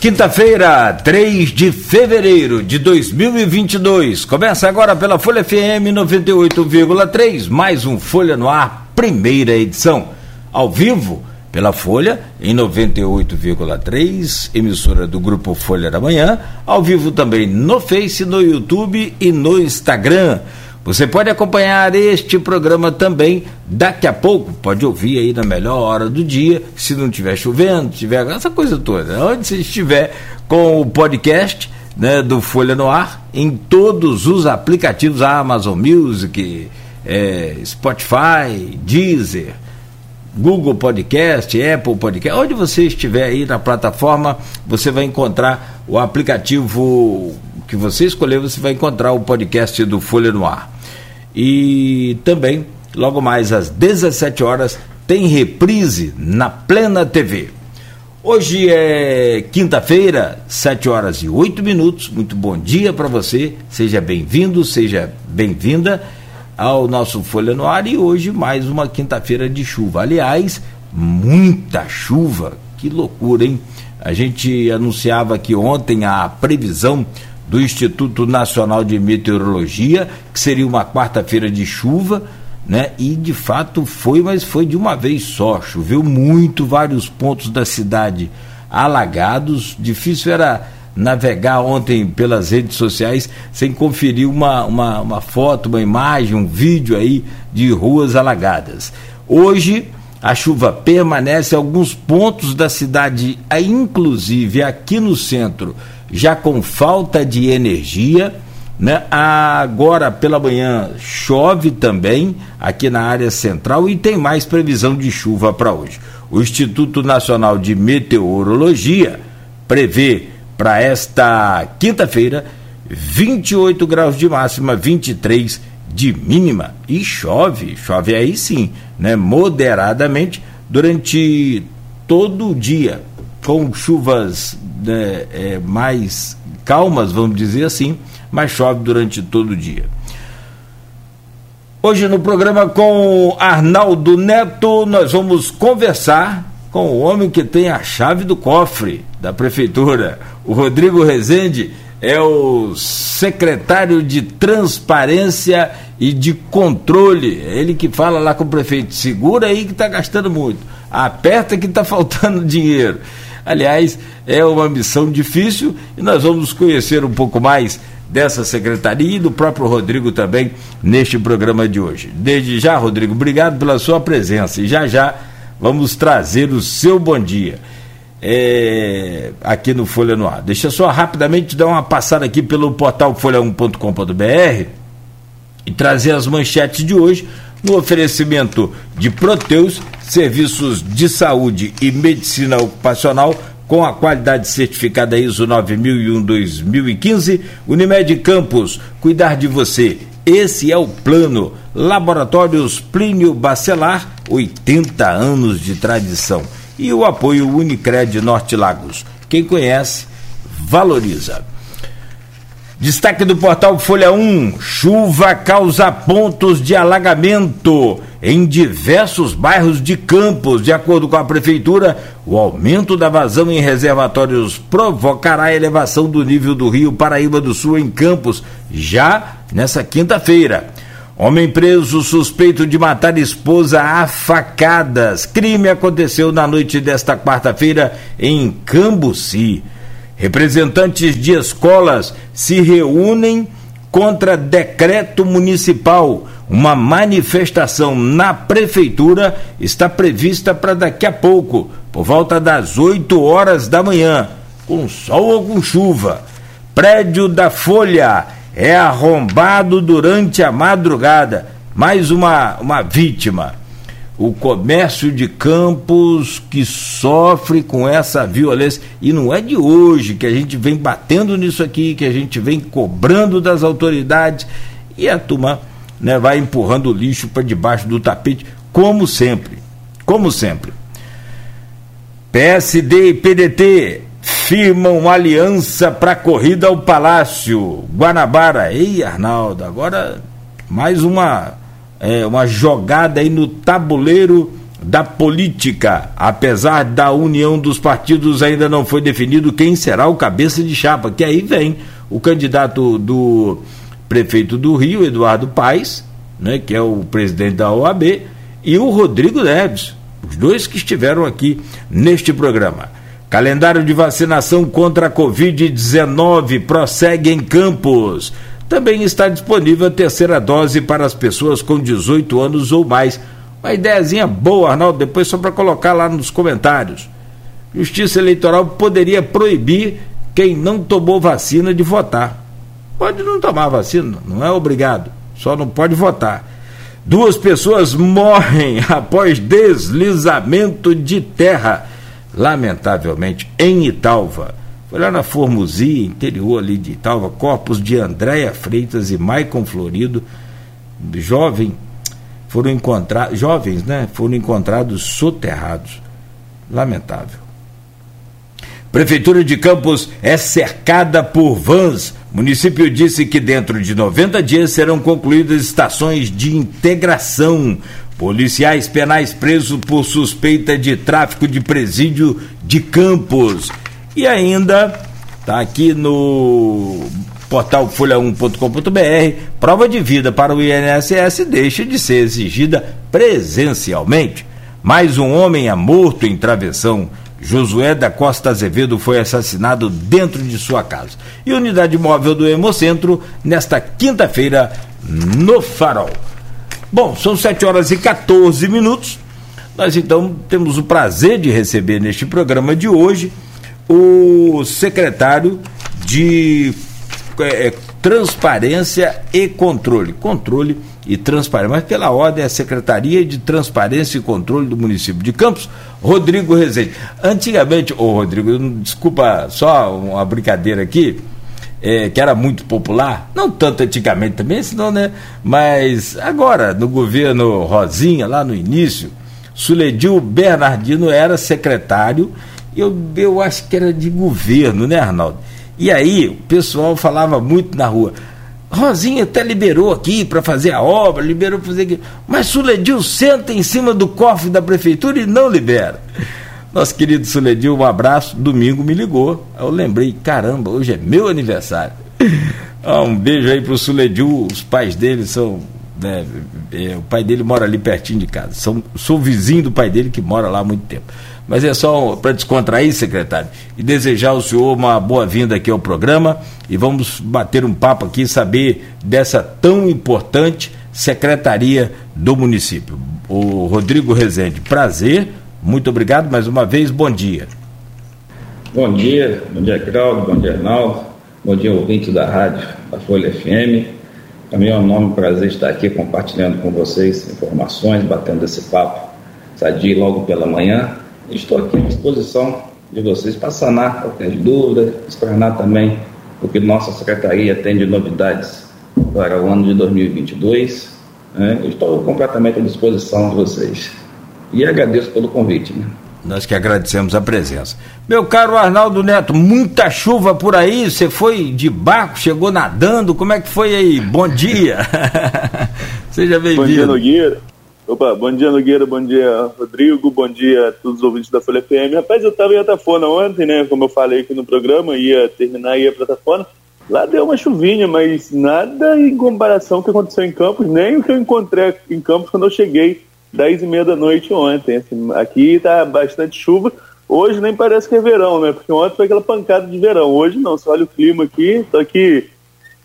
Quinta-feira, 3 de fevereiro de 2022. Começa agora pela Folha FM 98,3, mais um Folha no Ar, primeira edição. Ao vivo, pela Folha, em 98,3, emissora do Grupo Folha da Manhã. Ao vivo também no Face, no YouTube e no Instagram. Você pode acompanhar este programa também daqui a pouco, pode ouvir aí na melhor hora do dia, se não estiver chovendo, tiver essa coisa toda. Onde você estiver com o podcast né, do Folha no Ar, em todos os aplicativos, Amazon Music, é, Spotify, Deezer, Google Podcast, Apple Podcast, onde você estiver aí na plataforma, você vai encontrar o aplicativo que você escolher, você vai encontrar o podcast do Folha no Ar. E também, logo mais às 17 horas, tem reprise na Plena TV. Hoje é quinta-feira, 7 horas e 8 minutos. Muito bom dia para você. Seja bem-vindo, seja bem-vinda ao nosso Folha no Ar. E hoje, mais uma quinta-feira de chuva. Aliás, muita chuva. Que loucura, hein? A gente anunciava aqui ontem a previsão do Instituto Nacional de Meteorologia, que seria uma quarta-feira de chuva, né? E de fato foi, mas foi de uma vez só. Choveu muito, vários pontos da cidade alagados. Difícil era navegar ontem pelas redes sociais sem conferir uma, uma, uma foto, uma imagem, um vídeo aí de ruas alagadas. Hoje a chuva permanece em alguns pontos da cidade, inclusive aqui no centro já com falta de energia. Né? Agora pela manhã chove também aqui na área central e tem mais previsão de chuva para hoje. O Instituto Nacional de Meteorologia prevê para esta quinta-feira 28 graus de máxima, 23 de mínima e chove, chove aí sim, né? Moderadamente durante todo o dia, com chuvas né, é, mais calmas, vamos dizer assim, mas chove durante todo o dia. Hoje no programa com Arnaldo Neto, nós vamos conversar com o homem que tem a chave do cofre da prefeitura. O Rodrigo Rezende é o secretário de Transparência e de Controle. É ele que fala lá com o prefeito: segura aí que está gastando muito, aperta que está faltando dinheiro. Aliás, é uma missão difícil e nós vamos conhecer um pouco mais dessa secretaria e do próprio Rodrigo também neste programa de hoje. Desde já, Rodrigo, obrigado pela sua presença e já já vamos trazer o seu bom dia. É, aqui no Folha no Ar. Deixa só rapidamente dar uma passada aqui pelo portal folha1.com.br e trazer as manchetes de hoje no oferecimento de Proteus, serviços de saúde e medicina ocupacional com a qualidade certificada ISO 9001-2015, Unimed Campos, cuidar de você. Esse é o plano. Laboratórios Plínio Bacelar, 80 anos de tradição. E o apoio Unicred Norte Lagos. Quem conhece, valoriza. Destaque do portal Folha 1: chuva causa pontos de alagamento em diversos bairros de Campos. De acordo com a prefeitura, o aumento da vazão em reservatórios provocará a elevação do nível do rio Paraíba do Sul em Campos já nessa quinta-feira. Homem preso suspeito de matar esposa a facadas. Crime aconteceu na noite desta quarta-feira em Cambuci. Representantes de escolas se reúnem contra decreto municipal. Uma manifestação na prefeitura está prevista para daqui a pouco, por volta das 8 horas da manhã, com sol ou com chuva. Prédio da Folha é arrombado durante a madrugada. Mais uma, uma vítima o comércio de campos que sofre com essa violência. E não é de hoje que a gente vem batendo nisso aqui, que a gente vem cobrando das autoridades e a turma né, vai empurrando o lixo para debaixo do tapete, como sempre. Como sempre. PSD e PDT firmam aliança para corrida ao Palácio. Guanabara. Ei, Arnaldo, agora mais uma é, uma jogada aí no tabuleiro da política. Apesar da união dos partidos, ainda não foi definido quem será o cabeça de chapa, que aí vem o candidato do prefeito do Rio, Eduardo Paes, né, que é o presidente da OAB, e o Rodrigo Neves, os dois que estiveram aqui neste programa. Calendário de vacinação contra a Covid-19 prossegue em Campos. Também está disponível a terceira dose para as pessoas com 18 anos ou mais uma ideiazinha boa, Arnaldo, depois só para colocar lá nos comentários. Justiça Eleitoral poderia proibir quem não tomou vacina de votar. Pode não tomar vacina, não é obrigado, só não pode votar. Duas pessoas morrem após deslizamento de terra, lamentavelmente, em Italva. Foi lá na Formuzia, interior ali de Italva, corpos de Andréia Freitas e Maicon Florido, jovem foram encontrados, jovens, né, foram encontrados soterrados. Lamentável. Prefeitura de Campos é cercada por vans. Município disse que dentro de 90 dias serão concluídas estações de integração. Policiais penais presos por suspeita de tráfico de presídio de Campos. E ainda está aqui no portal folha1.com.br, prova de vida para o INSS deixa de ser exigida presencialmente. Mais um homem é morto em travessão. Josué da Costa Azevedo foi assassinado dentro de sua casa. E unidade móvel do Hemocentro nesta quinta-feira no Farol. Bom, são 7 horas e 14 minutos. Nós então temos o prazer de receber neste programa de hoje o secretário de é, é, transparência e controle. Controle e transparência. Mas pela ordem, a Secretaria de Transparência e Controle do município de Campos, Rodrigo Rezende. Antigamente, ô Rodrigo, desculpa só uma brincadeira aqui. É, que era muito popular, não tanto antigamente também, senão, né? Mas agora, no governo Rosinha, lá no início, Suledil Bernardino era secretário, eu, eu acho que era de governo, né, Arnaldo? E aí o pessoal falava muito na rua. Rosinha até liberou aqui para fazer a obra, liberou para fazer aqui. Mas Suledil senta em cima do cofre da prefeitura e não libera. Nosso querido Suledil, um abraço. Domingo me ligou. Eu lembrei, caramba, hoje é meu aniversário. Ah, um beijo aí pro Suledil. Os pais dele são. Né, é, o pai dele mora ali pertinho de casa. São, sou vizinho do pai dele que mora lá há muito tempo. Mas é só para descontrair, secretário, e desejar ao senhor uma boa-vinda aqui ao programa e vamos bater um papo aqui saber dessa tão importante secretaria do município. O Rodrigo Rezende, prazer, muito obrigado mais uma vez, bom dia. Bom dia, bom dia, Claudio, bom dia, Arnaldo, bom dia, ouvinte da rádio da Folha FM. Mim é um enorme prazer estar aqui compartilhando com vocês informações, batendo esse papo sadio logo pela manhã Estou aqui à disposição de vocês para sanar qualquer dúvida, explanar também o que nossa secretaria tem de novidades para o ano de 2022. Né? Estou completamente à disposição de vocês. E agradeço pelo convite. Né? Nós que agradecemos a presença. Meu caro Arnaldo Neto, muita chuva por aí, você foi de barco, chegou nadando, como é que foi aí? Bom dia! Seja bem-vindo. Bom dia, Nogueira. Opa, bom dia Nogueira, bom dia Rodrigo, bom dia a todos os ouvintes da Folha FM. Rapaz, eu estava em Atafona ontem, né? Como eu falei aqui no programa, ia terminar e ia para Atafona. Lá deu uma chuvinha, mas nada em comparação com o que aconteceu em Campos, nem o que eu encontrei em Campos quando eu cheguei 10 e meia da noite ontem. Assim, aqui está bastante chuva. Hoje nem parece que é verão, né? Porque ontem foi aquela pancada de verão. Hoje não, você olha o clima aqui, tô aqui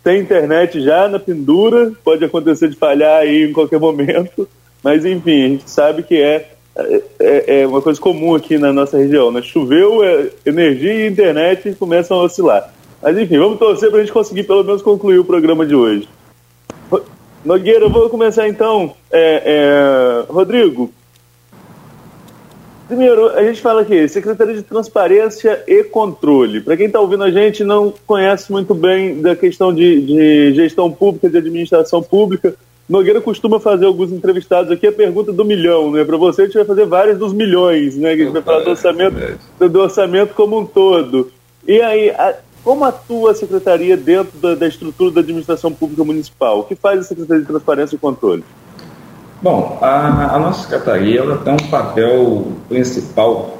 tem internet já na pendura, pode acontecer de falhar aí em qualquer momento. Mas, enfim, a gente sabe que é, é, é uma coisa comum aqui na nossa região. Né? Choveu, é, energia e internet começam a oscilar. Mas, enfim, vamos torcer para a gente conseguir pelo menos concluir o programa de hoje. Nogueira, eu vou começar então. É, é, Rodrigo, primeiro, a gente fala aqui, Secretaria de Transparência e Controle. Para quem está ouvindo a gente não conhece muito bem da questão de, de gestão pública, de administração pública, Nogueira costuma fazer alguns entrevistados aqui a pergunta do milhão, né? Para você a gente vai fazer várias dos milhões, né? Que a gente vai falar do orçamento, do orçamento como um todo. E aí, a, como atua a secretaria dentro da, da, estrutura da administração pública municipal? O que faz a Secretaria de Transparência e Controle? Bom, a, a nossa secretaria ela tem um papel principal,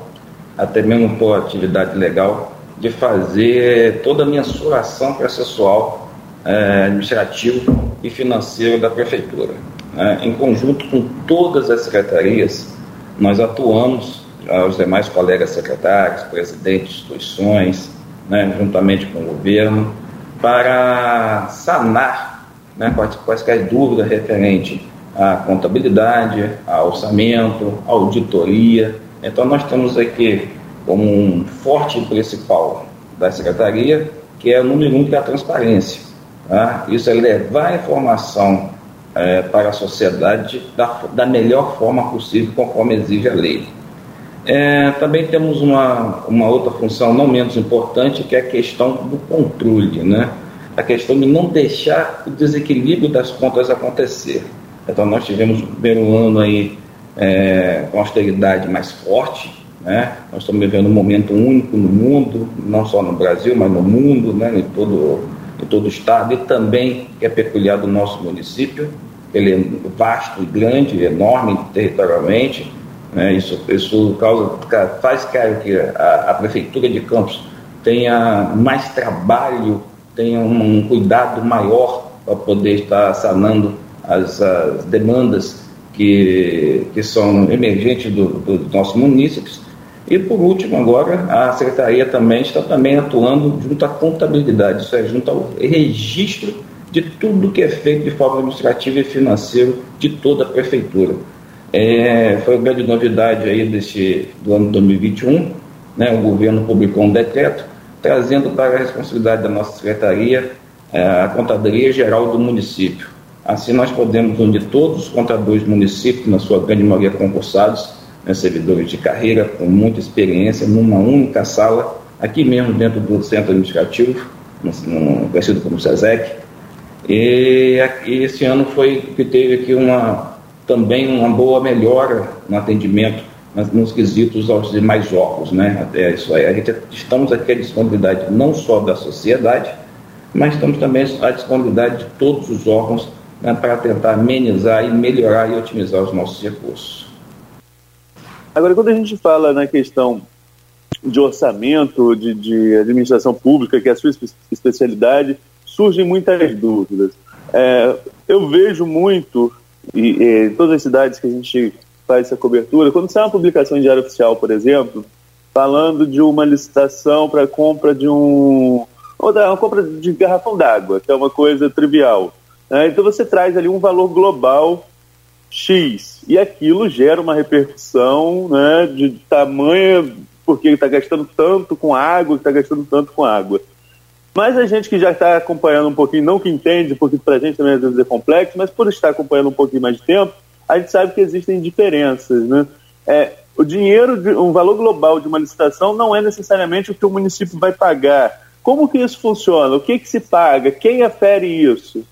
até mesmo por atividade legal, de fazer toda a mensuração processual é, administrativo e financeiro da prefeitura. Né? Em conjunto com todas as secretarias, nós atuamos, os demais colegas secretários, presidentes de instituições, né, juntamente com o governo, para sanar né, quaisquer dúvidas referentes à contabilidade, ao orçamento, à auditoria. Então, nós temos aqui como um forte principal da secretaria, que é o número um, que é a transparência. Tá? Isso é levar a informação é, para a sociedade da, da melhor forma possível, conforme exige a lei. É, também temos uma, uma outra função não menos importante, que é a questão do controle, né? a questão de não deixar o desequilíbrio das contas acontecer. Então, nós tivemos o primeiro ano aí é, com austeridade mais forte, né? nós estamos vivendo um momento único no mundo, não só no Brasil, mas no mundo, né? em, todo, em todo o estado, e também é peculiar do nosso município, ele é vasto e grande, enorme territorialmente, né? Isso, isso causa, faz que a, a, Prefeitura de Campos tenha mais trabalho, tenha um, um cuidado maior para poder estar sanando as, as, demandas que, que são emergentes dos do nossos municípios. E por último, agora, a Secretaria também está também atuando junto à contabilidade, isso é, junto ao registro de tudo que é feito de forma administrativa e financeira de toda a Prefeitura. É, foi uma grande novidade aí desse, do ano 2021, né, o governo publicou um decreto trazendo para a responsabilidade da nossa secretaria é, a contadoria geral do município. Assim nós podemos unir todos os contadores do município, na sua grande maioria concursados, né, servidores de carreira com muita experiência, numa única sala, aqui mesmo dentro do centro administrativo, no, conhecido como SESEC. E, e esse ano foi que teve aqui uma também uma boa melhora no atendimento nos quesitos aos demais órgãos, né? Até isso aí. A gente, estamos aqui à disponibilidade não só da sociedade, mas estamos também à disponibilidade de todos os órgãos né, para tentar amenizar e melhorar e otimizar os nossos recursos. Agora, quando a gente fala na questão de orçamento, de, de administração pública, que é a sua especialidade, surgem muitas dúvidas. É, eu vejo muito e, e todas as cidades que a gente faz essa cobertura, quando sai uma publicação em diário oficial, por exemplo, falando de uma licitação para compra de um ou da uma compra de garrafão d'água, que é uma coisa trivial. Né? Então você traz ali um valor global X e aquilo gera uma repercussão né, de tamanho porque está gastando tanto com água, está gastando tanto com água. Mas a gente que já está acompanhando um pouquinho, não que entende, porque para a gente também às vezes é complexo, mas por estar acompanhando um pouquinho mais de tempo, a gente sabe que existem diferenças. Né? É, o dinheiro, de, um valor global de uma licitação não é necessariamente o que o município vai pagar. Como que isso funciona? O que, que se paga? Quem afere isso?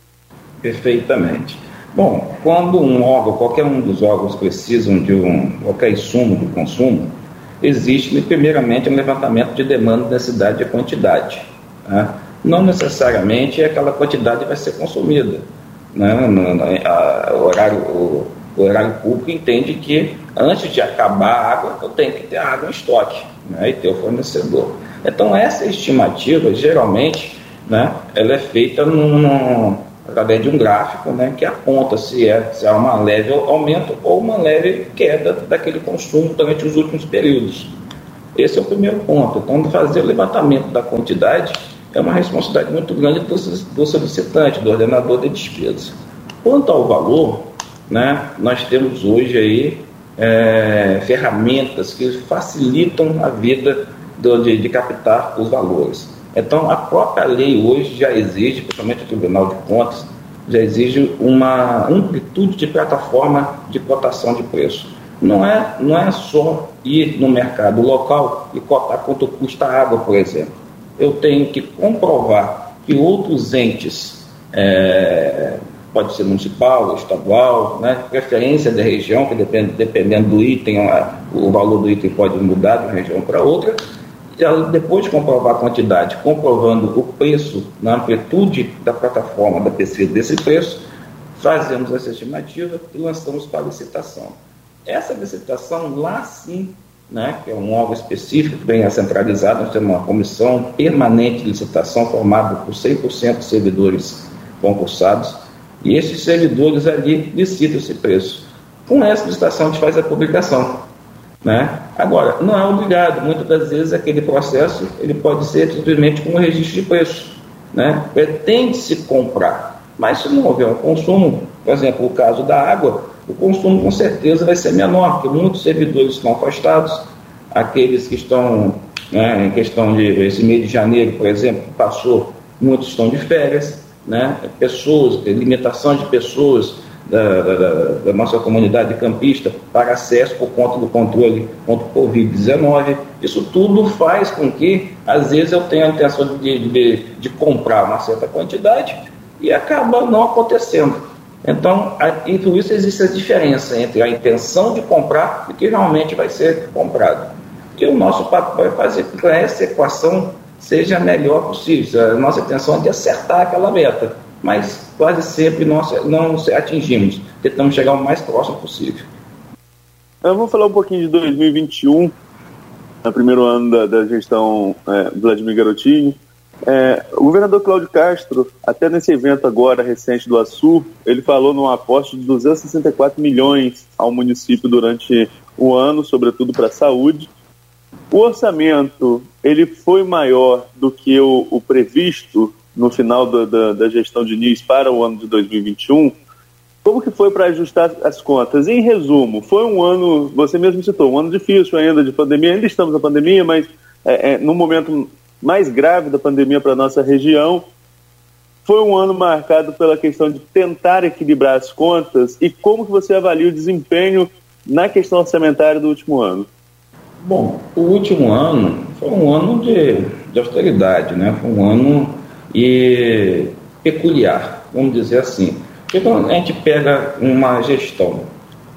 Perfeitamente. Bom, quando um órgão, qualquer um dos órgãos precisam de um qualquer insumo do consumo, existe primeiramente um levantamento de demanda, densidade e quantidade. Né? Não necessariamente aquela quantidade vai ser consumida. Né? A, o, horário, o, o, horário público entende que antes de acabar a água, eu tenho que ter água em estoque né? e ter o fornecedor. Então, essa estimativa, geralmente, né, ela é feita num, através de um gráfico né, que aponta se é, se é uma leve aumento ou uma leve queda daquele consumo durante os últimos períodos. Esse é o primeiro ponto. Então, fazer o levantamento da quantidade é uma responsabilidade muito grande do, do solicitante, do ordenador de despesas. Quanto ao valor, né, nós temos hoje aí é, ferramentas que facilitam a vida do, de, de captar os valores. Então, a própria lei hoje já exige, principalmente o Tribunal de Contas, já exige uma amplitude de plataforma de cotação de preço. Não é, não é só ir no mercado local e cotar quanto custa a água, por exemplo eu tenho que comprovar que outros entes, é, pode ser municipal, estadual, né, preferência da região, que depende, dependendo do item, o valor do item pode mudar de uma região para outra, depois de comprovar a quantidade, comprovando o preço na amplitude da plataforma da pesquisa desse preço, fazemos essa estimativa e lançamos para licitação. Essa licitação, lá sim, né, que é um órgão específico, bem centralizado, nós temos uma comissão permanente de licitação formada por 100% de servidores concursados, e esses servidores ali licitam esse preço. Com essa licitação, a gente faz a publicação. Né? Agora, não é obrigado, muitas das vezes aquele processo ele pode ser simplesmente com um registro de preço. Né? Pretende-se comprar, mas se não houver um consumo, por exemplo, o caso da água, o consumo com certeza vai ser menor, porque muitos servidores estão afastados, aqueles que estão né, em questão de esse mês de janeiro, por exemplo, que passou, muitos estão de férias, né, pessoas, limitação de pessoas da, da, da, nossa comunidade campista para acesso por conta do controle contra o Covid-19. Isso tudo faz com que, às vezes, eu tenha a intenção de, de, de comprar uma certa quantidade e acaba não acontecendo. Então, e por isso existe a diferença entre a intenção de comprar e que realmente vai ser comprado. E o nosso papel é fazer com que essa equação seja a melhor possível. A nossa intenção é de acertar aquela meta, mas quase sempre nós não atingimos. Tentamos chegar o mais próximo possível. Eu vou falar um pouquinho de 2021, no primeiro ano da, da gestão é, Vladimir Garotinho. É, o governador Cláudio Castro, até nesse evento agora recente do Açu, ele falou num aposta de 264 milhões ao município durante o ano, sobretudo para a saúde. O orçamento ele foi maior do que o, o previsto no final da, da, da, gestão de NIS para o ano de 2021. Como que foi para ajustar as contas? Em resumo, foi um ano, você mesmo citou, um ano difícil ainda de pandemia, ainda estamos na pandemia, mas é, é, no momento mais grave da pandemia para a nossa região. Foi um ano marcado pela questão de tentar equilibrar as contas e como que você avalia o desempenho na questão orçamentária do último ano? Bom, o último ano foi um ano de, de austeridade, né? Foi um ano e peculiar, vamos dizer assim. Quando a gente pega uma gestão,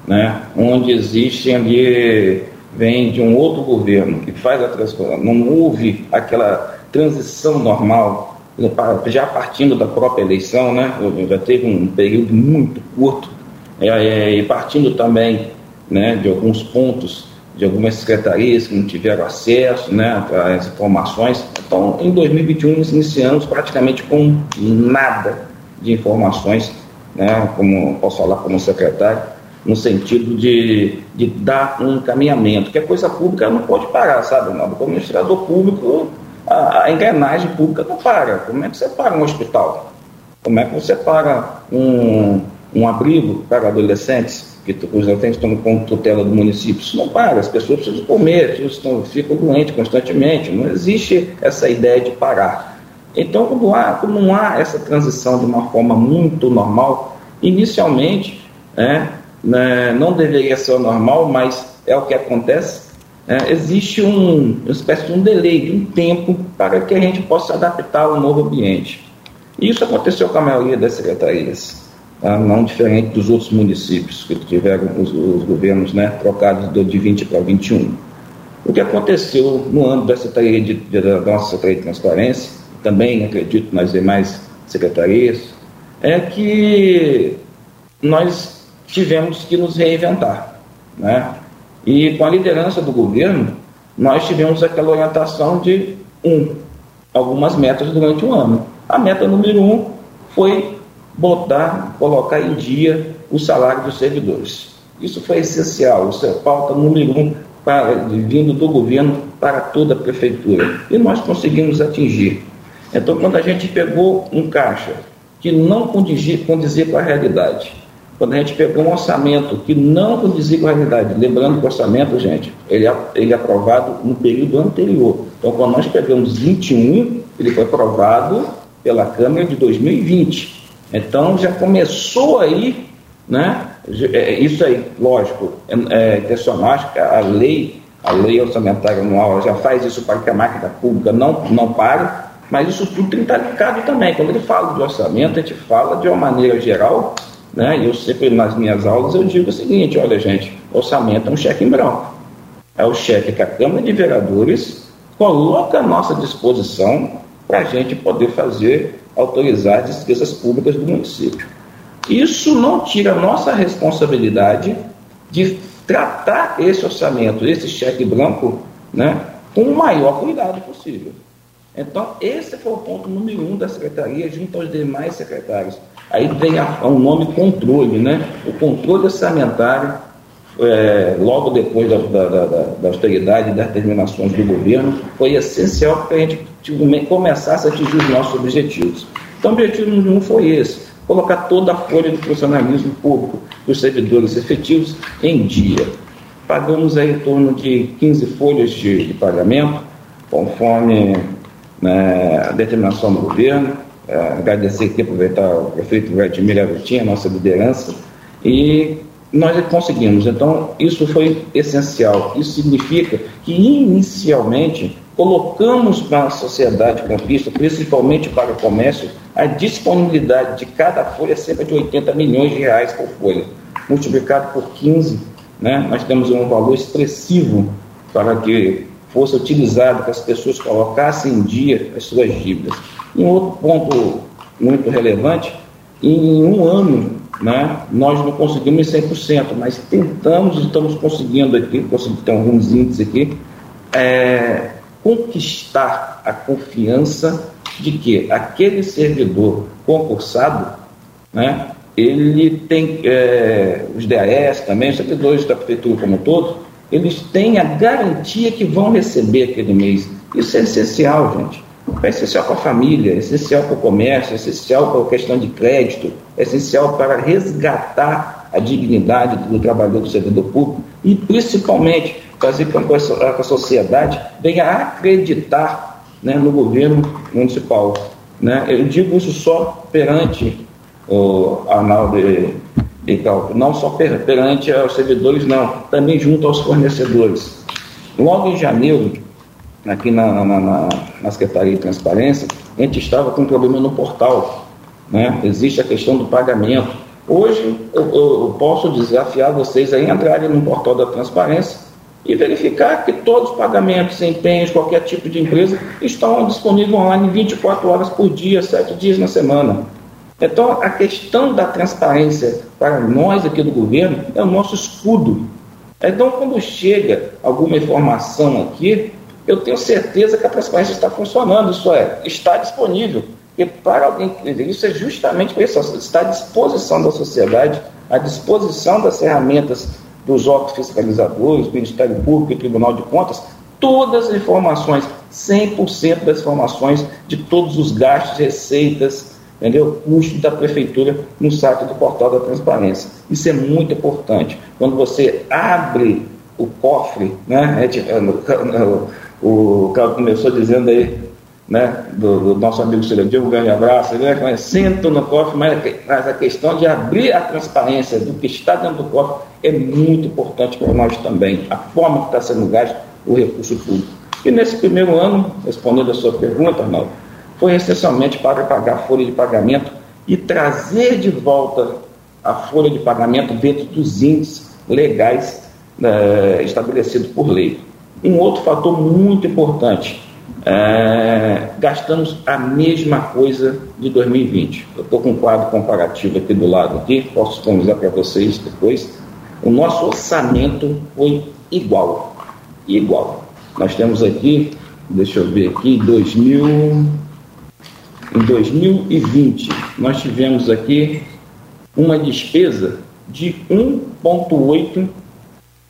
né, onde existem ali vem de um outro governo que faz a transformação, não houve aquela transição normal, já partindo da própria eleição, né? Já teve um período muito curto, é, é, e partindo também né, de alguns pontos de algumas secretarias que não tiveram acesso né, às informações. Então, em 2021, nós iniciamos praticamente com nada de informações, né, como posso falar como secretário, no sentido de, de dar um encaminhamento, que a coisa pública não pode parar, sabe, Ronaldo? Como administrador público, a, a, engrenagem pública não para. Como é que você para um hospital? Como é que você para um, um abrigo para adolescentes que os adolescentes estão com tutela do município? Isso não para, as pessoas precisam comer, estão, ficam doentes constantemente, não existe essa ideia de parar. Então, como, há, como não há essa transição de uma forma muito normal, inicialmente, né, né, não deveria ser o normal, mas é o que acontece. É, existe um, uma espécie de um delay, de um tempo, para que a gente possa adaptar ao novo ambiente. Isso aconteceu com a maioria das secretarias, tá? não diferente dos outros municípios que tiveram os, os governos né, trocados de 20 para 21. O que aconteceu no âmbito da Secretaria de, da nossa Secretaria de Transparência, também acredito nas demais secretarias, é que nós tivemos que nos reinventar. Né? E com a liderança do governo, nós tivemos aquela orientação de um, algumas metas durante o ano. A meta número um foi botar, colocar em dia o salário dos servidores. Isso foi essencial, isso é pauta número um para, vindo do governo para toda a prefeitura. E nós conseguimos atingir. Então, quando a gente pegou um caixa que não condizia, condizia com a realidade, quando a gente pegou um orçamento que não condizia com a realidade, lembrando que o orçamento, gente, ele é, ele é aprovado no período anterior. Então, quando nós pegamos 21, ele foi aprovado pela Câmara de 2020. Então, já começou aí, né? É, isso aí, lógico, é, é acho que a lei, a lei orçamentária anual já faz isso para que a máquina pública não, não pare, mas isso tudo tem que estar ligado também. Quando ele fala de orçamento, a gente fala de uma maneira geral né? E eu sempre nas minhas aulas eu digo o seguinte: olha, gente, orçamento é um cheque em branco. É o cheque que a Câmara de Vereadores coloca à nossa disposição para a gente poder fazer, autorizar as despesas públicas do município. Isso não tira a nossa responsabilidade de tratar esse orçamento, esse cheque branco, né, com o maior cuidado possível. Então, esse foi o ponto número um da secretaria, junto aos demais secretários. Aí vem o um nome controle, né? O controle orçamentário, é, logo depois da, da, da, da, austeridade e das determinações do governo, foi essencial para a gente começasse a atingir os nossos objetivos. Então, o objetivo número um foi esse: colocar toda a folha de funcionalismo público dos servidores efetivos em dia. Pagamos aí em torno de 15 folhas de, de pagamento, conforme né, a determinação do governo. É, agradecer aqui, aproveitar o prefeito Vladimir Arutinha, nossa liderança, e nós conseguimos. Então, isso foi essencial. Isso significa que, inicialmente, colocamos para a sociedade campista, principalmente para o comércio, a disponibilidade de cada folha cerca de 80 milhões de reais por folha. Multiplicado por 15, né, nós temos um valor expressivo para que fosse utilizado, que as pessoas colocassem em dia as suas dívidas. Um outro ponto muito relevante, em um ano né, nós não conseguimos 100%, mas tentamos estamos conseguindo aqui, conseguimos ter alguns índices aqui, é, conquistar a confiança de que aquele servidor concursado, né, ele tem é, os DAS também, os servidores da prefeitura como um todo, eles têm a garantia que vão receber aquele mês. Isso é essencial, gente. É essencial para a família, é essencial para o comércio, é essencial para a questão de crédito, é essencial para resgatar a dignidade do trabalhador, do servidor público e, principalmente, fazer com que a sociedade venha acreditar né, no governo municipal. Né? Eu digo isso só perante o Arnaldo e, e não só perante aos servidores, não, também junto aos fornecedores. Logo em janeiro, aqui na, na, na, na Secretaria de Transparência, a gente estava com um problema no portal. Né? Existe a questão do pagamento. Hoje eu, eu posso desafiar vocês a entrarem no portal da transparência e verificar que todos os pagamentos, empenhos, qualquer tipo de empresa estão disponíveis online 24 horas por dia, 7 dias na semana. Então, a questão da transparência para nós aqui do governo é o nosso escudo. Então, quando chega alguma informação aqui, eu tenho certeza que a transparência está funcionando, isso é, está disponível. E para alguém isso é justamente isso, está à disposição da sociedade, à disposição das ferramentas dos órgãos fiscalizadores, Ministério Público e Tribunal de Contas, todas as informações, 100% das informações de todos os gastos, receitas, entendeu? Custo da prefeitura no site do portal da transparência. Isso é muito importante. Quando você abre o cofre, né? É tipo, o Carlos começou dizendo aí, né, do, do nosso amigo Celebio, um grande abraço, né, sento no cofre, mas, mas a questão de abrir a transparência do que está dentro do cofre é muito importante para nós também, a forma que está sendo gasto o recurso público. E nesse primeiro ano, respondendo a sua pergunta, Arnaldo, foi essencialmente para pagar a folha de pagamento e trazer de volta a folha de pagamento dentro dos índices legais eh, estabelecidos por lei. Um outro fator muito importante, é, gastamos a mesma coisa de 2020. Eu estou com um quadro comparativo aqui do lado, aqui, posso disponibilizar para vocês depois. O nosso orçamento foi igual, igual. Nós temos aqui, deixa eu ver aqui, 2000, em 2020, nós tivemos aqui uma despesa de 1,8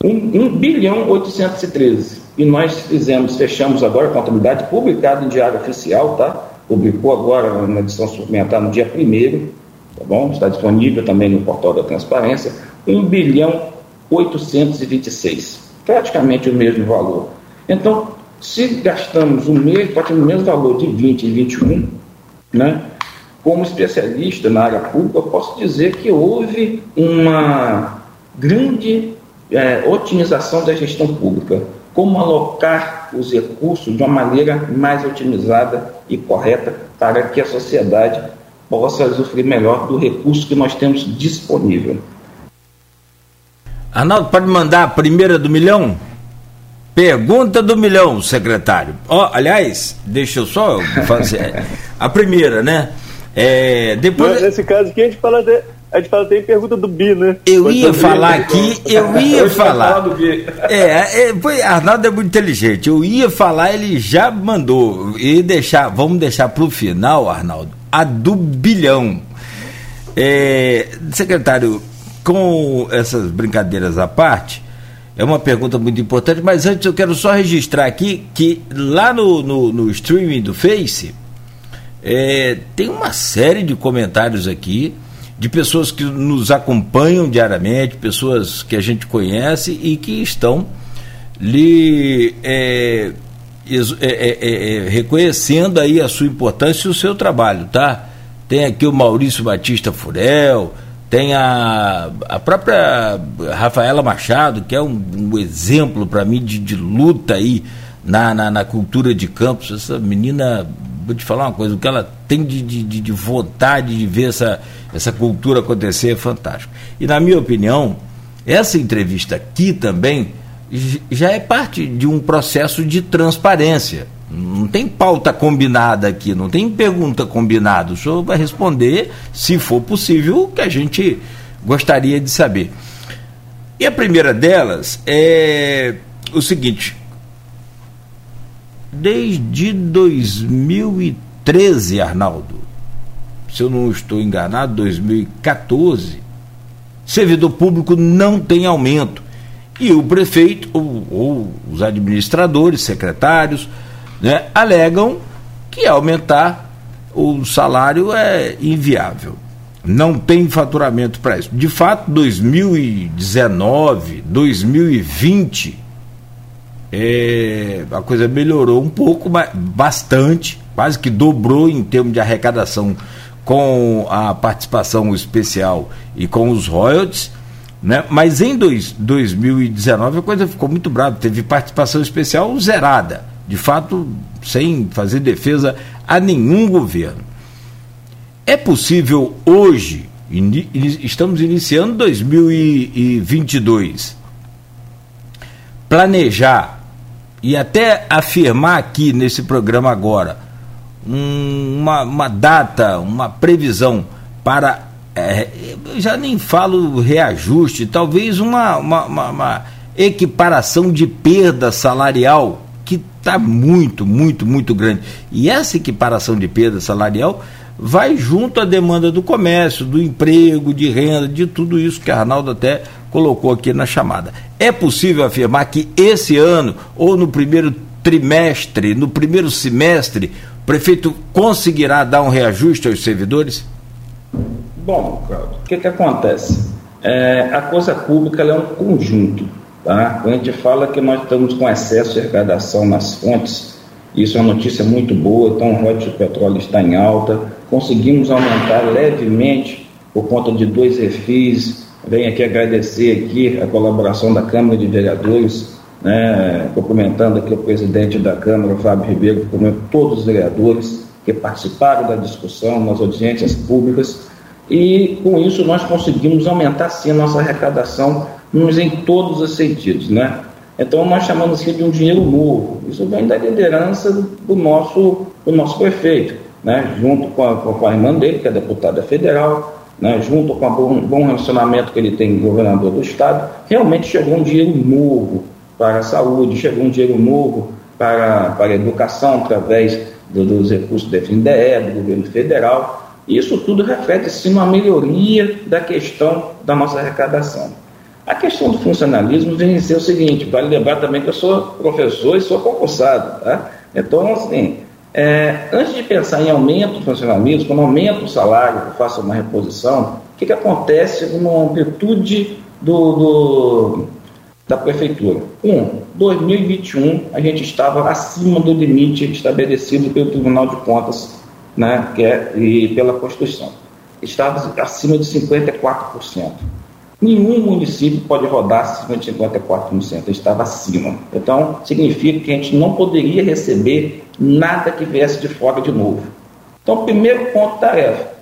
1, 1 bilhão 813 e nós fizemos, fechamos agora a contabilidade publicada em diário oficial, tá? Publicou agora na edição suplementar no dia 1 tá bom? Está disponível também no portal da transparência, 1 bilhão 826, praticamente o mesmo valor. Então, se gastamos o mesmo, pode o mesmo valor de 20 e 21, né? Como especialista na área pública, posso dizer que houve uma grande é, otimização da gestão pública como alocar os recursos de uma maneira mais otimizada e correta para que a sociedade possa usufruir melhor do recurso que nós temos disponível. Arnaldo, pode mandar a primeira do milhão? Pergunta do milhão, secretário. Oh, aliás, deixa eu só fazer a primeira, né? É, depois... nesse caso aqui a gente fala de, A gente fala, tem pergunta do Bi, né? Eu ia falar aqui, eu ia falar. É, é, foi, Arnaldo é muito inteligente. Eu ia falar, ele já mandou. E deixar, vamos deixar para o final, Arnaldo, a do bilhão. É, secretário, com essas brincadeiras à parte, é uma pergunta muito importante, mas antes eu quero só registrar aqui que lá no, no, no streaming do Face é, tem uma série de comentários aqui de pessoas que nos acompanham diariamente, pessoas que a gente conhece e que estão lhe é, é, é, é, reconhecendo aí a sua importância e o seu trabalho, tá? Tem aqui o Maurício Batista Furel, tem a, a própria Rafaela Machado, que é um, um exemplo para mim de, de, luta aí na, na, na, cultura de campos. Essa menina, vou te falar uma coisa, o que ela tem de, de, de vontade de ver essa, essa cultura acontecer é fantástico. E na minha opinião, essa entrevista aqui também já é parte de um processo de transparência. Não tem pauta combinada aqui, não tem pergunta combinada. O senhor vai responder, se for possível, o que a gente gostaria de saber. E a primeira delas é o seguinte: desde 2013, Arnaldo, se eu não estou enganado, 2014, servidor público não tem aumento. E o prefeito, ou, ou os administradores, secretários, né, alegam que aumentar o salário é inviável. Não tem faturamento para isso. De fato, 2019, 2020, é, a coisa melhorou um pouco, bastante, quase que dobrou em termos de arrecadação com a participação especial e com os royalties. Né? Mas em dois, 2019 a coisa ficou muito brava, teve participação especial zerada de fato, sem fazer defesa a nenhum governo. É possível hoje, in, estamos iniciando 2022, planejar e até afirmar aqui nesse programa agora um, uma, uma data, uma previsão para é, eu já nem falo reajuste, talvez uma, uma, uma, uma, equiparação de perda salarial que está muito, muito, muito grande. E essa equiparação de perda salarial vai junto à demanda do comércio, do emprego, de renda, de tudo isso que Arnaldo até colocou aqui na chamada. É possível afirmar que esse ano, ou no primeiro trimestre, no primeiro semestre, o prefeito conseguirá dar um reajuste aos servidores? Bom, Claudio, o que, que acontece? É, a coisa pública é um conjunto. Tá? Quando a gente fala que nós estamos com excesso de arrecadação nas fontes, isso é uma notícia muito boa, então o royalties de petróleo está em alta, conseguimos aumentar levemente por conta de dois refis, venho aqui agradecer aqui a colaboração da Câmara de Vereadores, né, cumprimentando aqui o presidente da Câmara, o Fábio Ribeiro, cumprimento todos os vereadores que participaram da discussão nas audiências públicas, e com isso nós conseguimos aumentar sim a nossa arrecadação mas em todos os sentidos, né? Então nós chamamos aqui de um dinheiro novo. Isso vem da liderança do nosso, do nosso prefeito, né? junto com a, com a irmã dele, que é deputada federal, né? junto com o bom, relacionamento que ele tem com o governador do estado, realmente chegou um dinheiro novo para a saúde, chegou um dinheiro novo para, para a educação através do, dos recursos do FNDE, do governo federal. Isso tudo reflete sim uma melhoria da questão da nossa arrecadação. A questão do funcionalismo vem ser o seguinte, vale lembrar também que eu sou professor e sou concursado, tá? Então, assim, é, antes de pensar em aumento do funcionalismo, quando aumenta o salário, eu faço uma reposição, o que, que acontece numa amplitude do, do, da prefeitura? Um, 2021 a gente estava acima do limite estabelecido pelo Tribunal de Contas né, que é, e pela Constituição. Estava acima de 54%. Nenhum município pode rodar acima de 54%, estava acima. Então, significa que a gente não poderia receber nada que viesse de fora de novo. Então, primeiro ponto tarefa,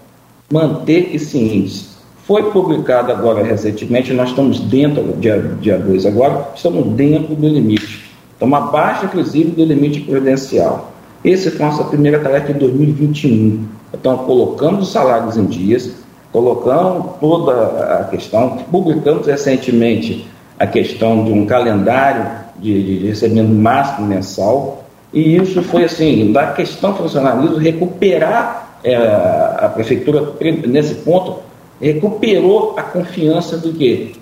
manter esse índice. Foi publicado agora recentemente, nós estamos dentro, dia, dia 2 agora, estamos dentro do limite. Estamos abaixo, inclusive, do limite prudencial. Essa foi a nossa primeira tarefa de 2021. Então, colocamos os salários em dias, colocamos toda a questão, publicamos recentemente a questão de um calendário de, de recebimento máximo mensal, e isso foi assim, da questão funcionalismo, recuperar é, a prefeitura, nesse ponto, recuperou a confiança do que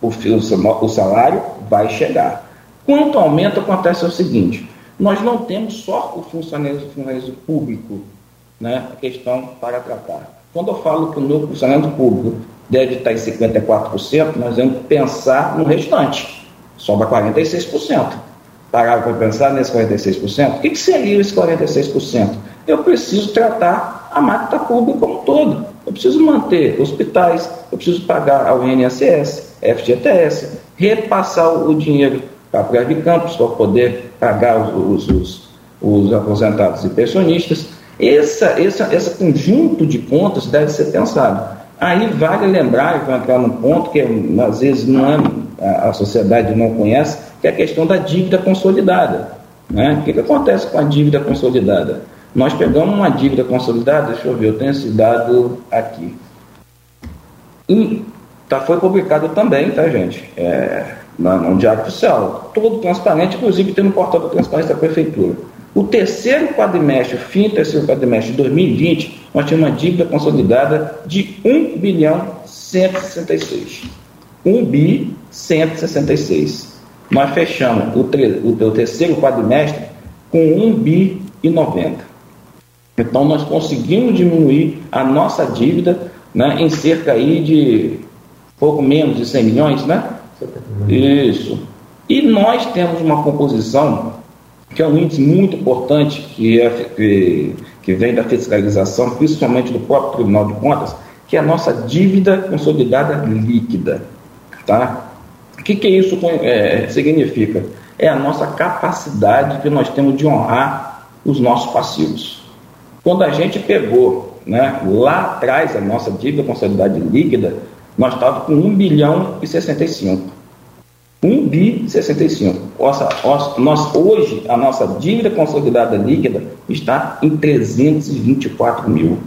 o, o salário vai chegar. Quanto aumento, acontece o seguinte: nós não temos só o funcionalismo, funcionalismo público, né, a questão para tratar. Quando eu falo que o meu funcionamento público deve estar em 54%, nós vamos pensar no restante, sobra 46%. Parar para pensar nesse 46%? O que, que seria esse 46%? Eu preciso tratar a máquina pública como um todo. Eu preciso manter hospitais, eu preciso pagar ao INSS, FGTS, repassar o dinheiro para a Campos para poder pagar os, os, os aposentados e pensionistas. Essa, essa, esse conjunto de contas deve ser pensado. Aí vale lembrar, e vai entrar num ponto que às vezes não é, a sociedade não conhece, que é a questão da dívida consolidada. Né? O que, que acontece com a dívida consolidada? Nós pegamos uma dívida consolidada, deixa eu ver, eu tenho esse dado aqui. E tá, foi publicado também, tá, gente? É, no, no Diário Oficial. Todo transparente, inclusive tem no portal da transparência da Prefeitura. O terceiro quadrimestre, fim do terceiro quadrimestre de 2020, nós tínhamos uma dívida consolidada de 1 bilhão 166. 1 bi 166. Nós fechamos o, o, o terceiro quadrimestre com 1 bi e 90. Então nós conseguimos diminuir a nossa dívida né, em cerca aí de pouco menos de 100 milhões, né? Isso. E nós temos uma composição que é um índice muito importante que, é, que, que vem da fiscalização, principalmente do próprio Tribunal de Contas, que é a nossa dívida consolidada líquida. Tá? O que, que isso é, significa? É a nossa capacidade que nós temos de honrar os nossos passivos. Quando a gente pegou né, lá atrás a nossa dívida consolidada líquida, nós estávamos com 1 bilhão e 65. 1 bi 65. Nossa, nós, hoje, a nossa dívida consolidada líquida está em 324 mil.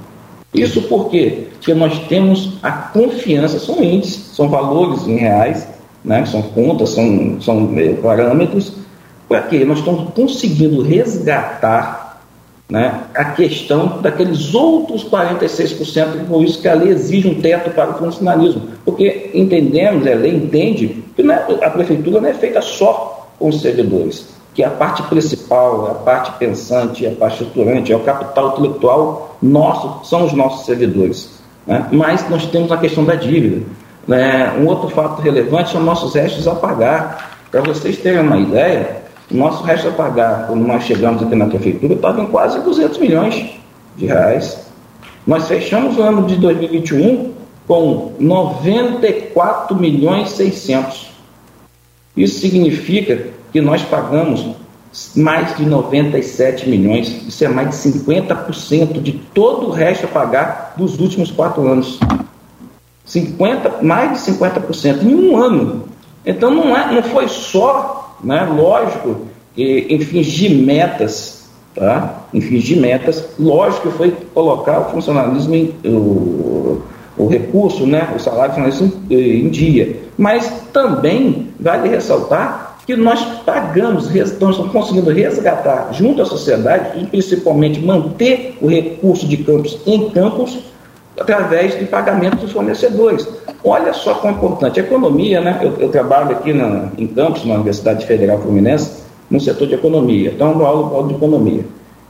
Isso por quê? Porque nós temos a confiança, são índices, são valores em reais, né? são contas, são, são é, parâmetros, para quê? Nós estamos conseguindo resgatar né, a questão daqueles outros 46%, por isso que a lei exige um teto para o funcionalismo, porque entendemos, a lei entende que é, a prefeitura não é feita só com os servidores, que a parte principal, a parte pensante, a parte estruturante, é o capital intelectual nosso, são os nossos servidores. Né? Mas nós temos a questão da dívida. Né? Um outro fato relevante são nossos restos a pagar. Para vocês terem uma ideia, o nosso resto a pagar, quando nós chegamos aqui na prefeitura, em quase 200 milhões de reais. Nós fechamos o ano de 2021 com 94 milhões 600. Isso significa que nós pagamos mais de 97 milhões. Isso é mais de 50% de todo o resto a pagar dos últimos quatro anos. 50, mais de 50% em um ano. Então não, é, não foi só né? Lógico que em fins de metas, tá? em de metas, lógico que foi colocar o funcionalismo, em, o, o recurso, né? o salário funcionalismo em, em dia. Mas também vale ressaltar que nós pagamos, estamos conseguindo resgatar junto à sociedade e principalmente manter o recurso de campos em campos através de pagamento dos fornecedores. Olha só quão importante. A economia, né? Eu, eu trabalho aqui na, em Campos, na Universidade Federal Fluminense, no setor de economia. Então, eu aula, aula de economia.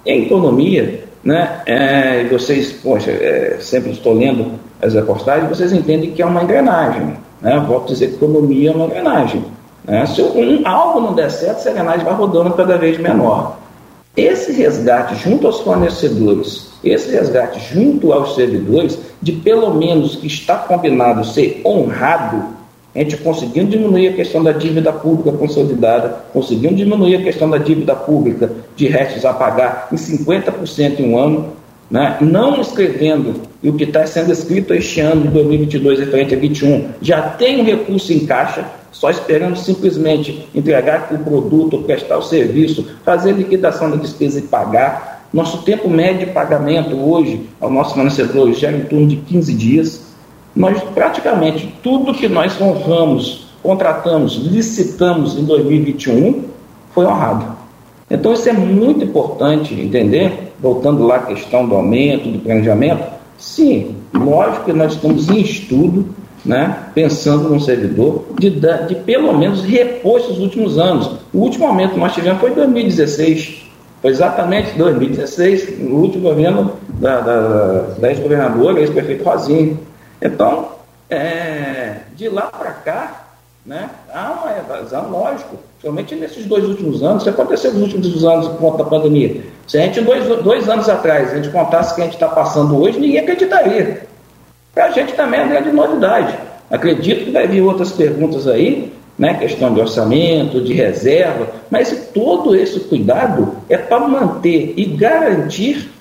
Em economia, né? É, vocês, poxa, é, sempre estou lendo as reportagens, vocês entendem que é uma engrenagem. Né? Volto a dizer que economia é uma engrenagem. Né? Se um, algo não der certo, essa engrenagem vai rodando cada vez menor. Esse resgate junto aos fornecedores, esse resgate junto aos servidores, de pelo menos que está combinado ser honrado, a gente conseguindo diminuir a questão da dívida pública consolidada, conseguindo diminuir a questão da dívida pública de restos a pagar em 50% em um ano, né? não escrevendo e o que está sendo escrito este ano de 2022 referente a 21, já tem um recurso em caixa, só esperando simplesmente entregar o produto, prestar o serviço, fazer liquidação da despesa e pagar. Nosso tempo médio de pagamento hoje ao nosso fornecedor já é em torno de 15 dias. nós praticamente tudo que nós honramos, contratamos, licitamos em 2021 foi honrado. Então isso é muito importante entender, voltando lá à questão do aumento, do planejamento. Sim, lógico que nós estamos em estudo, né, pensando no servidor, de, de pelo menos repor esses últimos anos. O último aumento que nós tivemos foi em 2016. Foi exatamente 2016, no último governo da, da, da ex-governadora, ex-prefeito Rosinho. Então, é, de lá para cá, né, há uma evasão, lógico, somente nesses dois últimos anos, o que aconteceu nos últimos anos por conta da pandemia? Se a gente, dois, dois anos atrás, a gente contasse o que a gente está passando hoje, ninguém acreditaria. Para a gente também é uma grande novidade. Acredito que vai vir outras perguntas aí, né, questão de orçamento, de reserva, mas todo esse cuidado é para manter e garantir,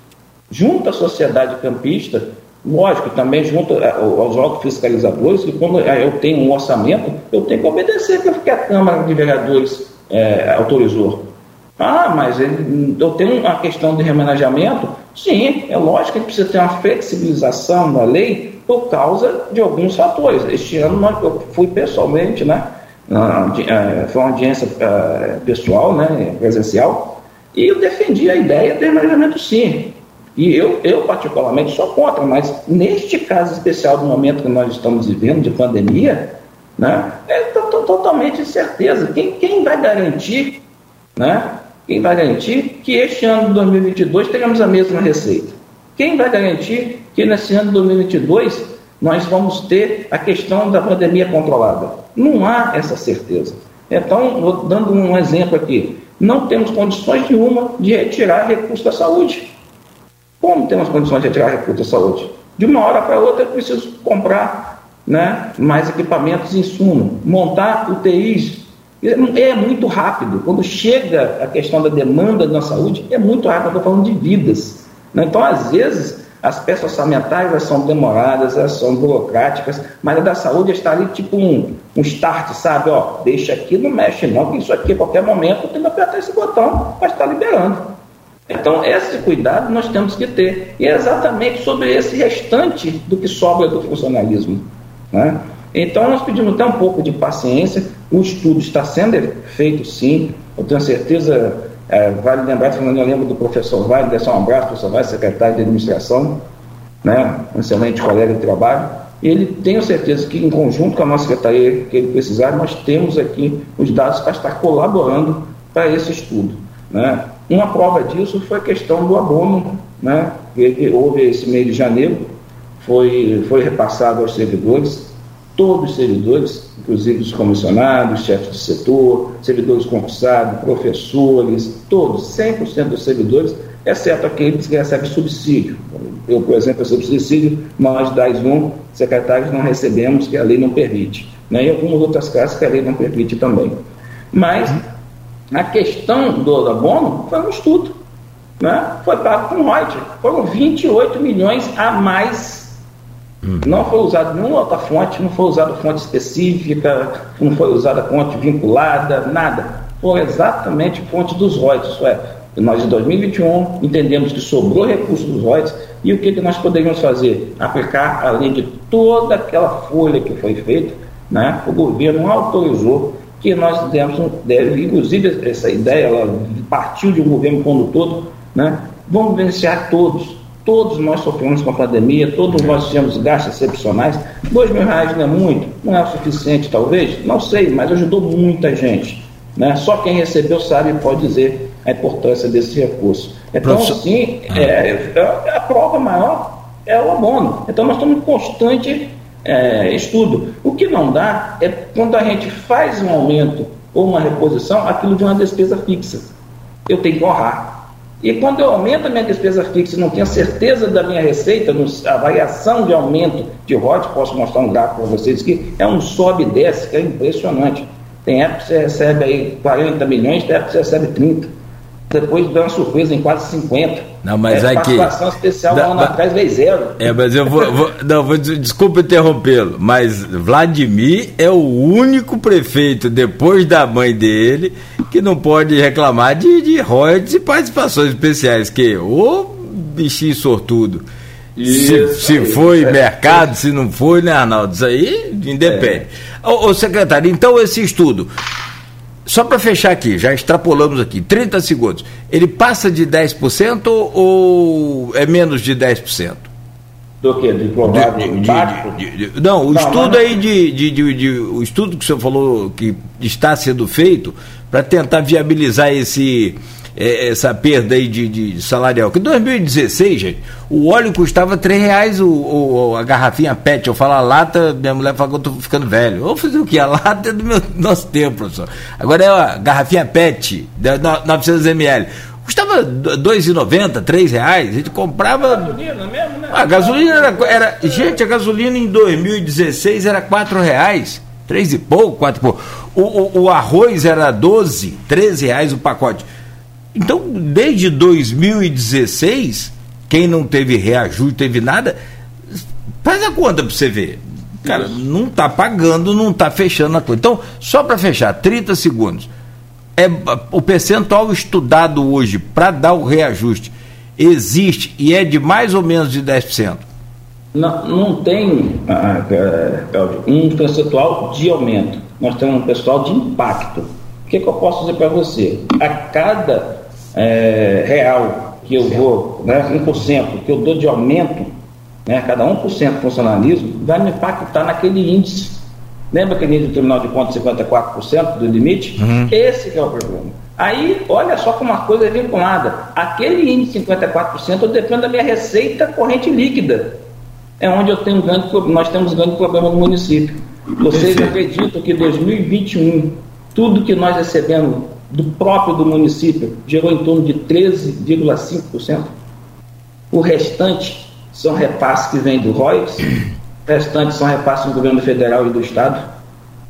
junto à sociedade campista, Lógico, também junto eh, aos órgãos fiscalizadores, que quando eh, eu tenho um orçamento, eu tenho que obedecer porque a Câmara de Vereadores é, autorizou. Ah, mas eu tenho uma questão de remanejamento? Sim, é lógico que precisa ter uma flexibilização da lei por causa de alguns fatores. Este ano eu fui pessoalmente, né? Foi uma audiência pessoal, né, presencial, e eu defendi a ideia de remanejamento sim. E eu, eu, particularmente, sou contra, mas neste caso especial do momento que nós estamos vivendo, de pandemia, né, é totalmente certeza. Quem, quem vai garantir, né, quem vai garantir que este ano de 2022 tenhamos a mesma receita? Quem vai garantir que nesse ano de 2022 nós vamos ter a questão da pandemia controlada? Não há essa certeza. Então, vou dando um exemplo aqui, não temos condições nenhuma de retirar recursos da saúde. Como temos condições de retirar recursos da saúde? De uma hora para outra eu preciso comprar né, mais equipamentos e insumo, montar UTIs. É muito rápido. Quando chega a questão da demanda na saúde, é muito rápido. Estou falando de vidas. Né? Então, às vezes, as peças orçamentárias são demoradas, elas são burocráticas, mas a da saúde está ali tipo um, um start, sabe? Ó, deixa aqui, não mexe não, que isso aqui a qualquer momento tem que apertar esse botão, mas está liberando. Então, esse cuidado nós temos que ter. E é exatamente sobre esse restante do que sobra do funcionalismo. Né? Então, nós pedimos até um pouco de paciência. O estudo está sendo feito, sim. Eu tenho certeza, é, vale lembrar, Fernando, eu lembro do professor Vale, deixar um abraço, professor Vale, secretário de administração, né? um excelente colega de trabalho. E ele tenho certeza que, em conjunto com a nossa secretaria, que ele precisar, nós temos aqui os dados para estar colaborando para esse estudo. Né? Uma prova disso foi a questão do abono, né? que houve esse mês de janeiro, foi, foi repassado aos servidores, todos os servidores, inclusive os comissionados, chefes de setor, servidores concursados, professores, todos, 100% dos servidores, exceto aqueles que recebem subsídio. Eu, por exemplo, recebo subsídio, nós das um secretários não recebemos, que a lei não permite. Né? E algumas outras classes que a lei não permite também. Mas a questão do abono foi um estudo. Né? Foi pago com Reuters. Foram 28 milhões a mais. Não foi usado nenhuma outra fonte, não foi usada fonte específica, não foi usada fonte vinculada, nada. Foi exatamente fonte dos Reuters. Isso é, nós em 2021 entendemos que sobrou recurso dos Reuters e o que, que nós poderíamos fazer? Aplicar, além de toda aquela folha que foi feita, né? o governo autorizou que nós demos, deve, inclusive essa ideia ela partiu de um governo condutor, né? vamos beneficiar todos. Todos nós sofremos com a pandemia, todos nós tivemos gastos excepcionais. Dois mil reais não é muito, não é o suficiente talvez, não sei, mas ajudou muita gente. Né? Só quem recebeu sabe e pode dizer a importância desse recurso. Então, Professor... sim, é, é, a prova maior é o abono. Então, nós estamos em constante é, estudo. O que não dá é quando a gente faz um aumento ou uma reposição, aquilo de uma despesa fixa. Eu tenho que honrar. E quando eu aumento a minha despesa fixa e não tenho certeza da minha receita, a variação de aumento de ROT, posso mostrar um gráfico para vocês que é um sobe e desce, que é impressionante. Tem época que você recebe aí 40 milhões, tem época que você recebe 30 depois dá uma surpresa em quase 50. Não, mas é, aqui. Participação especial da, um ano atrás veio zero. É, mas eu vou. vou não, vou, desculpa interrompê-lo, mas Vladimir é o único prefeito, depois da mãe dele, que não pode reclamar de, de royalties e participações especiais, que o bichinho sortudo. se, se foi é, mercado, se não foi, né, Arnaldo? Isso aí independe. É. Ô, ô, secretário, então esse estudo, só para fechar aqui, já extrapolamos aqui, 30 segundos, ele passa de 10% ou é menos de 10%? Do que? De provável de, de, de, Não, o não, estudo aí de, de, O estudo que o senhor falou que está sendo feito para tentar viabilizar esse é, essa perda aí de, de salarial. Que em 2016, gente, o óleo custava R$ reais o, o, a garrafinha PET. Eu falo a lata, minha mulher fala que eu tô ficando velho. Vou fazer o quê? A lata é do meu, nosso tempo, professor. Agora é a garrafinha PET, 900 ml. Custava R$ 2,90, R$ reais. A gente comprava. Gasolina né? A gasolina era, era. Gente, a gasolina em 2016 era R$ reais. Três e pouco, quatro e pouco. O, o, o arroz era 12, 13 reais o pacote. Então, desde 2016, quem não teve reajuste, teve nada, faz a conta para você ver. Cara, não está pagando, não está fechando a conta. Então, só para fechar, 30 segundos. É, o percentual estudado hoje para dar o reajuste existe e é de mais ou menos de 10%? Não, não tem, ah, Cláudio, um percentual de aumento. Nós temos um percentual de impacto. O que, que eu posso dizer para você? A cada é, real que eu vou, né, 1% que eu dou de aumento, né, cada 1% de funcionalismo, vai me impactar naquele índice. Lembra aquele índice do Tribunal de Contas 54% do limite? Uhum. Esse é o problema. Aí, olha só como a coisa é vinculada. Aquele índice de 54% eu dependo da minha receita corrente líquida. É onde eu tenho grande, nós temos grande problema no município. Vocês acreditam que 2021, tudo que nós recebemos do próprio do município gerou em torno de 13,5%. O restante são repasses que vêm do ROIS, o restante são repasses do governo federal e do Estado.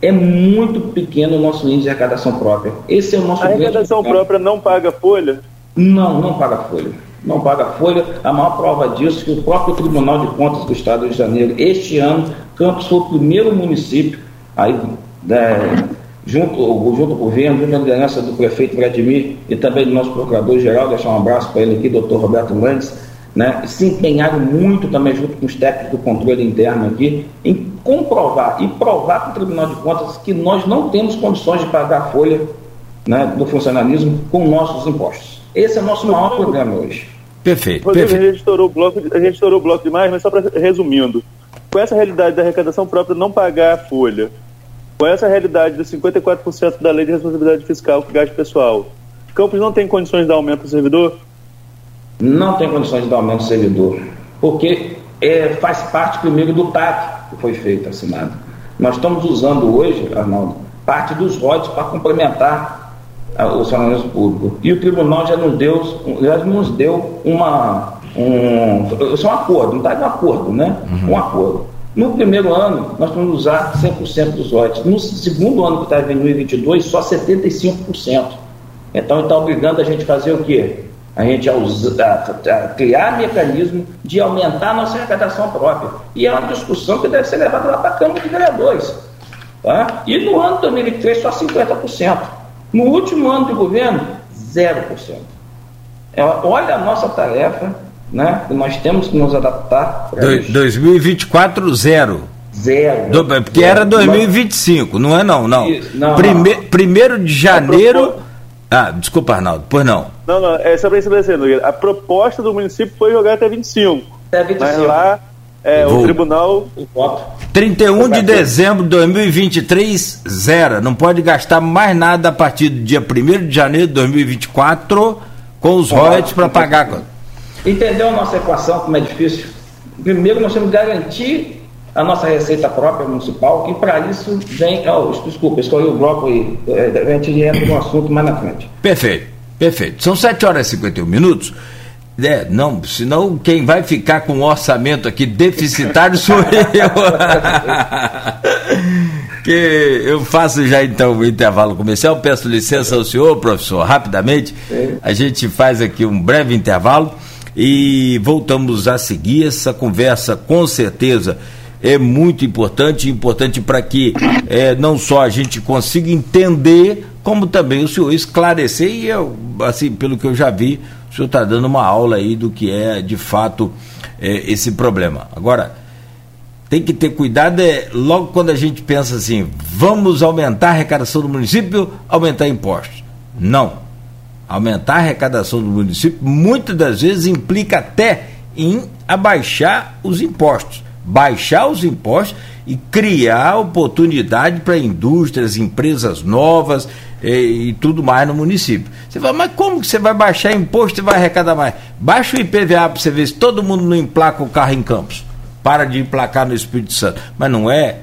É muito pequeno o nosso índice de arrecadação própria. Esse é o nosso A arrecadação própria não paga folha? Não, não paga folha. Não paga folha. A maior prova disso é que o próprio Tribunal de Contas do Estado do Rio de Janeiro, este ano, Campos foi o primeiro município aí, é, junto, junto ao governo, junto à liderança do prefeito Vladimir e também do nosso procurador-geral, deixar um abraço para ele aqui, doutor Roberto Landes, né, se empenharam muito também junto com os técnicos do controle interno aqui em comprovar e provar para o Tribunal de Contas que nós não temos condições de pagar a folha né, do funcionalismo com nossos impostos. Esse é o nosso maior problema hoje. Perfeito. Perfeito. A, gente estourou o bloco, a gente estourou o bloco demais, mas só para resumindo, com essa realidade da arrecadação própria não pagar a folha, com essa realidade dos 54% da lei de responsabilidade fiscal com gasto pessoal, Campos não tem condições de dar aumento do servidor? Não tem condições de dar aumento do servidor, porque é, faz parte primeiro do TAC que foi feito, assinado. Nós estamos usando hoje, Arnaldo, parte dos royalties para complementar a, o salário público. E o tribunal já nos deu, já nos deu uma, um, isso é um acordo, não está de um acordo, né? Uhum. Um acordo no primeiro ano, nós vamos usar 100% dos lotes. No segundo ano, que está em 2022, só 75%. Então, ele está obrigando a gente a fazer o quê? A gente a, usar, a, criar mecanismo de aumentar a nossa arrecadação própria. E é uma discussão que deve ser levada lá para a Câmara de Vereadores. Tá? E no ano de 2023, só 50%. No último ano de governo, 0%. É, olha a nossa tarefa né? nós temos que nos adaptar. Do, 2024, zero. Zero. Do, porque zero. era 2025, não é não, não. não, Prime, não. Primeiro de janeiro. Ah, desculpa, Arnaldo, pois não. Não, não, é só para estabelecer, a proposta do município foi jogar até 25. Até 25. Mas lá é, o tribunal. 31 de dezembro de 2023, zero. Não pode gastar mais nada a partir do dia 1 de janeiro de 2024 com os royalties para pagar. Entendeu a nossa equação, como é difícil? Primeiro, nós temos que garantir a nossa receita própria municipal, e para isso vem. Oh, desculpa, escolhi o bloco aí. É, a gente entra no assunto mais na frente. Perfeito, perfeito. São 7 horas e 51 minutos. É, não, senão quem vai ficar com o orçamento aqui deficitário sou eu. que eu faço já então o intervalo comercial. Peço licença ao senhor, professor, rapidamente. A gente faz aqui um breve intervalo e voltamos a seguir essa conversa com certeza é muito importante, importante para que é, não só a gente consiga entender, como também o senhor esclarecer, e eu, assim, pelo que eu já vi, o senhor está dando uma aula aí do que é de fato é, esse problema. Agora, tem que ter cuidado é, logo quando a gente pensa assim, vamos aumentar a arrecadação do município, aumentar impostos. Não. Aumentar a arrecadação do município muitas das vezes implica até em abaixar os impostos. Baixar os impostos e criar oportunidade para indústrias, empresas novas e, eh, e, tudo mais no município. Você fala, mas como que você vai baixar imposto e vai arrecadar mais? Baixa o IPVA para você ver se todo mundo não emplaca o carro em Campos. Para de emplacar no Espírito Santo. Mas não é,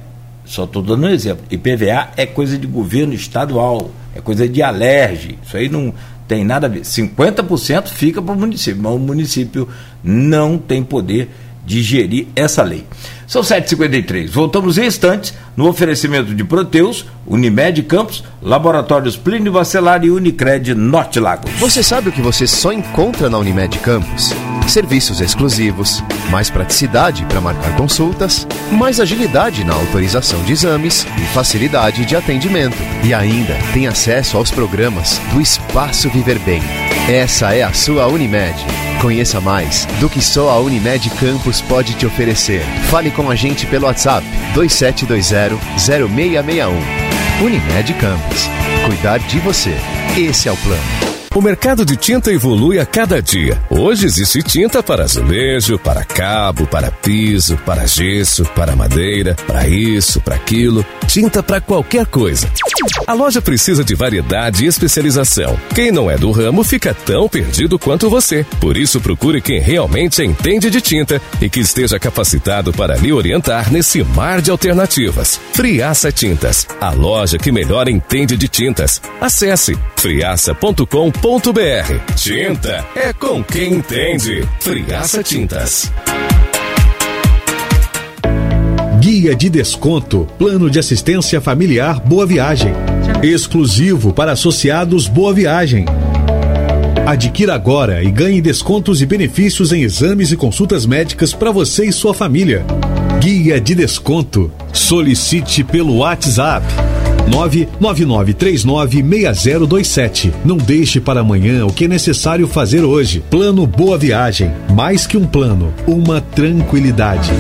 só estou dando um exemplo. IPVA é coisa de governo estadual, é coisa de alerge. Isso aí não tem nada a ver. 50% fica para o município, mas o município não tem poder de gerir essa lei. São 7h53. Voltamos em instantes no oferecimento de Proteus, Unimed Campos, Laboratórios Plínio Vacelar e Unicred Norte Lago. Você sabe o que você só encontra na Unimed Campos? Serviços exclusivos, mais praticidade para marcar consultas, mais agilidade na autorização de exames e facilidade de atendimento. E ainda tem acesso aos programas do Espaço Viver Bem. Essa é a sua Unimed. Conheça mais do que só a Unimed Campos pode te oferecer. Fale com a gente pelo WhatsApp 2720-0661. Unimed Campos. Cuidar de você. Esse é o plano. O mercado de tinta evolui a cada dia. Hoje existe tinta para azulejo, para cabo, para piso, para gesso, para madeira, para isso, para aquilo. Tinta para qualquer coisa. A loja precisa de variedade e especialização. Quem não é do ramo fica tão perdido quanto você. Por isso, procure quem realmente entende de tinta e que esteja capacitado para lhe orientar nesse mar de alternativas. Friaça Tintas, a loja que melhor entende de tintas. Acesse friaça.com.br Tinta é com quem entende. Friaça Tintas. Guia de desconto, plano de assistência familiar Boa Viagem. Exclusivo para associados Boa Viagem. Adquira agora e ganhe descontos e benefícios em exames e consultas médicas para você e sua família. Guia de desconto. Solicite pelo WhatsApp 999396027. Não deixe para amanhã o que é necessário fazer hoje. Plano Boa Viagem. Mais que um plano, uma tranquilidade.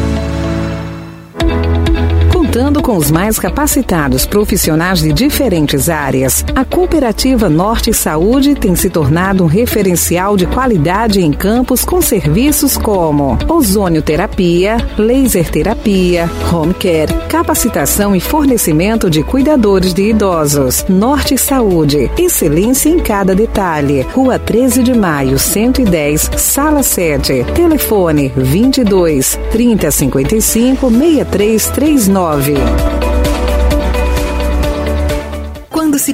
Contando com os mais capacitados profissionais de diferentes áreas, a Cooperativa Norte Saúde tem se tornado um referencial de qualidade em campos com serviços como ozonioterapia, laser terapia, home care, capacitação e fornecimento de cuidadores de idosos. Norte Saúde, excelência em cada detalhe. Rua 13 de Maio, 110, Sala 7. Telefone 22 3055 6339. Quando se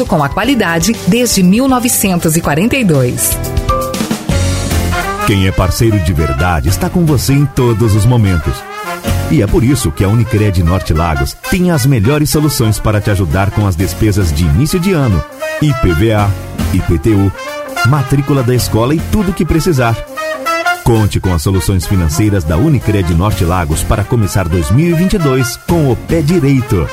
com a qualidade desde 1942. Quem é parceiro de verdade está com você em todos os momentos. E é por isso que a Unicred Norte Lagos tem as melhores soluções para te ajudar com as despesas de início de ano, IPVA, IPTU, matrícula da escola e tudo o que precisar. Conte com as soluções financeiras da Unicred Norte Lagos para começar 2022 com o pé direito.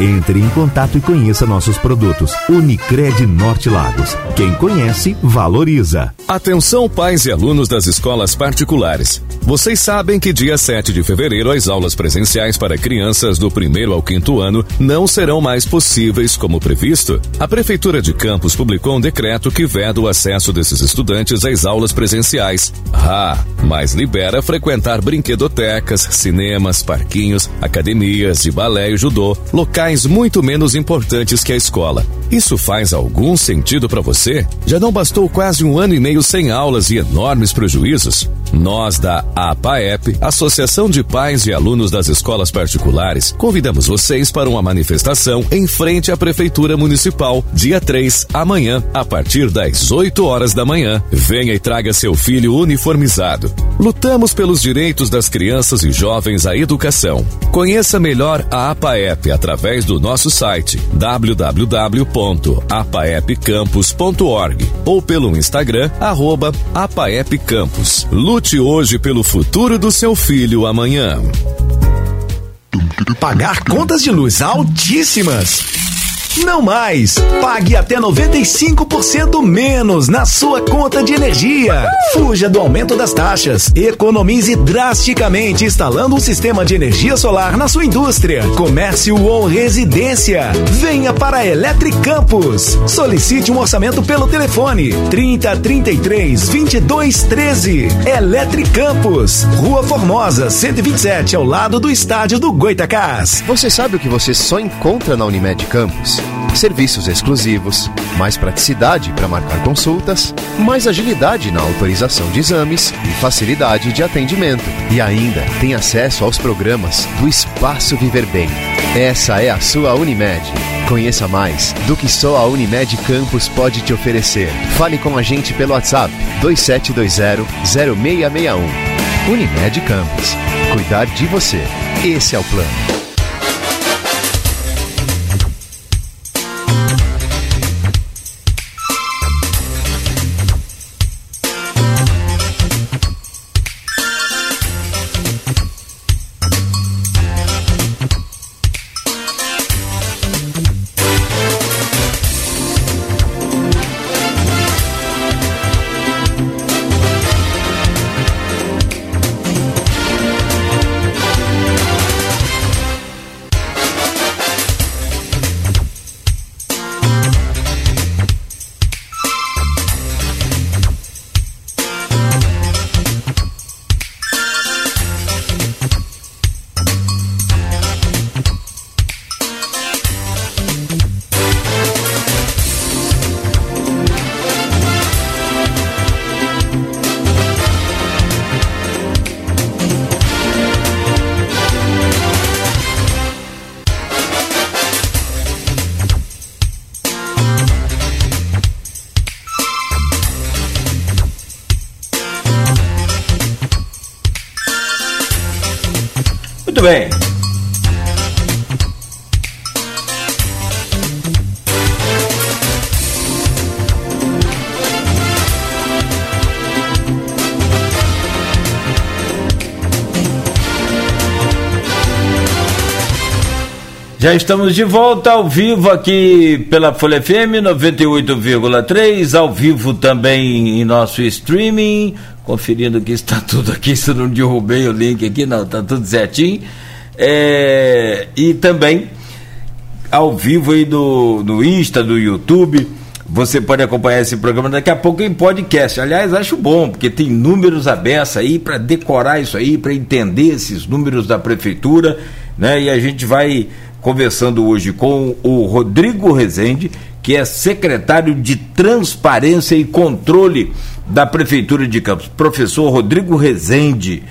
Entre em contato e conheça nossos produtos. Unicred Norte Lagos. Quem conhece, valoriza. Atenção pais e alunos das escolas particulares. Vocês sabem que dia 7 de fevereiro as aulas presenciais para crianças do primeiro ao quinto ano não serão mais possíveis como previsto? A Prefeitura de Campos publicou um decreto que veda o acesso desses estudantes às aulas presenciais. Ah, mas libera frequentar brinquedotecas, cinemas, parquinhos, academias de balé e judô, locais muito menos importantes que a escola. Isso faz algum sentido para você? Já não bastou quase um ano e meio sem aulas e enormes prejuízos? Nós da APAEP, Associação de Pais e Alunos das Escolas Particulares, convidamos vocês para uma manifestação em frente à Prefeitura Municipal, dia 3, amanhã, a partir das 8 horas da manhã. Venha e traga seu filho uniformizado. Lutamos pelos direitos das crianças e jovens à educação. Conheça melhor a APAEP através do nosso site www.apaepcampus.org ou pelo Instagram arroba apaepcampus. Lute hoje pelo futuro do seu filho amanhã. Pagar contas de luz altíssimas não mais. Pague até 95% menos na sua conta de energia. Fuja do aumento das taxas. Economize drasticamente instalando um sistema de energia solar na sua indústria, comércio ou residência. Venha para a Electric Campus. Solicite um orçamento pelo telefone 30 33 22 13. Electric Campus, Rua Formosa, 127, ao lado do estádio do Goitacás. Você sabe o que você só encontra na Unimed Campus? Serviços exclusivos, mais praticidade para marcar consultas, mais agilidade na autorização de exames e facilidade de atendimento. E ainda tem acesso aos programas do Espaço Viver Bem. Essa é a sua Unimed. Conheça mais do que só a Unimed Campus pode te oferecer. Fale com a gente pelo WhatsApp 2720-0661. Unimed Campus. Cuidar de você. Esse é o plano. Já estamos de volta ao vivo aqui pela Folha FM 98,3, ao vivo também em nosso streaming conferindo que está tudo aqui, se eu não derrubei o link aqui, não, está tudo certinho. É, e também ao vivo aí do, no Insta, do YouTube. Você pode acompanhar esse programa daqui a pouco em podcast. Aliás, acho bom, porque tem números abertos aí para decorar isso aí, para entender esses números da prefeitura, né? E a gente vai conversando hoje com o Rodrigo Rezende, que é secretário de Transparência e Controle da Prefeitura de Campos, professor Rodrigo Rezende.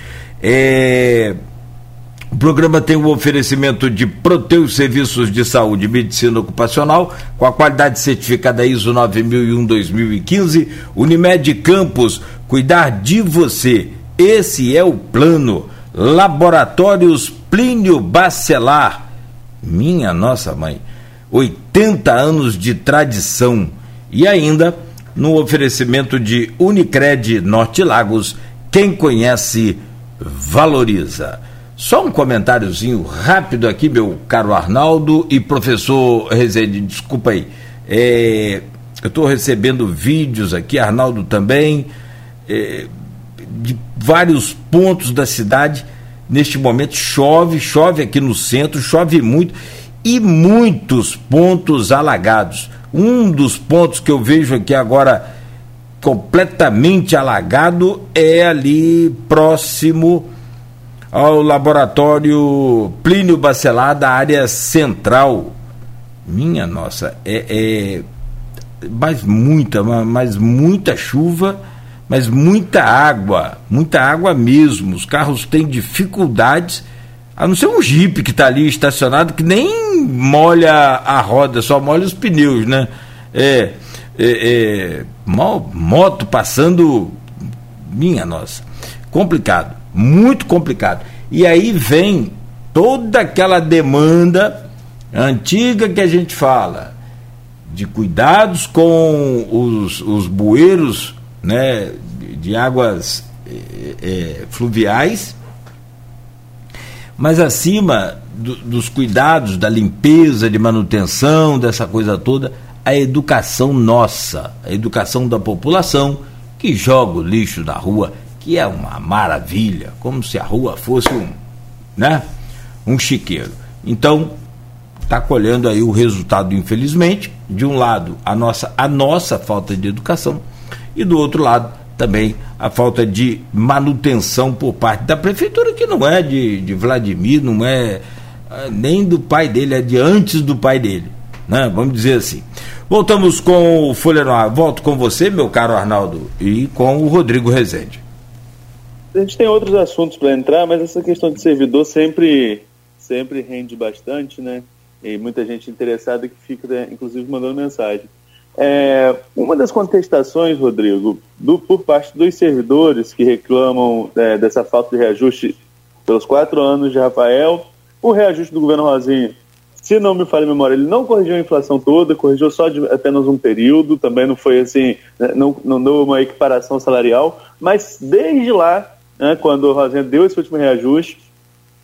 É, o programa tem o um oferecimento de Proteus Serviços de Saúde e Medicina Ocupacional, com a qualidade certificada ISO 9001-2015. Unimed Campos, cuidar de você. Esse é o plano. Laboratórios Plínio Bacelar. Minha nossa mãe. 80 anos de tradição. E ainda no oferecimento de Unicred Norte Lagos. Quem conhece, valoriza. Só um comentáriozinho rápido aqui, meu caro Arnaldo e professor Rezende, desculpa aí. É, eu estou recebendo vídeos aqui, Arnaldo também, é, de vários pontos da cidade. Neste momento chove, chove aqui no centro, chove muito e muitos pontos alagados. Um dos pontos que eu vejo aqui agora completamente alagado é ali próximo ao laboratório Plínio Bacelar da área central. minha nossa, é, é mas muita, mas muita chuva, mas muita água, muita água mesmo. Os carros têm dificuldades, a não ser um Jeep que está ali estacionado, que nem molha a roda, só molha os pneus, né? É, é, é moto passando, minha nossa, complicado, muito complicado. E aí vem toda aquela demanda antiga que a gente fala de cuidados com os, os bueiros né, de, águas é, é, fluviais, mas acima do, dos cuidados da limpeza, de manutenção, dessa coisa toda, a educação nossa, a educação da população que joga o lixo da rua, que é uma maravilha, como se a rua fosse um, né, um chiqueiro. Então, está colhendo aí o resultado, infelizmente, de um lado a nossa, a nossa falta de educação e do outro lado também a falta de manutenção por parte da prefeitura, que não é de, de Vladimir, não é ah, nem do pai dele, é de antes do pai dele, né? vamos dizer assim. Voltamos com o Folha no Ar. Volto com você, meu caro Arnaldo, e com o Rodrigo Rezende. A gente tem outros assuntos para entrar, mas essa questão de servidor sempre, sempre rende bastante, né? e muita gente interessada que fica, inclusive, mandando mensagem. É, uma das contestações, Rodrigo, do, por parte dos servidores que reclamam é, dessa falta de reajuste pelos quatro anos de Rafael, o reajuste do governo Rosinha, se não me falha a memória, ele não corrigiu a inflação toda, corrigiu só de apenas um período, também não foi assim, né, não, não deu uma equiparação salarial, mas desde lá, né, quando o Rosinha deu esse último reajuste,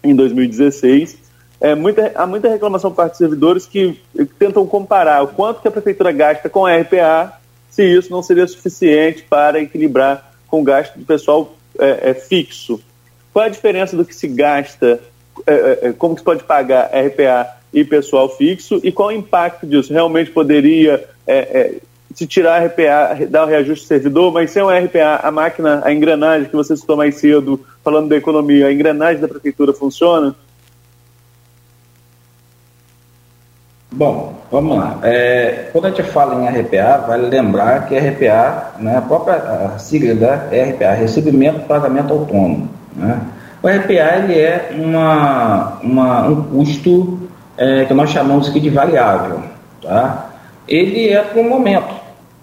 em 2016, é, muita, há muita reclamação por parte dos servidores que, tentam comparar o quanto que a prefeitura gasta com a RPA, se isso não seria suficiente para equilibrar com o gasto do pessoal é, é, fixo. Qual a diferença do que se gasta, é, é, é, como que se pode pagar RPA e pessoal fixo e qual o impacto disso? Realmente poderia se tirar a RPA, dar o reajuste do servidor, mas sem o RPA, a máquina, a engrenagem que você citou mais cedo, falando da economia, a engrenagem da prefeitura funciona? Bom, vamos lá. É, quando a gente fala em RPA, vale lembrar que RPA, né, a própria sigla da RPA, Recebimento Pagamento Autônomo. Né? O RPA ele é uma, uma, um custo é, que nós chamamos aqui de variável. Tá? Ele é para um momento.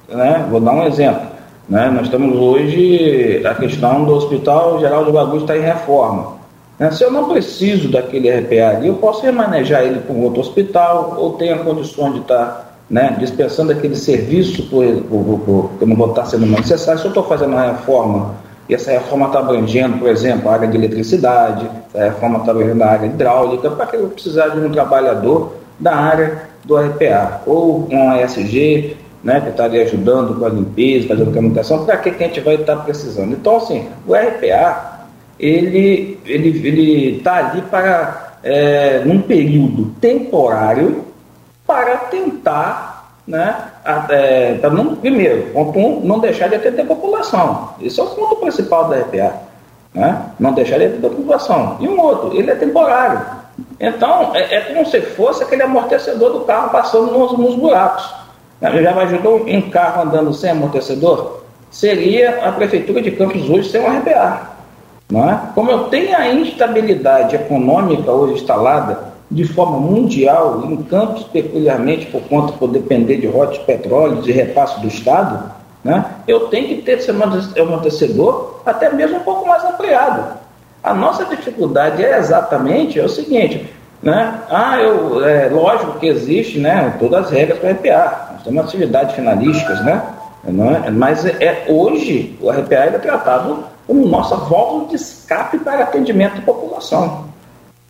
Né? Vou dar um exemplo. Né? Nós estamos hoje, a questão do Hospital Geral de Bagunça está em reforma. Né? Se eu não preciso daquele RPA ali, eu posso remanejar ele para um outro hospital ou tenho condições de estar né, dispensando aquele serviço por, que não vou estar sendo mais necessário. Se eu estou fazendo uma reforma e essa reforma está abrangendo, por exemplo, a área de eletricidade, a reforma está abrangendo a área hidráulica, para que eu precisar de um trabalhador da área do RPA ou um ASG, né, que estaria ajudando com a limpeza, fazendo a comunicação, para que, que a gente vai estar precisando. Então, assim, o RPA ele ele ele está ali para é, num período temporário para tentar, né, é, para não primeiro ponto um, não deixar de atender a população. Esse é o ponto principal da RPA, né? Não deixar de atender a população. E um outro, ele é temporário. Então é, é como se fosse aquele amortecedor do carro passando nos, nos buracos. Já imaginou um carro andando sem amortecedor? Seria a prefeitura de Campos hoje sem um RPA. Não é? Como eu tenho a instabilidade econômica hoje instalada de forma mundial, em campos peculiarmente por conta por depender de rotas de petróleo, de repasse do Estado, né? eu tenho que ter esse amortecedor até mesmo um pouco mais ampliado. A nossa dificuldade é exatamente é o seguinte, né? Ah, eu, é, lógico que existe né, todas as regras para RPA, nós temos atividades finalísticas, né? É? Mas é, hoje o RPA é tratado como nossa válvula de escape para atendimento da população.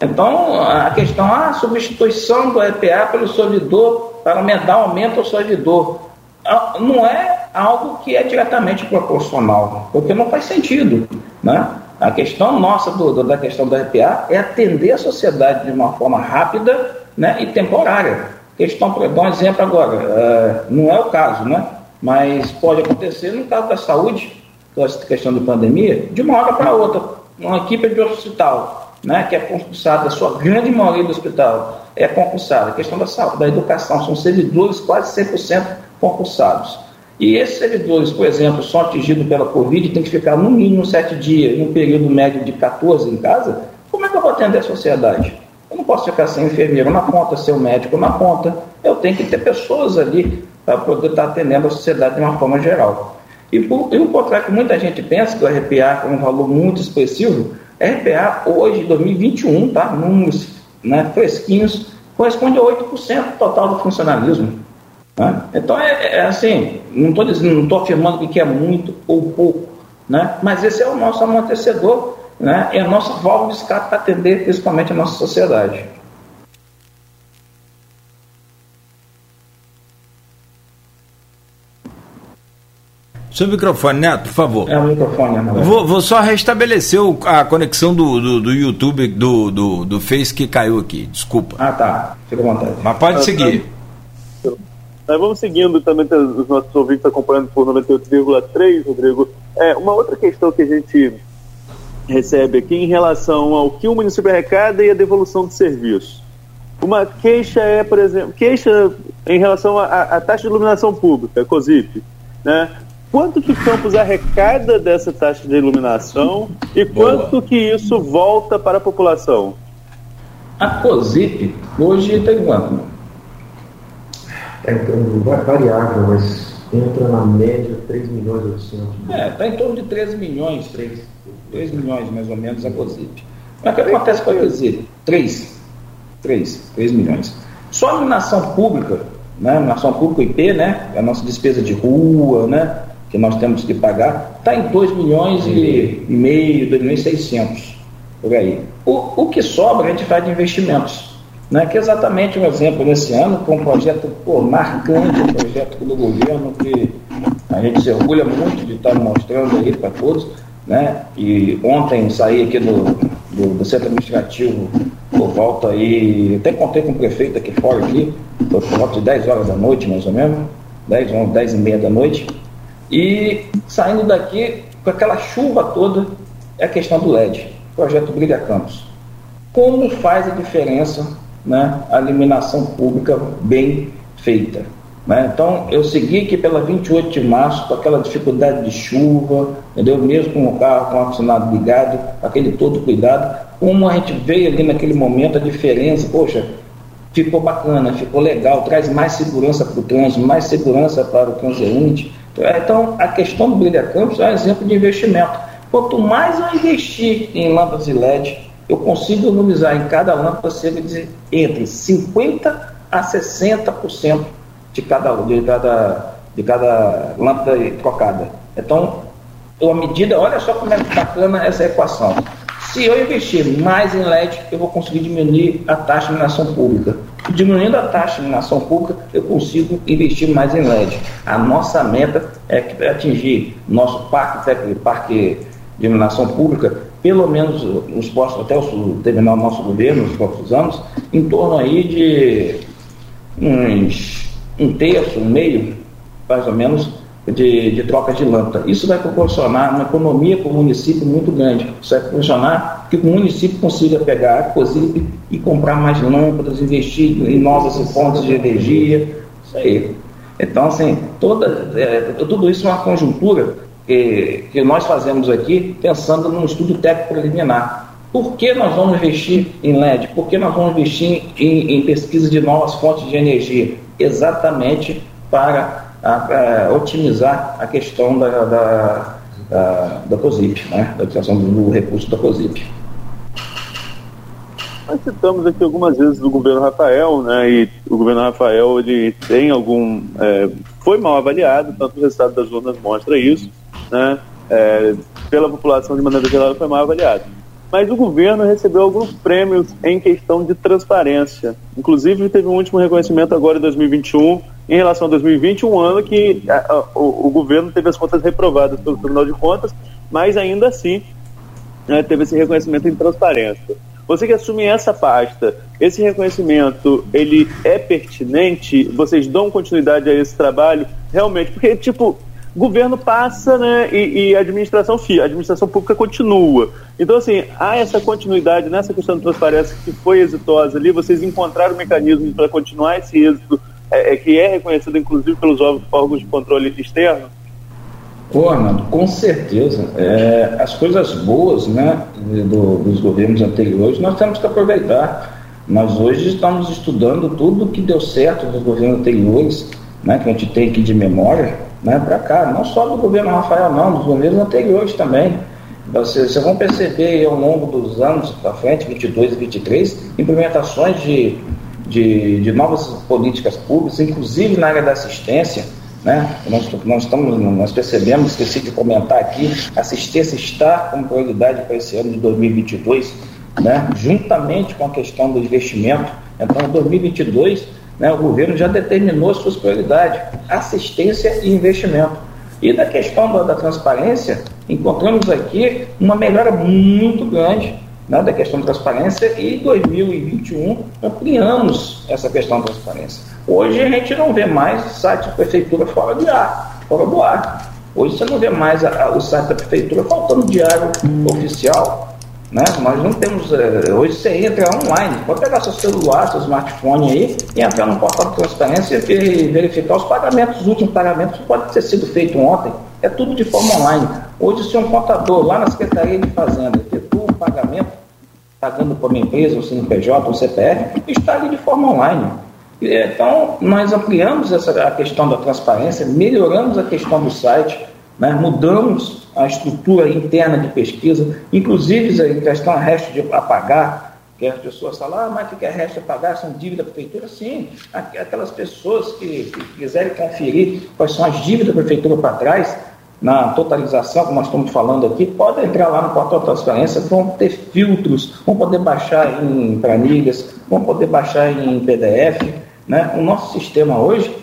Então, a questão, a substituição do EPA pelo servidor para aumentar aumento ao servidor, não é algo que é diretamente proporcional, porque não faz sentido. Né? A questão nossa do, da questão do EPA é atender a sociedade de uma forma rápida né, e temporária. Questão, para dar um exemplo agora, uh, não é o caso, né? mas pode acontecer no caso da saúde, essa questão de pandemia, de uma hora para outra, uma equipe de hospital né, que é concursada, a sua grande maioria do hospital é concursada. A questão da saúde, da educação, são servidores quase 100% concursados. E esses servidores, por exemplo, são atingidos pela Covid, tem que ficar no mínimo sete dias, em um período médio de 14 em casa, como é que eu vou atender a sociedade? Eu não posso ficar sem enfermeiro na ponta, ser um médico na ponta. Eu tenho que ter pessoas ali para poder estar atendendo a sociedade de uma forma geral. E, por, e o contrário que muita gente pensa que o RPA é um valor muito expressivo, RPA hoje, 2021, tá? Números né, fresquinhos, corresponde a 8% total do funcionalismo. Né? Então, é, é, assim, não estou afirmando que é muito ou pouco, né? mas esse é o nosso amortecedor, né? é a nossa válvula de escape para atender principalmente a nossa sociedade. Seu microfone, Neto, por favor. É o microfone, né? Vou, vou só restabelecer a conexão do, do, do, YouTube, do, do, do Face que caiu aqui. Desculpa. Ah, tá. Fica à vontade. Mas pode seguir. Nós vamos seguindo também, os nossos ouvintes acompanhando por 98,3, Rodrigo. É, uma outra questão que a gente recebe aqui em relação ao que o município arrecada e a devolução de serviço. Uma queixa é, por exemplo, queixa em relação à taxa de iluminação pública, COSIP, né? Quanto que Campos arrecada dessa taxa de iluminação e quanto Boa. que isso volta para a população? A COSIP hoje tem quanto? É então, variável, mas entra na média 3 milhões e 800. É, está em torno de 13 milhões, 3, 2 milhões mais ou menos a COSIP. Mas o que acontece com a COSIP? 3, 3, 3 milhões. Só a iluminação pública, né, iluminação pública IP, né, a nossa despesa de rua, né, que nós temos que pagar, está em 2 milhões e, e meio, 2 milhões e 600, por aí. O, o que sobra a gente faz de investimentos, né? que é exatamente um exemplo nesse ano, com um projeto pô, marcante, um projeto do governo que a gente se orgulha muito de estar mostrando aí para todos, né? E ontem saí aqui do, do, do, centro administrativo por volta aí, até contei com o prefeito aqui fora aqui, por volta de 10 horas da noite, mais ou menos, 10, 11, 10 e meia da noite, e saindo daqui, com aquela chuva toda, é a questão do LED, projeto Brilha Campos. Como faz a diferença né, a iluminação pública bem feita? Né? Então, eu segui aqui pela 28 de março, com aquela dificuldade de chuva, entendeu? mesmo com o carro com o ar-condicionado ligado, aquele todo cuidado. Como a gente veio ali naquele momento, a diferença, poxa, ficou bacana, ficou legal, traz mais segurança para o trânsito, mais segurança para o transeunte, então, a questão do Brilha Campos é um exemplo de investimento. Quanto mais eu investir em lâmpadas de LED, eu consigo economizar em cada lâmpada cerca de entre 50% a 60% de cada, de, cada, de cada lâmpada trocada. Então, a medida, olha só como é bacana essa equação. Se eu investir mais em LED, eu vou conseguir diminuir a taxa de iluminação pública. Diminuindo a taxa de iluminação pública, eu consigo investir mais em LED. A nossa meta é atingir nosso parque, parque de iluminação pública, pelo menos nos próximos, até o terminar o nosso governo, nos próximos anos, em torno aí de uns um terço, um meio, mais ou menos, de, de troca de lâmpada. Isso vai proporcionar uma economia para o município muito grande. Isso vai proporcionar que o município consiga pegar a COSIP e comprar mais lâmpadas, investir em novas fontes de energia. Isso aí. Então, assim, toda, é, tudo isso é uma conjuntura que, que nós fazemos aqui pensando num estudo técnico preliminar. Por que nós vamos investir em LED? Por que nós vamos investir em, em pesquisa de novas fontes de energia? Exatamente para a, a otimizar a questão da, da, da, da COSIP, né? da utilização do recurso da COSIP. Nós citamos aqui algumas vezes do governo Rafael, né? E o governo Rafael ele tem algum. É, foi mal avaliado, tanto o resultado das urnas mostra isso, né? É, pela população de maneira geral foi mal avaliado. Mas o governo recebeu alguns prêmios em questão de transparência. Inclusive teve um último reconhecimento agora em 2021 em relação a 2020, um ano que a, a, o, o, governo teve as contas reprovadas pelo Tribunal de Contas, mas ainda assim né, teve esse reconhecimento em transparência. Você que assume essa pasta, esse reconhecimento, ele é pertinente? Vocês dão continuidade a esse trabalho? Realmente, porque, tipo, governo passa, né, e, e administração fica, a administração pública continua. Então, assim, há essa continuidade nessa questão de transparência que foi exitosa ali, vocês encontraram mecanismos para continuar esse êxito, é, é, que é reconhecido, inclusive, pelos órgãos de controle externo? Pô, Arnaldo, com certeza. É, as coisas boas né, do, dos governos anteriores nós temos que aproveitar. Nós hoje estamos estudando tudo que deu certo dos governos anteriores, né, que a gente tem aqui de memória, né, para cá. Não só do governo Rafael, não, dos governos anteriores também. Vocês, vocês vão perceber ao longo dos anos para frente, 22 e 23, implementações de, de, de novas políticas públicas, inclusive na área da assistência né? Nós, nós, estamos, nós percebemos, esqueci de comentar aqui, assistência está como prioridade para esse ano de 2022, né? juntamente com a questão do investimento. Então, em 2022, né, o governo já determinou as suas prioridades, assistência e investimento. E da questão da, da transparência, encontramos aqui uma melhora muito grande né, da questão da transparência e em 2021 ampliamos essa questão da transparência. Hoje a gente não vê mais site da prefeitura fora de ar, fora do ar. Hoje você não vê mais a, a, o site da prefeitura faltando diário oficial. Né? Nós não temos. Eh, hoje você entra online, pode pegar seu celular, seu smartphone aí e entrar no portal de transparência e verificar os pagamentos, os últimos pagamentos pode ter sido feito ontem. É tudo de forma online. Hoje, se um contador lá na Secretaria de Fazenda pagamento, pagando para uma empresa, um CNPJ, um CPF, está ali de forma online. Então, nós ampliamos essa, a questão da transparência, melhoramos a questão do site, né, mudamos a estrutura interna de pesquisa, inclusive em questão a resto de apagar, que as pessoas falam, ah, mas o que é resto de pagar? São dívidas da prefeitura? Sim, aquelas pessoas que, que quiserem conferir quais são as dívidas da prefeitura para trás, na totalização, como nós estamos falando aqui, podem entrar lá no portal transparência, vão ter filtros, vão poder baixar em planilhas, vão poder baixar em PDF. Né? O nosso sistema hoje,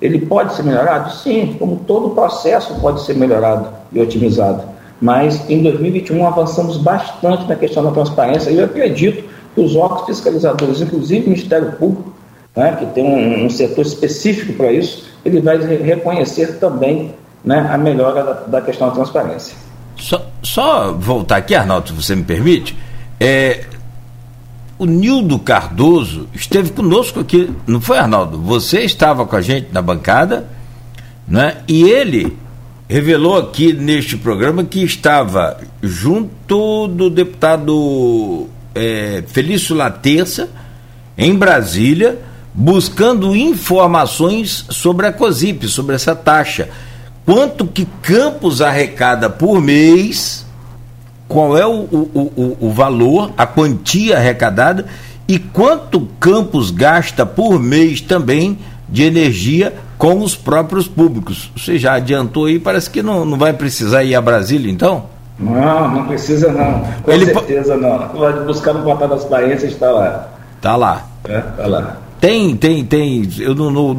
ele pode ser melhorado? Sim, como todo processo pode ser melhorado e otimizado. Mas em 2021 avançamos bastante na questão da transparência e eu acredito que os órgãos fiscalizadores, inclusive o Ministério Público, né, que tem um, um setor específico para isso, ele vai reconhecer também né, a melhora da, da, questão da transparência. Só, só voltar aqui, Arnaldo, se você me permite. É, o Nildo Cardoso esteve conosco aqui, não foi, Arnaldo? Você estava com a gente na bancada, né? E ele revelou aqui neste programa que estava junto do deputado é, Felício Laterça, em Brasília, buscando informações sobre a COSIP, sobre essa taxa quanto que Campos arrecada por mês, qual é o, o, o, o valor, a quantia arrecadada e quanto Campos gasta por mês também de energia com os próprios públicos. Você já adiantou aí, parece que não, não vai precisar ir a Brasília, então? Não, não precisa não. Com Ele certeza não. Pode buscar no portal das parências, está lá. Está lá. É, está lá. Tem, tem, tem. Eu não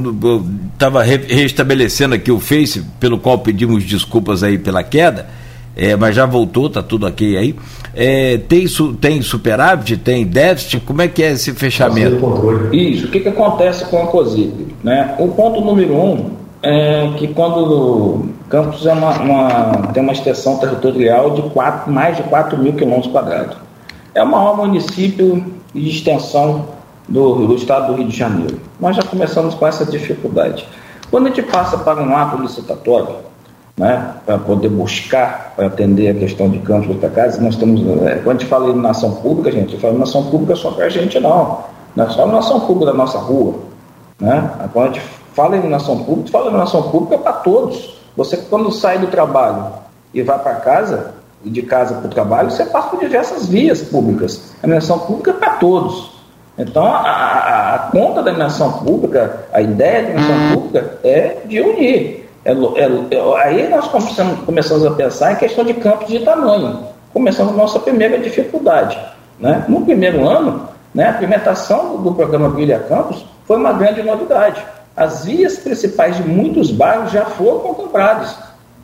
estava re, restabelecendo aqui o Face, pelo qual pedimos desculpas aí pela queda, é, mas já voltou, tá tudo ok aí. É, tem, tem superávit, tem déficit, como é que é esse fechamento? Isso, o que, que acontece com a COSIP? Né? O ponto número um é que quando Campos é uma, uma, tem uma extensão territorial de quatro, mais de 4 mil quilômetros quadrados. É o maior município de extensão do, do estado do Rio de Janeiro. Nós já começamos com essa dificuldade. Quando a gente passa para um ato licitatório, né, para poder buscar, para atender a questão de campos da casa, nós temos, é, quando a gente fala em iluminação pública, gente, fala iluminação pública só para a gente não, não é só iluminação pública da nossa rua. Né? Quando a gente fala em iluminação pública, fala em iluminação pública para todos. Você, quando sai do trabalho e vai para casa, e de casa para o trabalho, você passa por diversas vias públicas. A iluminação pública é para todos. Então, a, a, a, conta da iluminação pública, a ideia da iluminação pública é de unir. É, é, é, aí nós começamos, começamos a pensar em questão de campos de tamanho. Começamos a nossa primeira dificuldade. Né? No primeiro ano, né, a implementação do, do programa Brilha Campos foi uma grande novidade. As vias principais de muitos bairros já foram contempladas,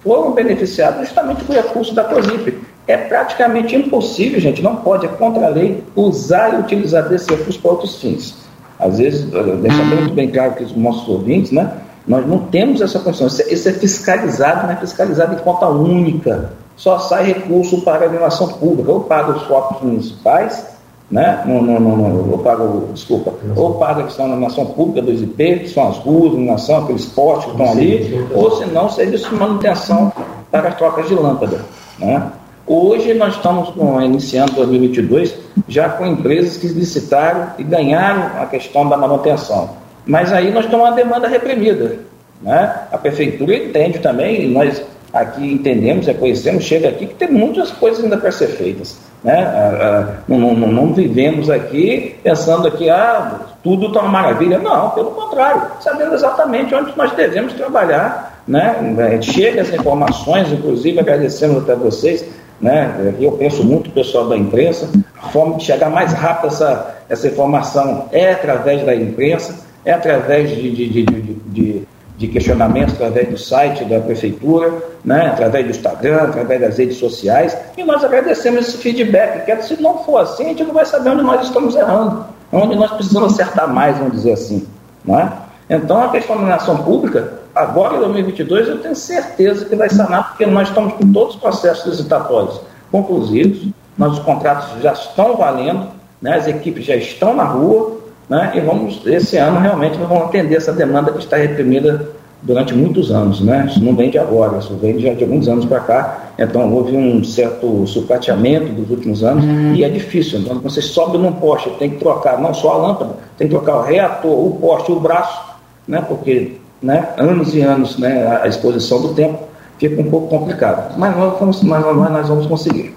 foram beneficiados justamente por recursos da COSIP. É praticamente impossível, gente, não pode, é contra a lei, usar e utilizar desse recurso para outros fins. Às vezes, eh, deixando muito bem claro que os nossos ouvintes, né? Nós não temos essa condição. Isso é, é fiscalizado, não é fiscalizado em conta única. Só sai recurso para a animação pública. Ou paga os corpos municipais, né? Não, não, não, não, ou paga, desculpa, ou paga a questão da animação pública dos IP, que são as ruas, iluminação, aqueles postes que estão ali, ou se não, serviço de manutenção para as trocas de lâmpada. Né? Hoje nós estamos com, iniciando 2022 já com empresas que licitaram e ganharam a questão da manutenção. Mas aí nós temos uma demanda reprimida. Né? A prefeitura entende também, e nós aqui entendemos, reconhecemos, chega aqui que tem muitas coisas ainda para ser feitas. Né? não, não, não, vivemos aqui pensando que ah, tudo está uma maravilha. Não, pelo contrário, sabendo exatamente onde nós devemos trabalhar. Né? Chega as informações, inclusive agradecemos até vocês, né? eu penso muito pessoal da imprensa, a forma de chegar mais rápido essa, essa informação é através da imprensa é através de, de, de, de, de questionamentos, através do site da prefeitura, né, através do Instagram, através das redes sociais, e nós agradecemos esse feedback, que se não for assim, a gente não vai saber onde nós estamos errando, onde nós precisamos acertar mais, vamos dizer assim. Não é? Então, a questão da nação pública, agora em 2022, eu tenho certeza que vai sanar, porque nós estamos com todos os processos licitatórios conclusivos, nossos contratos já estão valendo, né, as equipes já estão na rua, né? E vamos, esse ano realmente nós vamos atender essa demanda que está reprimida durante muitos anos, né? Isso não vem de agora, isso vem já de alguns anos para cá. Então houve um certo sucateamento dos últimos anos uhum. e é difícil. Então você sobe num poste, tem que trocar não só a lâmpada, tem que trocar o reator, o poste, o braço, né? Porque né, anos e anos né, a exposição do tempo fica um pouco complicado. Mas nós vamos, mas nós vamos conseguir.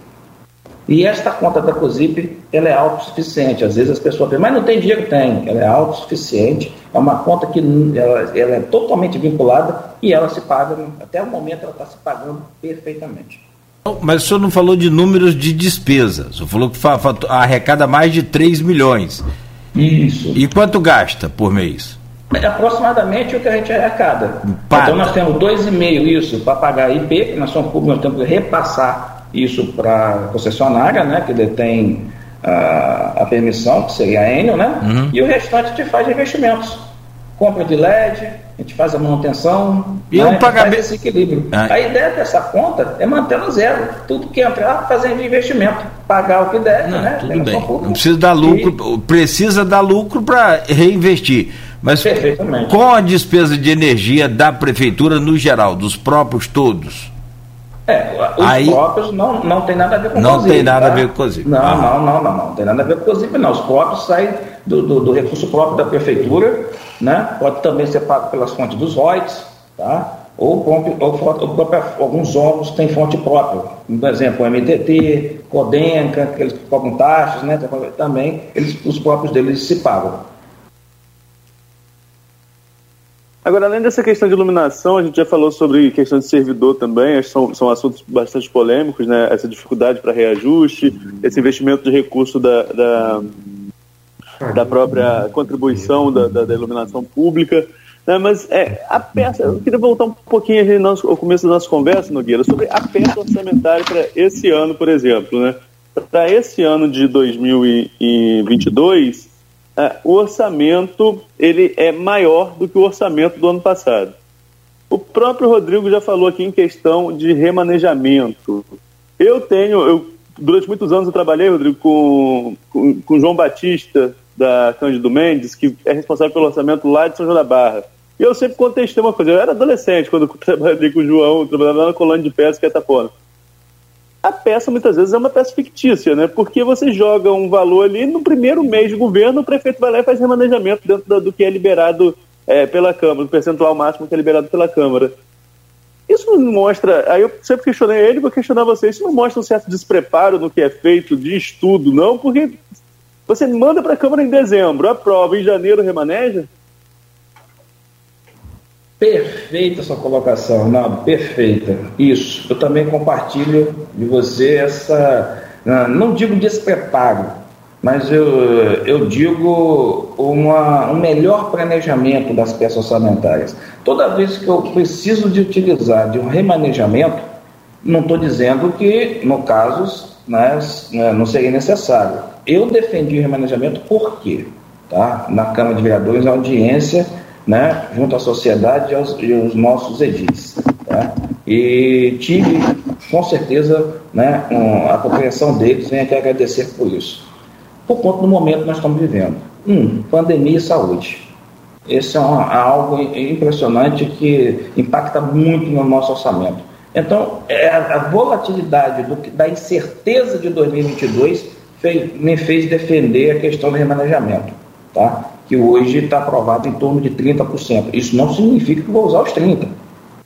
E esta conta da COSIP, ela é autossuficiente. Às vezes as pessoas pensam, mas não tem dinheiro? Tem. Ela é autossuficiente. É uma conta que ela, ela é totalmente vinculada e ela se paga, até o momento ela está se pagando perfeitamente. Mas o senhor não falou de números de despesa. O senhor falou que arrecada mais de 3 milhões. Isso. E quanto gasta por mês? É aproximadamente o que a gente arrecada. Então nós temos 2,5 isso para pagar IP, que nós somos públicos, nós temos que repassar isso para a concessionária, né, que detém a, a permissão, que seria a Enel, né? Uhum. E o restante a gente faz investimentos. Compra de LED, a gente faz a manutenção, e né? um pagamento... esse equilíbrio. Ah. A ideia dessa conta é manter no zero. Tudo que entrar, fazer de investimento. Pagar o que deve, Não, né? Tudo bem. Não precisa dar lucro, e... precisa dar lucro para reinvestir. Mas com a despesa de energia da prefeitura no geral, dos próprios todos, é, os Aí, próprios não, não tem nada a ver com Não COSIP, tem nada tá? a ver com COSIP. Não, ah. não, não, não, não, tem nada a ver com COSIP, não. Os próprios saem do, do, do, recurso próprio da prefeitura, né? Pode também ser pago pelas fontes dos ROITs, tá? Ou, ou, ou alguns órgãos têm fonte própria. Por exemplo, o MTT, Codenca, que eles cobram taxas, né? Também eles, os próprios deles se pagam. Agora, além dessa questão de iluminação, a gente já falou sobre questão de servidor também, são, são assuntos bastante polêmicos, né? Essa dificuldade para reajuste, esse investimento de recurso da, da, da própria contribuição da, da, da iluminação pública. Né? Mas é, a peça, eu queria voltar um pouquinho ao começo da nossa conversa, Nogueira, sobre a peça orçamentária para esse ano, por exemplo. Né? Para esse ano de 2022, é, o orçamento ele é maior do que o orçamento do ano passado. O próprio Rodrigo já falou aqui em questão de remanejamento. Eu tenho, eu, durante muitos anos eu trabalhei, Rodrigo, com, com, com João Batista, da Cândido Mendes, que é responsável pelo orçamento lá de São João da Barra. E eu sempre contestei uma coisa. Eu era adolescente quando trabalhei com o João, trabalhava na colônia de pesca que é Tapona a peça muitas vezes é uma peça fictícia, né? Porque você joga um valor ali no primeiro mês de governo, o prefeito vai lá e faz remanejamento dentro do, do que é liberado é, pela Câmara, do percentual máximo que é liberado pela Câmara. Isso não mostra. Aí eu sempre questionei ele, vou questionar você. Isso não mostra um certo despreparo no que é feito de estudo, não? Porque você manda para a Câmara em dezembro, aprova, em janeiro remaneja. Perfeita sua colocação, não, perfeita. Isso. Eu também compartilho de você essa, não digo despreparo, mas eu, eu digo uma, um melhor planejamento das peças orçamentárias. Toda vez que eu preciso de utilizar de um remanejamento, não estou dizendo que, no caso, né, né, não seria necessário. Eu defendi o remanejamento por quê? Tá? Na Câmara de Vereadores, a audiência né, junto à sociedade e aos, e aos nossos edis. Tá? E tive, com certeza, né, um, a compreensão deles, venho aqui agradecer por isso. Por conta do momento que nós estamos vivendo. Um, pandemia e saúde. Esse é algo impressionante que impacta muito no nosso orçamento. Então, é a volatilidade do, da incerteza de 2022 fez, me fez defender a questão do remanejamento, tá? Que hoje está aprovado em torno de 30%. Isso não significa que vou usar os 30%,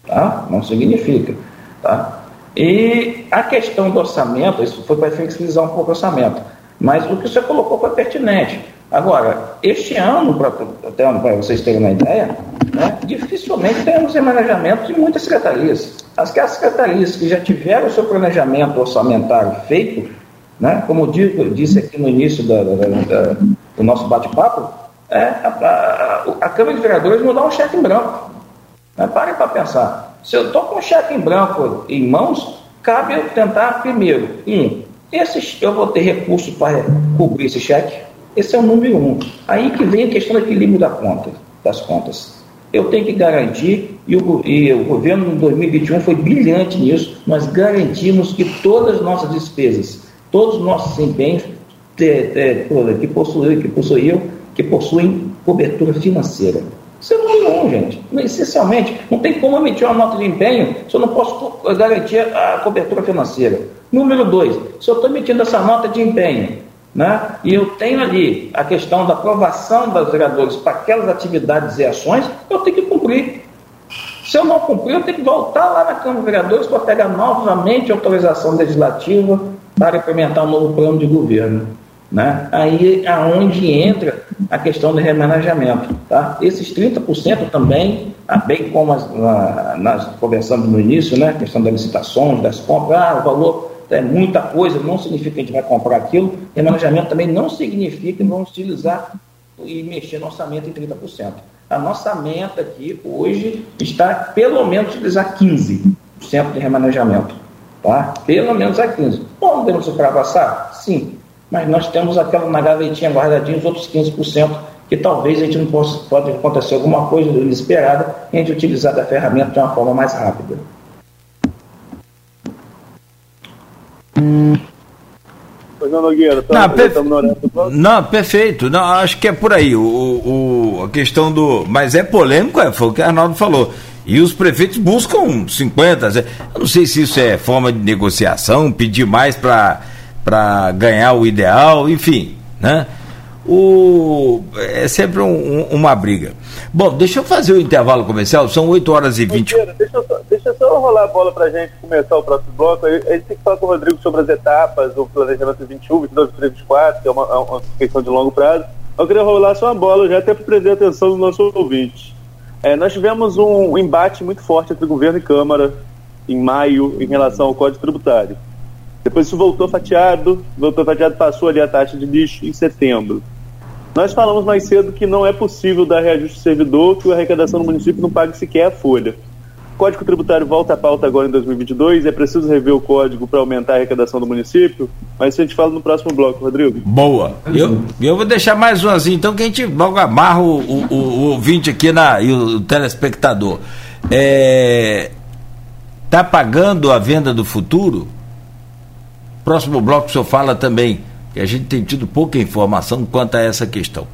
tá? não significa. Tá? E a questão do orçamento, isso foi para flexibilizar um pouco o orçamento, mas o que você colocou foi pertinente. Agora, este ano, para vocês terem uma ideia, né, dificilmente teremos remanejamento de muitas secretarias. As secretarias que já tiveram o seu planejamento orçamentário feito, né, como eu disse aqui no início da, da, da, do nosso bate-papo, é, a, a, a, Câmara de Vereadores mudar um cheque em branco. Né, parem para pensar. Se eu estou com um cheque em branco em mãos, cabe eu tentar, primeiro, um, esse, eu vou ter recurso para cobrir esse cheque esse é o número um. Aí que vem a questão do equilíbrio da conta, das contas. Eu tenho que garantir, e o, e o governo em 2021 foi brilhante nisso, nós garantimos que todas as nossas despesas, todos os nossos empenhos que, possuíam, que possuíam, que possuem cobertura financeira. Isso é número um, gente. Essencialmente, não tem como emitir uma nota de empenho se eu não posso garantir a cobertura financeira. Número dois, se eu estou emitindo essa nota de empenho né? e eu tenho ali a questão da aprovação dos vereadores para aquelas atividades e ações, eu tenho que cumprir. Se eu não cumprir, eu tenho que voltar lá na Câmara de Vereadores para pegar novamente a autorização legislativa para implementar um novo plano de governo. Né? Aí é onde entra a questão do remanejamento. Tá? Esses 30% também, ah, bem como as, nós conversamos no início, né? a questão das licitações, das compras, ah, o valor é muita coisa, não significa que a gente vai comprar aquilo. Remanejamento também não significa que vamos utilizar e mexer no orçamento em 30%. A nossa meta aqui hoje está pelo menos utilizar 15% de remanejamento. Tá? Pelo menos a 15%. Podemos ultrapassar? Sim. Mas nós temos aquela na gavetinha guardadinha, os outros 15%, que talvez a gente não possa, pode acontecer alguma coisa inesperada e a gente utilizar da ferramenta de uma forma mais rápida. Pois não, Nogueira, tá, não, perfe... não, perfeito. Não, acho que é por aí. O, o, a questão do. Mas é polêmico, é, foi o que o Arnaldo falou. E os prefeitos buscam 50. Eu não sei se isso é forma de negociação, pedir mais para ganhar o ideal, enfim. Né? O, é sempre um, uma briga. Bom, deixa eu fazer o intervalo comercial, são 8 horas e 20. Deixa eu, só, deixa só rolar a bola para a gente começar o próximo bloco. A gente tem que falar com o Rodrigo sobre as etapas do planejamento 21, 22, 23, 24, que é uma, é uma questão de longo prazo. Eu queria rolar só uma bola já até para prender a atenção do nosso ouvinte. É, nós tivemos um embate muito forte entre governo e Câmara em maio em relação ao Código Tributário. Depois isso voltou fatiado, voltou fatiado, passou ali a taxa de lixo em setembro. Nós falamos mais cedo que não é possível dar reajuste servidor, que a arrecadação do município não pague sequer a folha. O Código Tributário volta à pauta agora em 2022, é preciso rever o código para aumentar a arrecadação do município, mas isso a gente fala no próximo bloco, Rodrigo. Boa. Eu, eu vou deixar mais um assim, então que a gente logo amarra o, o, o ouvinte aqui na, e o telespectador. É, tá pagando a venda do futuro? Próximo bloco o senhor fala também que a gente tem tido pouca informação quanto a essa questão.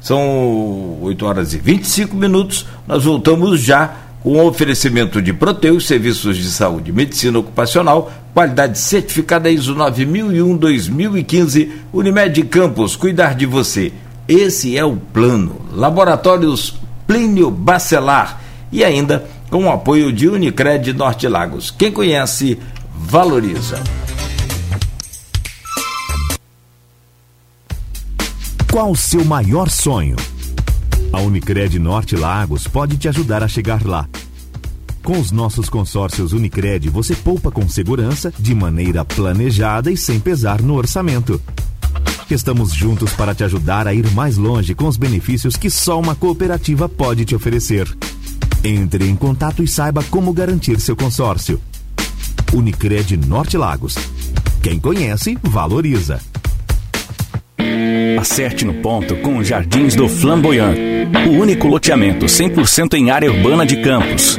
São 8 horas e 25 minutos, nós voltamos já com o oferecimento de Proteus, serviços de saúde medicina ocupacional, qualidade certificada ISO 9001-2015, Unimed Campos, cuidar de você. Esse é o plano. Laboratórios Plínio Bacelar e ainda com o apoio de Unicred Norte Lagos. Quem conhece, valoriza. Qual o seu maior sonho? A Unicred Norte Lagos pode te ajudar a chegar lá. Com os nossos consórcios Unicred, você poupa com segurança, de maneira planejada e sem pesar no orçamento. Estamos juntos para te ajudar a ir mais longe com os benefícios que só uma cooperativa pode te oferecer. Entre em contato e saiba como garantir seu consórcio. Unicred Norte Lagos. Quem conhece, valoriza. Acerte no ponto com os Jardins do Flamboyant, o único loteamento 100% em área urbana de Campos.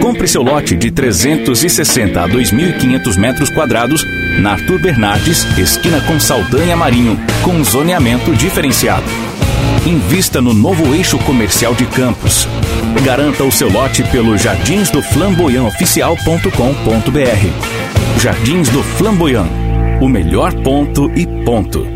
Compre seu lote de 360 a 2.500 metros quadrados na Arthur Bernardes, esquina com Saldanha Marinho, com zoneamento diferenciado. Invista no novo eixo comercial de Campos. Garanta o seu lote pelo jardinsdoflamboyantoficial.com.br. Jardins do Flamboyant, o melhor ponto e ponto.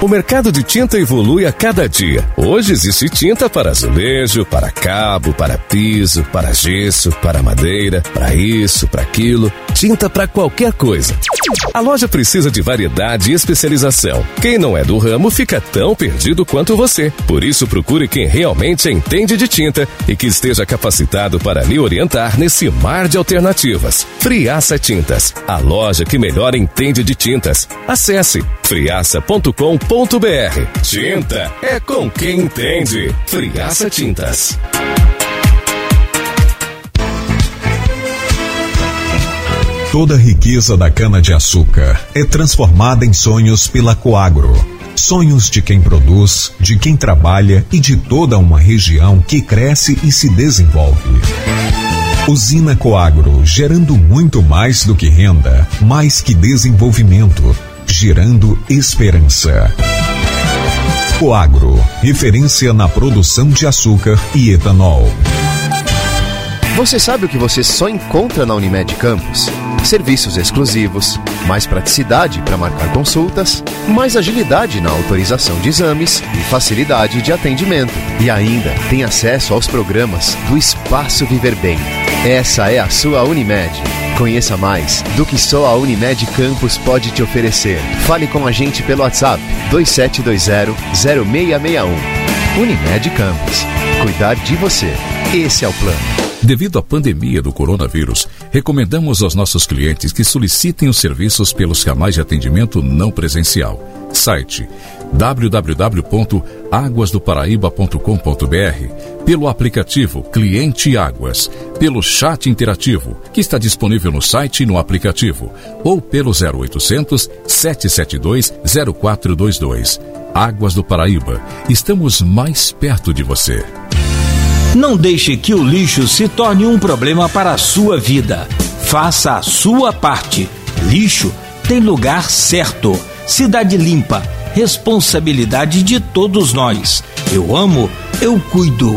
O mercado de tinta evolui a cada dia. Hoje existe tinta para azulejo, para cabo, para piso, para gesso, para madeira, para isso, para aquilo. Tinta para qualquer coisa. A loja precisa de variedade e especialização. Quem não é do ramo fica tão perdido quanto você. Por isso, procure quem realmente entende de tinta e que esteja capacitado para lhe orientar nesse mar de alternativas. Friaça Tintas, a loja que melhor entende de tintas. Acesse friaça.com.br Tinta é com quem entende. Friaça Tintas. Toda a riqueza da cana-de-açúcar é transformada em sonhos pela Coagro. Sonhos de quem produz, de quem trabalha e de toda uma região que cresce e se desenvolve. Usina Coagro, gerando muito mais do que renda, mais que desenvolvimento gerando esperança. Coagro, referência na produção de açúcar e etanol. Você sabe o que você só encontra na Unimed Campos? Serviços exclusivos, mais praticidade para marcar consultas, mais agilidade na autorização de exames e facilidade de atendimento. E ainda tem acesso aos programas do Espaço Viver Bem. Essa é a sua Unimed. Conheça mais do que só a Unimed Campos pode te oferecer. Fale com a gente pelo WhatsApp 2720-0661. Unimed Campos. Cuidar de você. Esse é o plano. Devido à pandemia do coronavírus, recomendamos aos nossos clientes que solicitem os serviços pelos canais de atendimento não presencial. Site www.aguasdoparaíba.com.br, pelo aplicativo Cliente Águas, pelo chat interativo, que está disponível no site e no aplicativo, ou pelo 0800 772 0422. Águas do Paraíba, estamos mais perto de você. Não deixe que o lixo se torne um problema para a sua vida. Faça a sua parte. Lixo tem lugar certo. Cidade limpa. Responsabilidade de todos nós. Eu amo, eu cuido.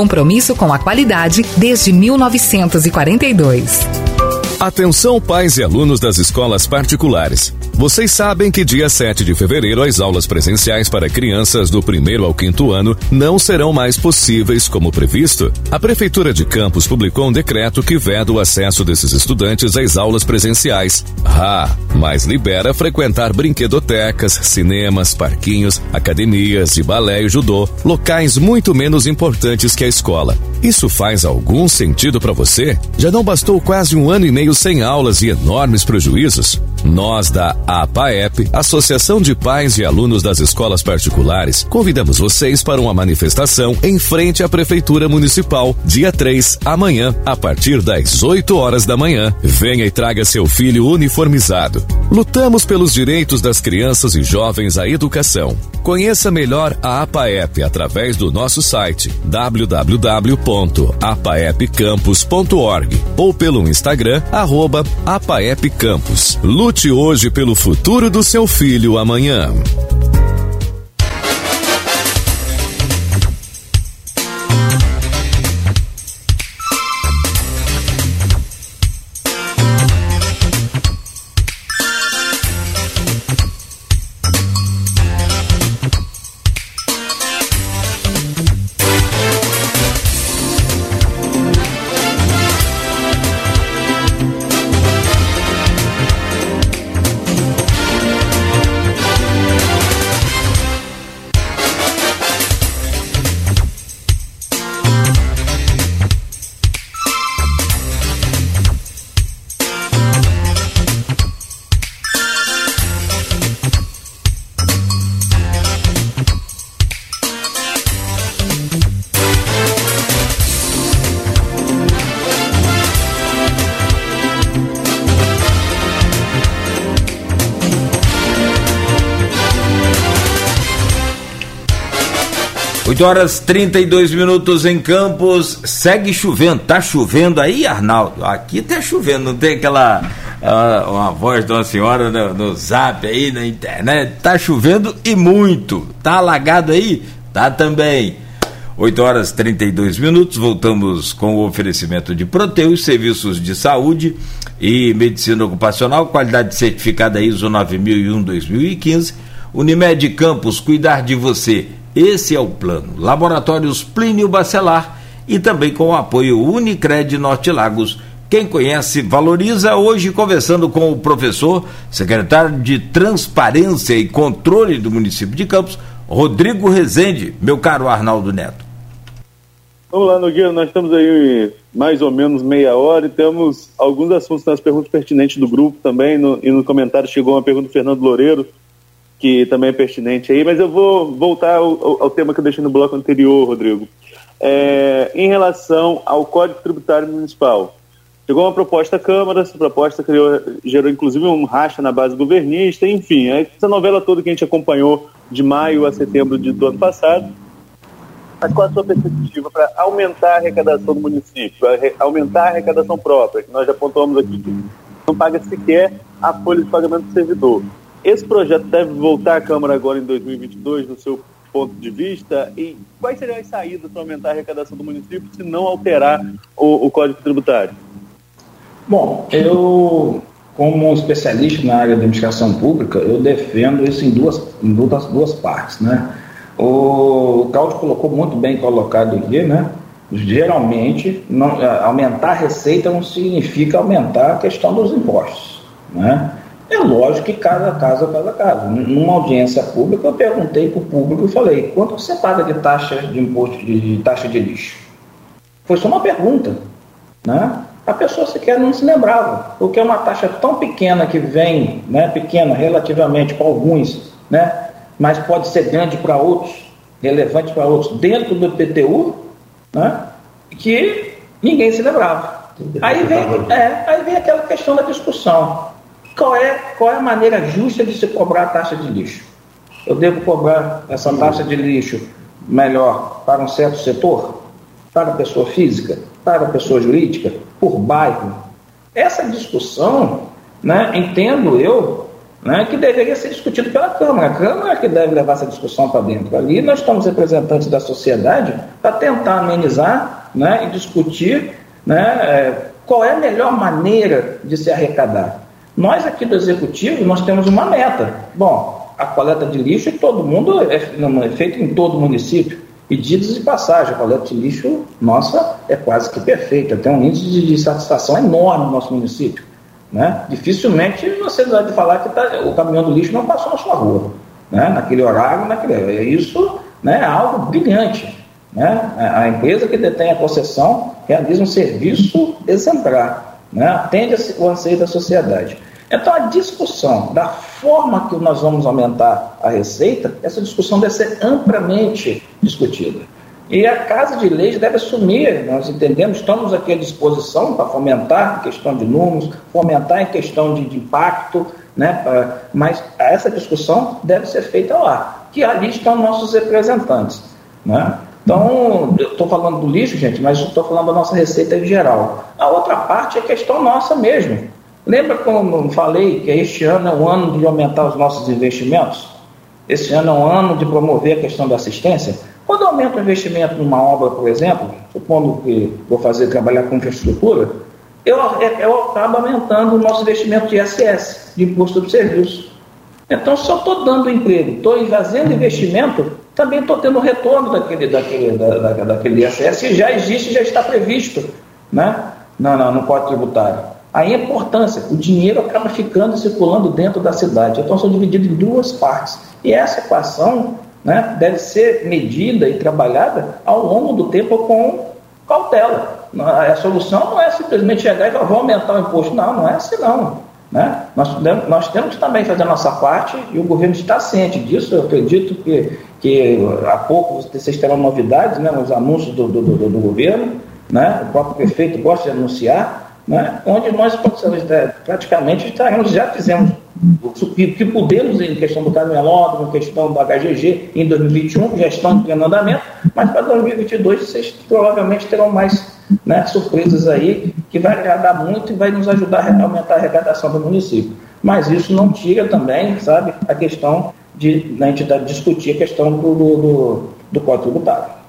Compromisso com a qualidade desde 1942. Atenção pais e alunos das escolas particulares. Vocês sabem que dia 7 de fevereiro as aulas presenciais para crianças do primeiro ao quinto ano não serão mais possíveis como previsto? A Prefeitura de Campos publicou um decreto que veda o acesso desses estudantes às aulas presenciais. Ah, mas libera frequentar brinquedotecas, cinemas, parquinhos, academias de balé e judô, locais muito menos importantes que a escola. Isso faz algum sentido para você? Já não bastou quase um ano e meio sem aulas e enormes prejuízos? Nós da APAEP, Associação de Pais e Alunos das Escolas Particulares, convidamos vocês para uma manifestação em frente à Prefeitura Municipal, dia 3, amanhã, a partir das 8 horas da manhã. Venha e traga seu filho uniformizado. Lutamos pelos direitos das crianças e jovens à educação. Conheça melhor a APAEP através do nosso site www.apaepcampus.org ou pelo Instagram arroba Lute hoje pelo futuro do seu filho amanhã. 8 horas 32 minutos em Campos, segue chovendo. Tá chovendo aí, Arnaldo? Aqui tá chovendo, não tem aquela uh, uma voz de uma senhora no, no zap aí na internet. Tá chovendo e muito. Tá alagado aí? Tá também. 8 horas 32 minutos, voltamos com o oferecimento de Proteus, serviços de saúde e medicina ocupacional, qualidade certificada ISO 9001-2015. Unimed Campos, cuidar de você esse é o plano. Laboratórios Plínio Bacelar e também com o apoio Unicred Norte Lagos. Quem conhece, valoriza. Hoje, conversando com o professor, secretário de Transparência e Controle do município de Campos, Rodrigo Rezende, meu caro Arnaldo Neto. Vamos lá, Nogueira, nós estamos aí mais ou menos meia hora e temos alguns assuntos nas perguntas pertinentes do grupo também. No, e no comentário chegou uma pergunta do Fernando Loureiro que também é pertinente aí, mas eu vou voltar ao, ao tema que eu deixei no bloco anterior, Rodrigo. É, em relação ao Código Tributário Municipal. Chegou uma proposta à Câmara, essa proposta criou, gerou inclusive um racha na base governista, enfim, essa novela toda que a gente acompanhou de maio a setembro de, do ano passado. Mas qual a sua perspectiva para aumentar a arrecadação do município, aumentar a arrecadação própria, que nós já apontamos aqui que não paga sequer a folha de pagamento do servidor. Esse projeto deve voltar à Câmara agora em 2022, no seu ponto de vista? E quais seriam as saídas para aumentar a arrecadação do município se não alterar o, o Código Tributário? Bom, eu, como especialista na área da administração pública, eu defendo isso em duas, em duas, duas partes, né? O Claudio colocou muito bem colocado aqui, né? Geralmente, não, aumentar a receita não significa aumentar a questão dos impostos, né? É lógico que cada caso é cada caso. Numa audiência pública, eu perguntei para o público e falei: quanto você paga de taxa de imposto de, de taxa de lixo? Foi só uma pergunta. Né? A pessoa sequer não se lembrava, porque é uma taxa tão pequena que vem, né, pequena relativamente para alguns, né, mas pode ser grande para outros, relevante para outros, dentro do PTU, né, que ninguém se lembrava. Aí vem, é, aí vem aquela questão da discussão. Qual é, qual é a maneira justa de se cobrar a taxa de lixo? Eu devo cobrar essa taxa de lixo melhor para um certo setor? Para a pessoa física? Para a pessoa jurídica? Por bairro? Essa discussão, né, entendo eu, né, que deveria ser discutido pela Câmara. A Câmara é que deve levar essa discussão para dentro. Ali nós estamos representantes da sociedade para tentar amenizar né, e discutir né, é, qual é a melhor maneira de se arrecadar. Nós aqui do Executivo, nós temos uma meta. Bom, a coleta de lixo, todo mundo, é, é feito em todo o município. Pedidos de passagem, a coleta de lixo, nossa, é quase que perfeita. Tem um índice de, de satisfação enorme no nosso município. Né? Dificilmente você vai falar que tá, o caminhão do lixo não passou na sua rua. Né? Naquele horário, naquele, é isso né, é algo brilhante. Né? A empresa que detém a concessão realiza um serviço exemplar né? atende o anseio da sociedade. Então, a discussão da forma que nós vamos aumentar a receita, essa discussão deve ser amplamente discutida. E a Casa de Leis deve assumir, nós entendemos, estamos aqui à disposição para fomentar em questão de números, fomentar em questão de, de impacto, né? mas essa discussão deve ser feita lá, que ali estão nossos representantes. Né? Então, eu estou falando do lixo, gente, mas estou falando da nossa receita em geral. A outra parte é questão nossa mesmo. Lembra eu falei que este ano é o ano de aumentar os nossos investimentos? Esse ano é um ano de promover a questão da assistência? Quando aumenta o investimento numa obra, por exemplo, supondo que vou fazer trabalhar com infraestrutura, eu, eu acabo aumentando o nosso investimento de ISS, de imposto de serviço. Então, se eu estou dando emprego, estou fazendo investimento, também estou tendo retorno daquele, daquele, da, da, daquele ISS que já existe, já está previsto né? no, no, no Código Tributário. A importância, o dinheiro acaba ficando circulando dentro da cidade. Então, são divididos em duas partes. E essa equação né, deve ser medida e trabalhada ao longo do tempo com cautela. A solução não é simplesmente chegar e falar, vou aumentar o imposto. Não, não é assim não. Né? Nós, nós temos também fazer a nossa parte e o governo está ciente disso. Eu acredito que, que há pouco vocês terão novidades né, nos anúncios do, do, do, do governo. Né? O próprio prefeito gosta de anunciar, né? onde nós praticamente estaremos, já fizemos o que podemos em questão do caminhão em questão do HGG em 2021, já estão em andamento, mas para 2022 vocês provavelmente terão mais né, surpresas aí que vai agradar muito e vai nos ajudar a aumentar a arrecadação do município. Mas isso não tira também, sabe, a questão de a entidade discutir a questão do, do, do, do Código Tributário.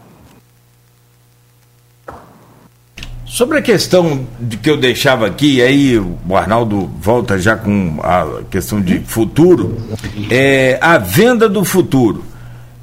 Sobre a questão de que eu deixava aqui, aí o Arnaldo volta já com a questão de futuro, é, a venda do futuro.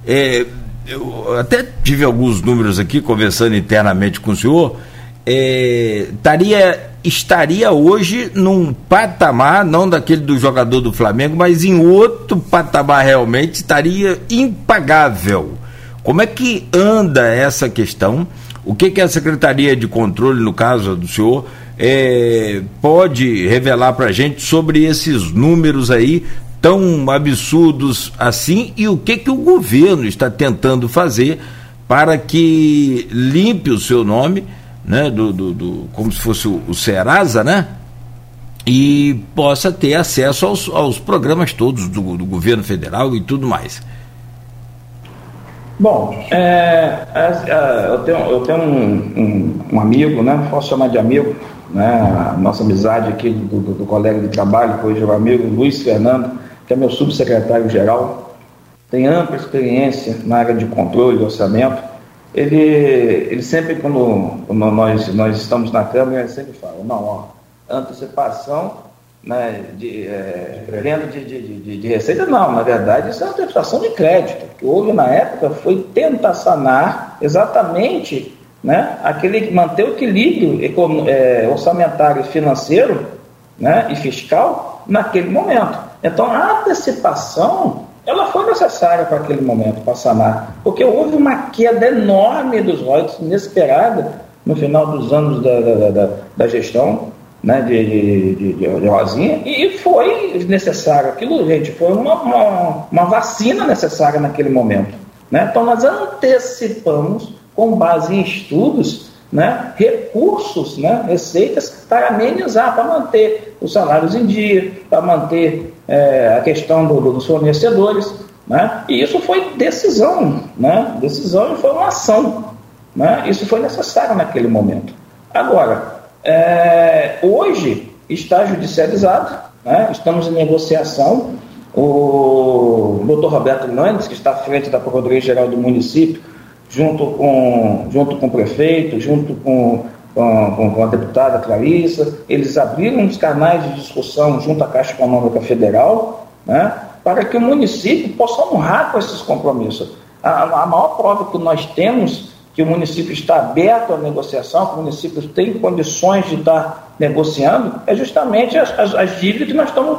É, eu até tive alguns números aqui, conversando internamente com o senhor, é, estaria, estaria hoje num patamar, não daquele do jogador do Flamengo, mas em outro patamar realmente, estaria impagável. Como é que anda essa questão? O que, que a Secretaria de Controle, no caso do senhor, é, pode revelar para a gente sobre esses números aí tão absurdos assim e o que, que o governo está tentando fazer para que limpe o seu nome, né, do, do, do como se fosse o, o Serasa, né? E possa ter acesso aos, aos programas todos do, do governo federal e tudo mais. Bom, é, é, é, eu tenho, eu tenho um, um, um, amigo, né? Posso chamar de amigo, né? Nossa amizade aqui do, do, do colega de trabalho, que hoje é o amigo Luiz Fernando, que é meu subsecretário-geral, tem ampla experiência na área de controle e orçamento. Ele, ele sempre, quando, quando nós, nós estamos na Câmara, ele sempre fala, não, ó, antecipação né, de, é, venda de, de, de, de, receita, não, na verdade isso é uma antecipação de crédito. O que houve na época foi tentar sanar exatamente né, aquele, manter o equilíbrio é, orçamentário financeiro né, e fiscal naquele momento. Então a antecipação ela foi necessária para aquele momento, para sanar, porque houve uma queda enorme dos royalties, inesperada, no final dos anos da, da, da, da gestão né, de, de, de, de Rosinha, e foi necessário aquilo, gente, foi uma, uma, uma, vacina necessária naquele momento. Né? Então, nós antecipamos, com base em estudos, né, recursos, né, receitas para amenizar, para manter os salários em dia, para manter é, a questão do, dos fornecedores. Né? E isso foi decisão, né? decisão e foi uma ação. Né? Isso foi necessário naquele momento. Agora, é, hoje está judicializado, né? estamos em negociação. O doutor Roberto Nandes, que está à frente da Procuradoria-Geral do município, junto com, junto com o prefeito, junto com, com, com a deputada Clarissa, eles abriram os canais de discussão junto à Caixa Econômica Federal, né? para que o município possa honrar com esses compromissos. A, a maior prova que nós temos que o município está aberto à negociação, que o município tem condições de estar negociando, é justamente as, as, as dívidas que nós estamos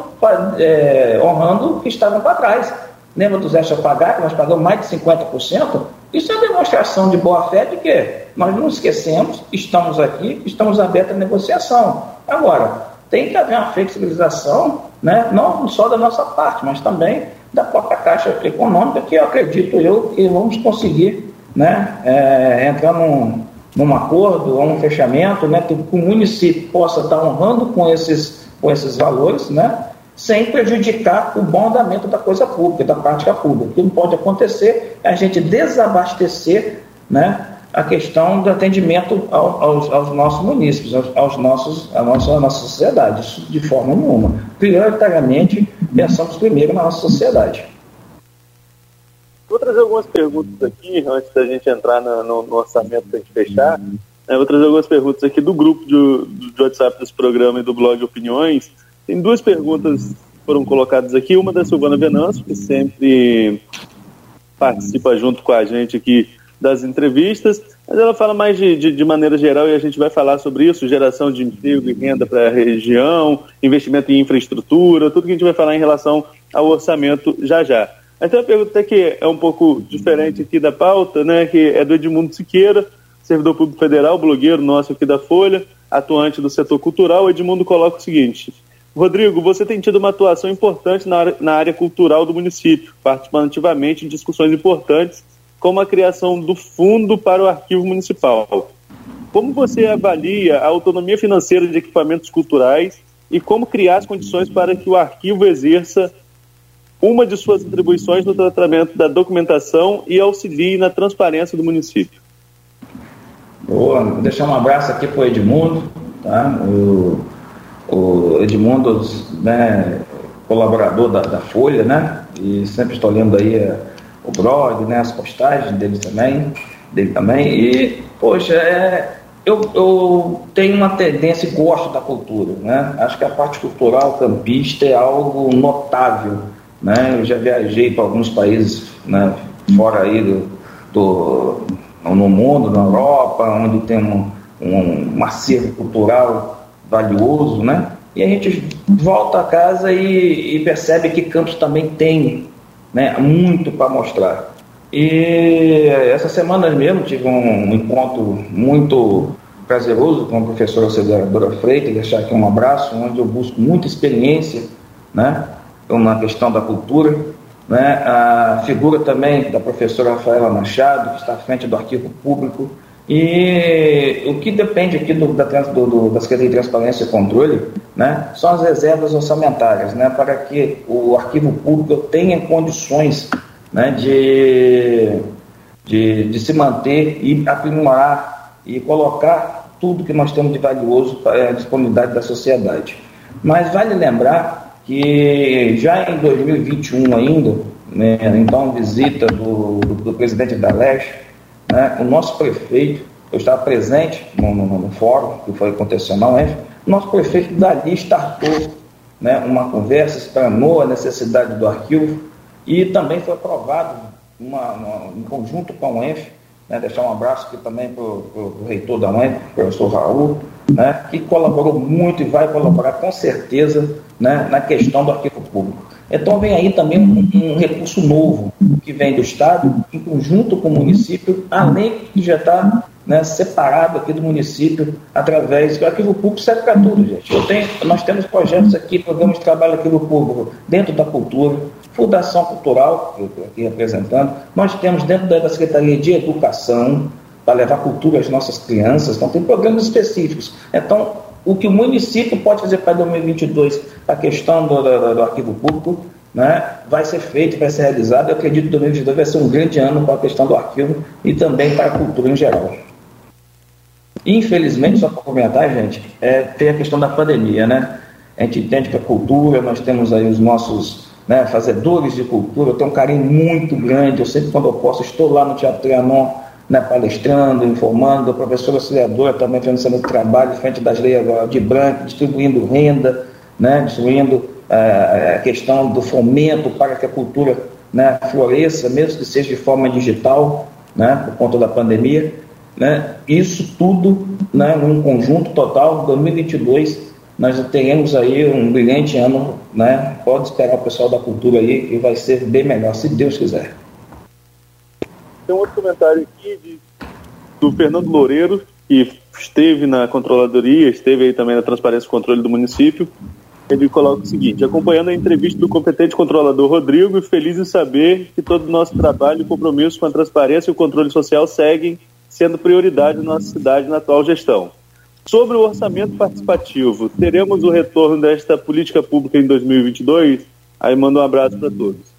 é, honrando que estavam para trás. Lembra dos extra pagar, que nós pagamos mais de 50%? Isso é demonstração de boa-fé de que nós não esquecemos, estamos aqui, estamos abertos à negociação. Agora, tem que haver uma flexibilização, né, não só da nossa parte, mas também da própria Caixa Econômica, que eu acredito eu que vamos conseguir né, é, entrar num, num acordo ou um fechamento, né, que o município possa estar honrando com esses, com esses valores, né, sem prejudicar o bom andamento da coisa pública, da prática pública. O que não pode acontecer é a gente desabastecer né, a questão do atendimento aos, aos nossos municípios, aos, aos nossos, à nossa, à nossa sociedade, de forma nenhuma. Prioritariamente, pensamos primeiro na nossa sociedade. Vou trazer algumas perguntas aqui, antes da gente entrar no, no, no orçamento para a gente fechar. É, vou trazer algumas perguntas aqui do grupo de, WhatsApp desse programa e do blog Opiniões. Tem duas perguntas que foram colocadas aqui. Uma da Silvana Venâncio, que sempre participa junto com a gente aqui das entrevistas, mas ela fala mais de, de, de, maneira geral e a gente vai falar sobre isso, geração de emprego e renda para a região, investimento em infraestrutura, tudo que a gente vai falar em relação ao orçamento já já. Mas tem uma pergunta que é um pouco diferente aqui da pauta, né, que é do Edmundo Siqueira, servidor público federal, blogueiro nosso aqui da Folha, atuante do setor cultural. Edmundo coloca o seguinte: Rodrigo, você tem tido uma atuação importante na área, na área cultural do município, participando ativamente em discussões importantes, como a criação do Fundo para o Arquivo Municipal. Como você avalia a autonomia financeira de equipamentos culturais e como criar as condições para que o arquivo exerça uma de suas atribuições no tratamento da documentação e auxilie na transparência do município. Boa, vou deixar um abraço aqui para o Edmundo, tá? o, o Edmundo, né, colaborador da, da, Folha, né? E sempre estou lendo aí é, o blog, né, as postagens dele também, dele também. E, poxa, é, eu, eu tenho uma tendência e gosto da cultura, né? Acho que a parte cultural campista é algo notável, né? Eu já viajei para alguns países, né, fora aí do, do no mundo, na Europa, onde tem um, um, acervo cultural valioso, né? E a gente volta a casa e, e percebe que Campos também tem né, muito para mostrar. E essa semana mesmo tive um encontro muito prazeroso com a professora Auxiliadora Freitas, deixar aqui um abraço, onde eu busco muita experiência né, na questão da cultura. Né, a figura também da professora Rafaela Machado, que está à frente do arquivo público, e o que depende aqui do, da, do, do, da Secretaria de Transparência e Controle né, são as reservas orçamentárias, né, para que o arquivo público tenha condições né, de, de, de se manter e aprimorar e colocar tudo que nós temos de valioso para a disponibilidade da sociedade. Mas vale lembrar que já em 2021 ainda, né, então visita do, do presidente da Leste, né, o nosso prefeito, eu estava presente no, no, no fórum que foi aconteceu na UENF, o nosso prefeito dali startou né, uma conversa, explanou a necessidade do arquivo e também foi aprovado uma, uma, em conjunto com a UENF, né, deixar um abraço aqui também para o reitor da UENF, o professor Raul, né, que colaborou muito e vai colaborar com certeza né, na questão do arquivo público. Então vem aí também um, um, recurso novo que vem do Estado, em conjunto com o município, além de já está né, separado aqui do município através do arquivo público serve para tudo, gente. Eu tenho, nós temos projetos aqui, programas de trabalho arquivo público dentro da cultura, Fundação Cultural, eu estou aqui representando, nós temos dentro da Secretaria de Educação, para levar cultura às nossas crianças, então tem programas específicos. Então, o que o município pode fazer para 2022, a questão do, do, do arquivo público, né, vai ser feito, vai ser realizado. Eu acredito que 2022 vai ser um grande ano para a questão do arquivo e também para a cultura em geral. Infelizmente, só para comentar, gente, é, tem a questão da pandemia, né? A gente entende que a cultura, nós temos aí os nossos né, fazedores de cultura, eu tenho um carinho muito grande, eu sempre quando eu posso estou lá no Teatro Trianon, né, palestrando, informando, a professora auxiliadora também fazendo seu trabalho frente das leis de branco, distribuindo renda, né, distribuindo eh, a questão do fomento para que a cultura né, floresça, mesmo que seja de forma digital, né, por conta da pandemia. Né, isso tudo, né, num conjunto total, 2022, nós teremos aí um brilhante ano, né, pode esperar o pessoal da cultura aí e vai ser bem melhor, se Deus quiser. Tem um outro comentário aqui de, do Fernando Loureiro, que esteve na controladoria, esteve aí também na transparência e controle do município. Ele coloca o seguinte: acompanhando a entrevista do competente controlador Rodrigo feliz em saber que todo o nosso trabalho e compromisso com a transparência e o controle social seguem sendo prioridade na nossa cidade na atual gestão. Sobre o orçamento participativo, teremos o retorno desta política pública em 2022? Aí manda um abraço para todos.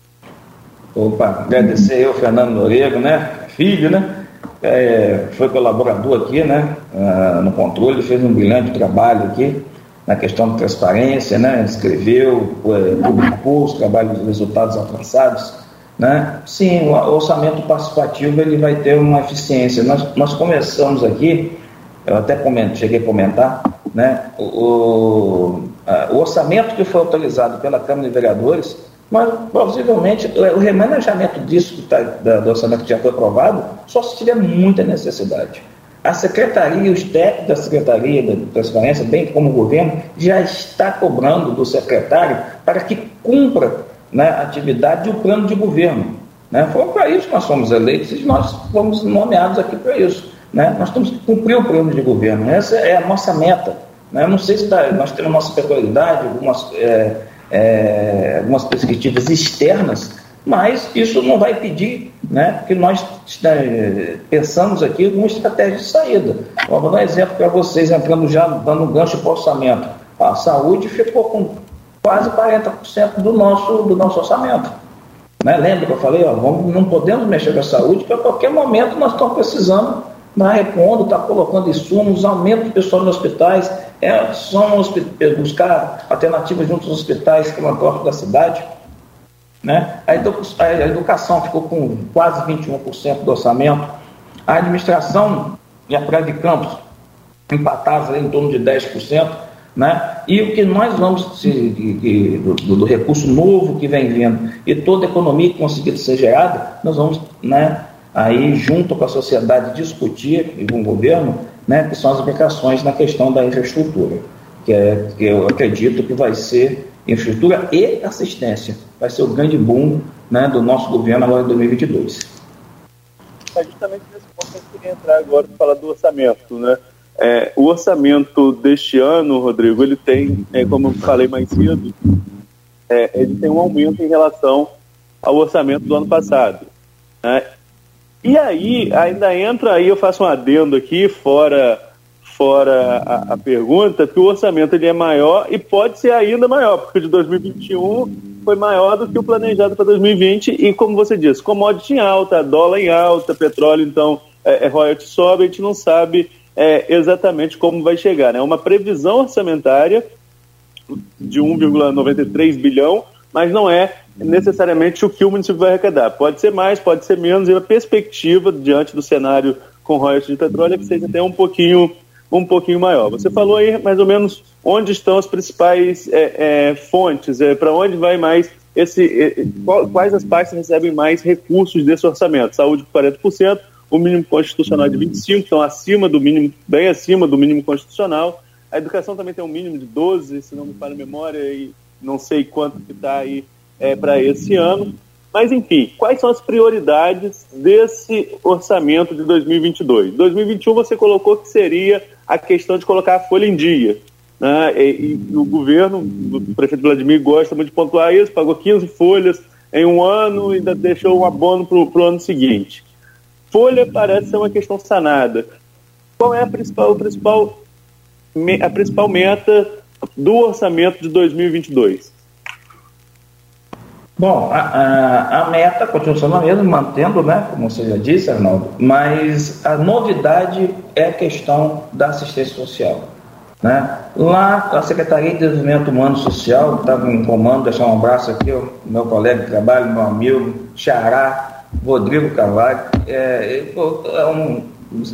Opa, agradecer eu, Fernando Norego, né? Filho, né? É, foi colaborador aqui, né? Ah, no controle, fez um brilhante trabalho aqui na questão de transparência, né? Escreveu, é, publicou os trabalhos, os resultados alcançados, né? Sim, o orçamento participativo ele vai ter uma eficiência. Nós, nós começamos aqui, eu até comento, cheguei a comentar, né? O, o, a, o orçamento que foi autorizado pela Câmara de Vereadores mas possivelmente o remanejamento disso que tá, do orçamento que já foi aprovado só se tiver muita necessidade. A secretaria, os técnicos da Secretaria da Transparência, bem como o governo, já está cobrando do secretário para que cumpra né, a atividade o plano de governo. Né? Foi para isso que nós fomos eleitos e nós fomos nomeados aqui para isso. Né? Nós temos que cumprir o plano de governo. Essa é a nossa meta. Né? não sei se tá, nós temos nossa peculiaridade, algumas. É, é, algumas perspectivas externas, mas isso não vai pedir né, que nós é, pensamos aqui uma estratégia de saída. Vou dar um exemplo para vocês, entrando já, dando um gancho para o orçamento. A saúde ficou com quase 40% do nosso, do nosso orçamento. Né? Lembra que eu falei, ó, vamos, não podemos mexer com a saúde, porque a qualquer momento nós estamos precisando na repondo, está colocando insumos, aumento do pessoal nos hospitais, é, são buscar alternativas junto aos hospitais filantrópicos da cidade. Né? A, edu a educação ficou com quase 21% do orçamento, a administração e a Praia de Campos empatadas em torno de 10%. Né? E o que nós vamos, se, do, do, recurso novo que vem vindo e toda a economia que conseguir ser gerada, nós vamos né, aí junto com a sociedade discutir e com o governo, né, que são as aplicações na questão da infraestrutura, que, é, que eu acredito que vai ser infraestrutura e assistência, vai ser o grande boom né, do nosso governo agora em 2022. É justamente nesse ponto que eu queria entrar agora para falar do orçamento, né? É, o orçamento deste ano, Rodrigo, ele tem, é, como eu falei mais cedo, é, ele tem um aumento em relação ao orçamento do ano passado. Né? E aí, ainda entra aí, eu faço um adendo aqui, fora fora a, a, pergunta, que o orçamento ele é maior e pode ser ainda maior, porque o de 2021 foi maior do que o planejado para 2020 e, como você disse, commodity em alta, dólar em alta, petróleo, então, é, é royalty sobe, a gente não sabe é, exatamente como vai chegar. É né? uma previsão orçamentária de 1,93 bilhão, mas não é necessariamente o que o município vai arrecadar. Pode ser mais, pode ser menos, e a perspectiva diante do cenário com royalties de petróleo é que seja até um pouquinho, um pouquinho maior. Você falou aí mais ou menos onde estão as principais é, é, fontes, é, para onde vai mais esse, é, quais as partes recebem mais recursos desse orçamento. Saúde com 40%, o mínimo constitucional é de 25%, então acima do mínimo, bem acima do mínimo constitucional. A educação também tem um mínimo de 12%, se não me falha a memória, e não sei quanto que está aí é, para esse ano. Mas, enfim, quais são as prioridades desse orçamento de 2022? 2021 você colocou que seria a questão de colocar a folha em dia. Né? E, e o governo, o prefeito Vladimir gosta muito de pontuar isso, pagou 15 folhas em um ano e ainda deixou um abono para o ano seguinte. Folha parece ser uma questão sanada. Qual é a principal, a principal, a principal meta do orçamento de 2022? Bom, a, a, a, meta continua sendo a mesma, mantendo, né, como você já disse, Arnaldo, mas a novidade é a questão da assistência social. Né? Lá, a Secretaria de Desenvolvimento Humano Social, que estava em comando, deixar um abraço aqui, ó, meu colega de trabalho, meu amigo, Xará, Rodrigo Carvalho, é, é um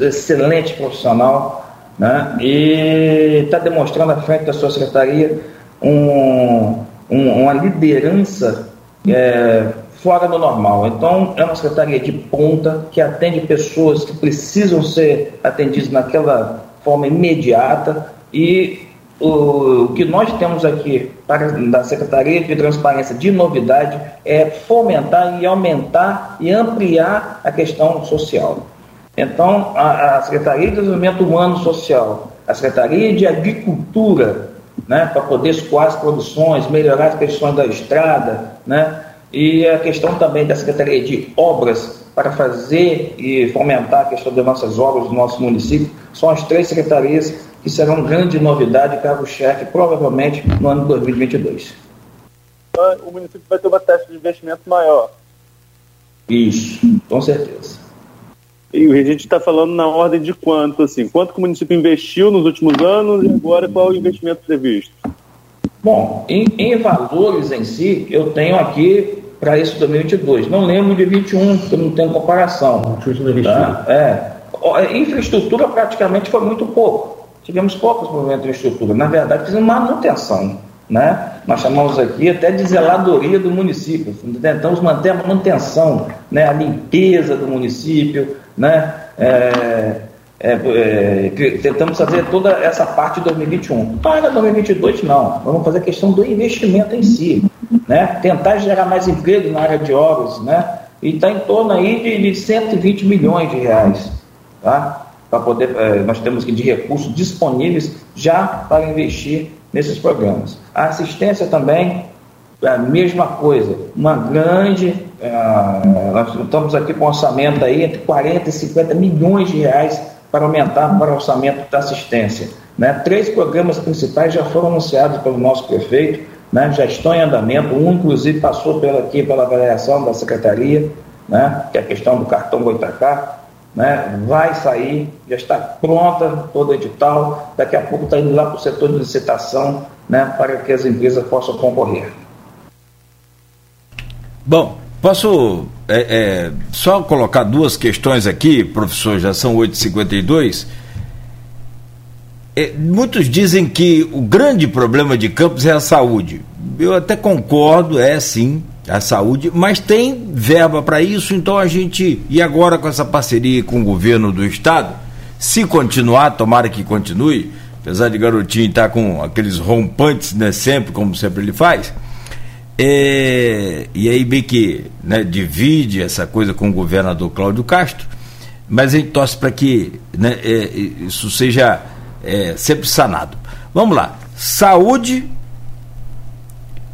excelente profissional né? e está demonstrando à frente da sua secretaria um, um, uma liderança é, fora do normal. Então, é uma secretaria de ponta que atende pessoas que precisam ser atendidas naquela forma imediata e o, o que nós temos aqui para, da Secretaria de Transparência de Novidade é fomentar e aumentar e ampliar a questão social. Então, a, a Secretaria de Desenvolvimento Humano Social, a Secretaria de Agricultura, né, para poder escoar as produções, melhorar as questões da estrada, né, e a questão também da Secretaria de Obras para fazer e fomentar a questão das nossas obras do nosso município, são as três secretarias que serão grande novidade, cargo-chefe, provavelmente no ano de 2022. O município vai ter uma taxa de investimento maior. Isso, com certeza. E a gente está falando na ordem de quanto, assim? Quanto que o município investiu nos últimos anos e agora qual é o investimento previsto? Bom, em, em valores em si, eu tenho aqui para esse 2022. Não lembro de 21, porque não tenho comparação. Tá? É. Infraestrutura praticamente foi muito pouco. Tivemos poucos movimentos de infraestrutura. Na verdade, fizemos manutenção. Né? Nós chamamos aqui até de zeladoria do município. Tentamos manter a manutenção, né? a limpeza do município, né? É, é, é, tentamos fazer toda essa parte de 2021. Para 2022, não. Vamos fazer a questão do investimento em si. Né? Tentar gerar mais emprego na área de obras. Né? E está em torno aí de, de 120 milhões de reais. Tá? Para poder, é, nós temos de recursos disponíveis já para investir nesses programas. A assistência também, é a mesma coisa. Uma grande. Uh, nós estamos aqui com orçamento aí entre 40 e 50 milhões de reais para aumentar para o orçamento da assistência. Né? Três programas principais já foram anunciados pelo nosso prefeito, né? já estão em andamento. Um, inclusive, passou pela, aqui pela avaliação da secretaria, né? que é a questão do cartão Goitacá. Né? Vai sair, já está pronta todo o edital. Daqui a pouco está indo lá para o setor de licitação né? para que as empresas possam concorrer. Bom, posso é, é, só colocar duas questões aqui, professor, já são 8h52. É, muitos dizem que o grande problema de Campos é a saúde. Eu até concordo, é sim, a saúde, mas tem verba para isso, então a gente, e agora com essa parceria com o governo do estado, se continuar, tomara que continue, apesar de Garotinho estar com aqueles rompantes, né, sempre, como sempre ele faz, é, e aí bem que né, divide essa coisa com o governador Cláudio Castro, mas a gente torce para que né, é, isso seja é, sempre sanado. Vamos lá. Saúde,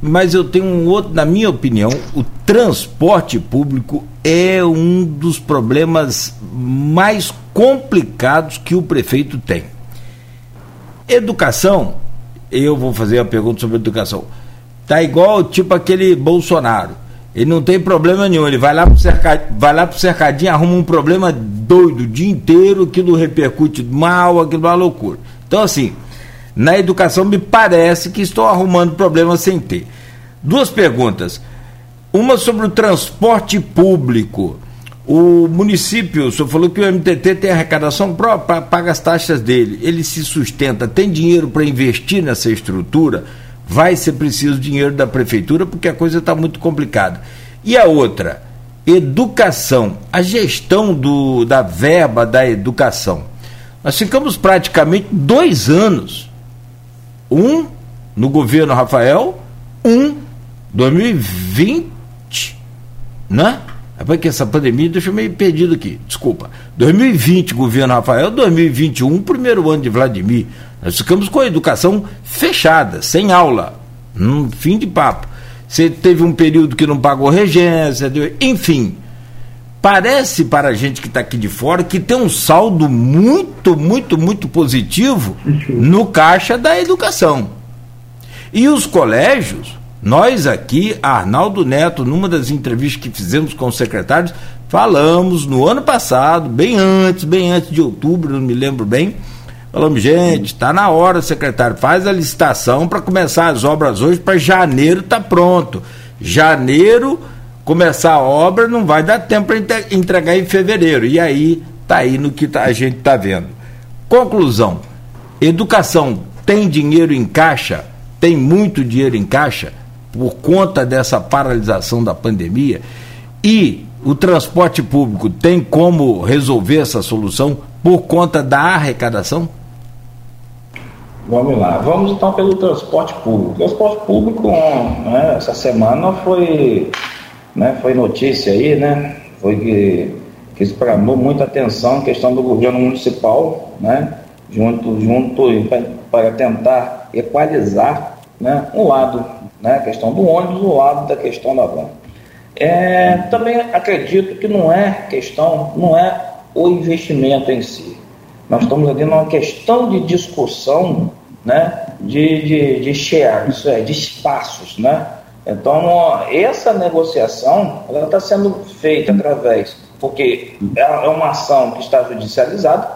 mas eu tenho um outro, na minha opinião, o transporte público é um dos problemas mais complicados que o prefeito tem. Educação, eu vou fazer a pergunta sobre educação. Tá igual tipo aquele Bolsonaro. Ele não tem problema nenhum. Ele vai lá pro cercadinho, vai lá pro cercadinho, arruma um problema doido o dia inteiro, aquilo repercute mal, aquilo é uma loucura. Então, assim, na educação me parece que estou arrumando problema sem ter. Duas perguntas. Uma sobre o transporte público. O município, o senhor falou que o MTT tem arrecadação própria, paga as taxas dele. Ele se sustenta, tem dinheiro para investir nessa estrutura? Vai ser preciso dinheiro da prefeitura porque a coisa está muito complicada. E a outra, educação, a gestão do, da verba da educação. Nós ficamos praticamente dois anos, um no governo Rafael, um 2020, né? É porque essa pandemia deixa meio perdido aqui, desculpa. 2020, governo Rafael, 2021, primeiro ano de Vladimir. Nós ficamos com a educação fechada, sem aula. Um fim de papo. Você teve um período que não pagou regência, enfim. Parece para a gente que está aqui de fora que tem um saldo muito, muito, muito positivo no caixa da educação. E os colégios, nós aqui, Arnaldo Neto, numa das entrevistas que fizemos com os secretários, falamos no ano passado, bem antes, bem antes de outubro, não me lembro bem, Falamos, gente, está na hora, secretário, faz a licitação para começar as obras hoje, para janeiro tá pronto. Janeiro, começar a obra, não vai dar tempo para entregar em fevereiro. E aí, tá aí no que tá, a gente está vendo. Conclusão: educação tem dinheiro em caixa, tem muito dinheiro em caixa, por conta dessa paralisação da pandemia, e o transporte público tem como resolver essa solução por conta da arrecadação? Vamos lá, vamos então pelo transporte público. O transporte público, né, essa semana foi, né, foi notícia aí, né? Foi que, que esperou muita atenção a questão do governo municipal, né? Junto, junto para tentar equalizar né, um lado, né, a questão do ônibus, o lado da questão da van. É, também acredito que não é questão, não é o investimento em si. Nós estamos ali numa questão de discussão né, de, de, de share, isso é, de espaços. Né? Então, essa negociação está sendo feita através, porque é, é uma ação que está judicializada,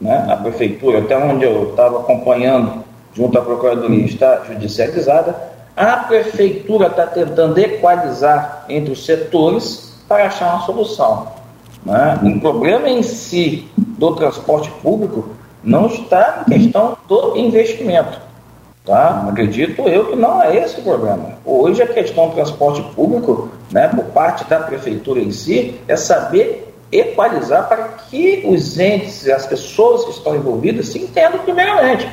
né? a prefeitura, até onde eu estava acompanhando, junto à Procuradoria, está judicializada. A prefeitura está tentando equalizar entre os setores para achar uma solução. Né? O problema em si do transporte público não está em questão do investimento. Tá? Acredito eu que não é esse o problema. Hoje a questão do transporte público, né, por parte da prefeitura em si, é saber equalizar para que os entes, as pessoas que estão envolvidas se entendam primeiramente.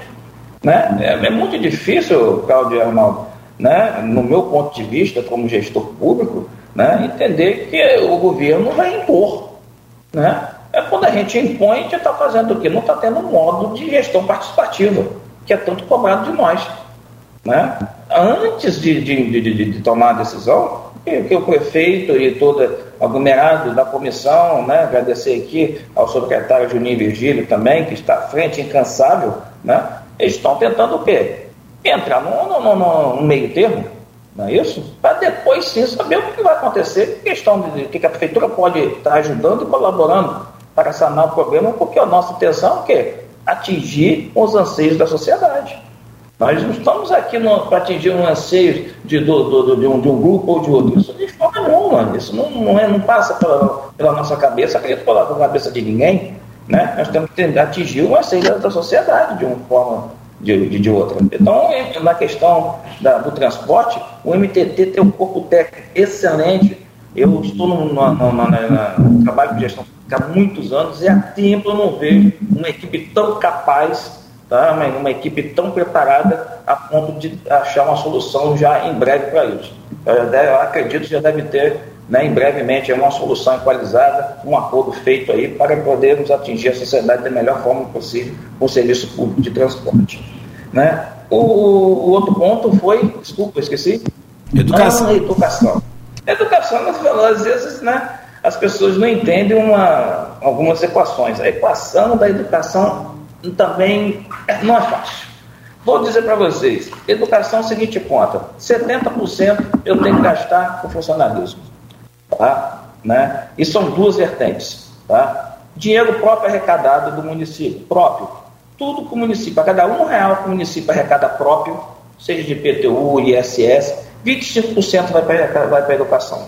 Né? É, é muito difícil, Claudio Arnaldo, né, no meu ponto de vista como gestor público, né, entender que o governo vai impor. Né? É quando a gente impõe, a gente está fazendo o quê? Não está tendo um modo de gestão participativa, que é tanto cobrado de nós. Né? Antes de, de, de, de tomar a decisão, que, que o prefeito e todo aglomerado da comissão, né, agradecer aqui ao secretário Juninho Virgílio também, que está à frente, incansável, né, eles estão tentando o quê? Entrar no, no, no, no meio termo, não é isso? Para depois sim saber o que vai acontecer, questão de que a prefeitura pode estar ajudando e colaborando para sanar o problema, porque a nossa intenção é? Atingir os anseios da sociedade. Nós não estamos aqui para atingir um anseio de, do, do, de, um, de, um, grupo ou de outro. Isso de forma nenhuma. Isso não, não, é, não passa pela, pela, nossa cabeça, acredito pela, cabeça de ninguém. Né? Nós temos que atingir o anseio da sociedade de uma forma de, de, de, outra. Então, na questão da, do transporte, o MTT tem um corpo técnico excelente. Eu estou no, no, no, no trabalho de gestão há muitos anos e há tempo eu não vejo uma equipe tão capaz tá? uma, uma equipe tão preparada a ponto de achar uma solução já em breve para isso. Eu, eu, acredito que já deve ter, né, em brevemente, uma solução equalizada, um acordo feito aí para podermos atingir a sociedade da melhor forma possível com o serviço público de transporte. Né? O, o outro ponto foi, desculpa, esqueci. Educação. Ah, educação. Educação, às vezes, né, as pessoas não entendem uma, algumas equações. A equação da educação também não é fácil. Vou dizer para vocês, educação é seguinte conta, 70% eu tenho que gastar com funcionalismo. Tá? Né? E são duas vertentes. Tá? Dinheiro próprio arrecadado do município, próprio. Tudo que o município, a cada um real que o município arrecada próprio, seja de PTU, ISS, 25% vai para vai a educação.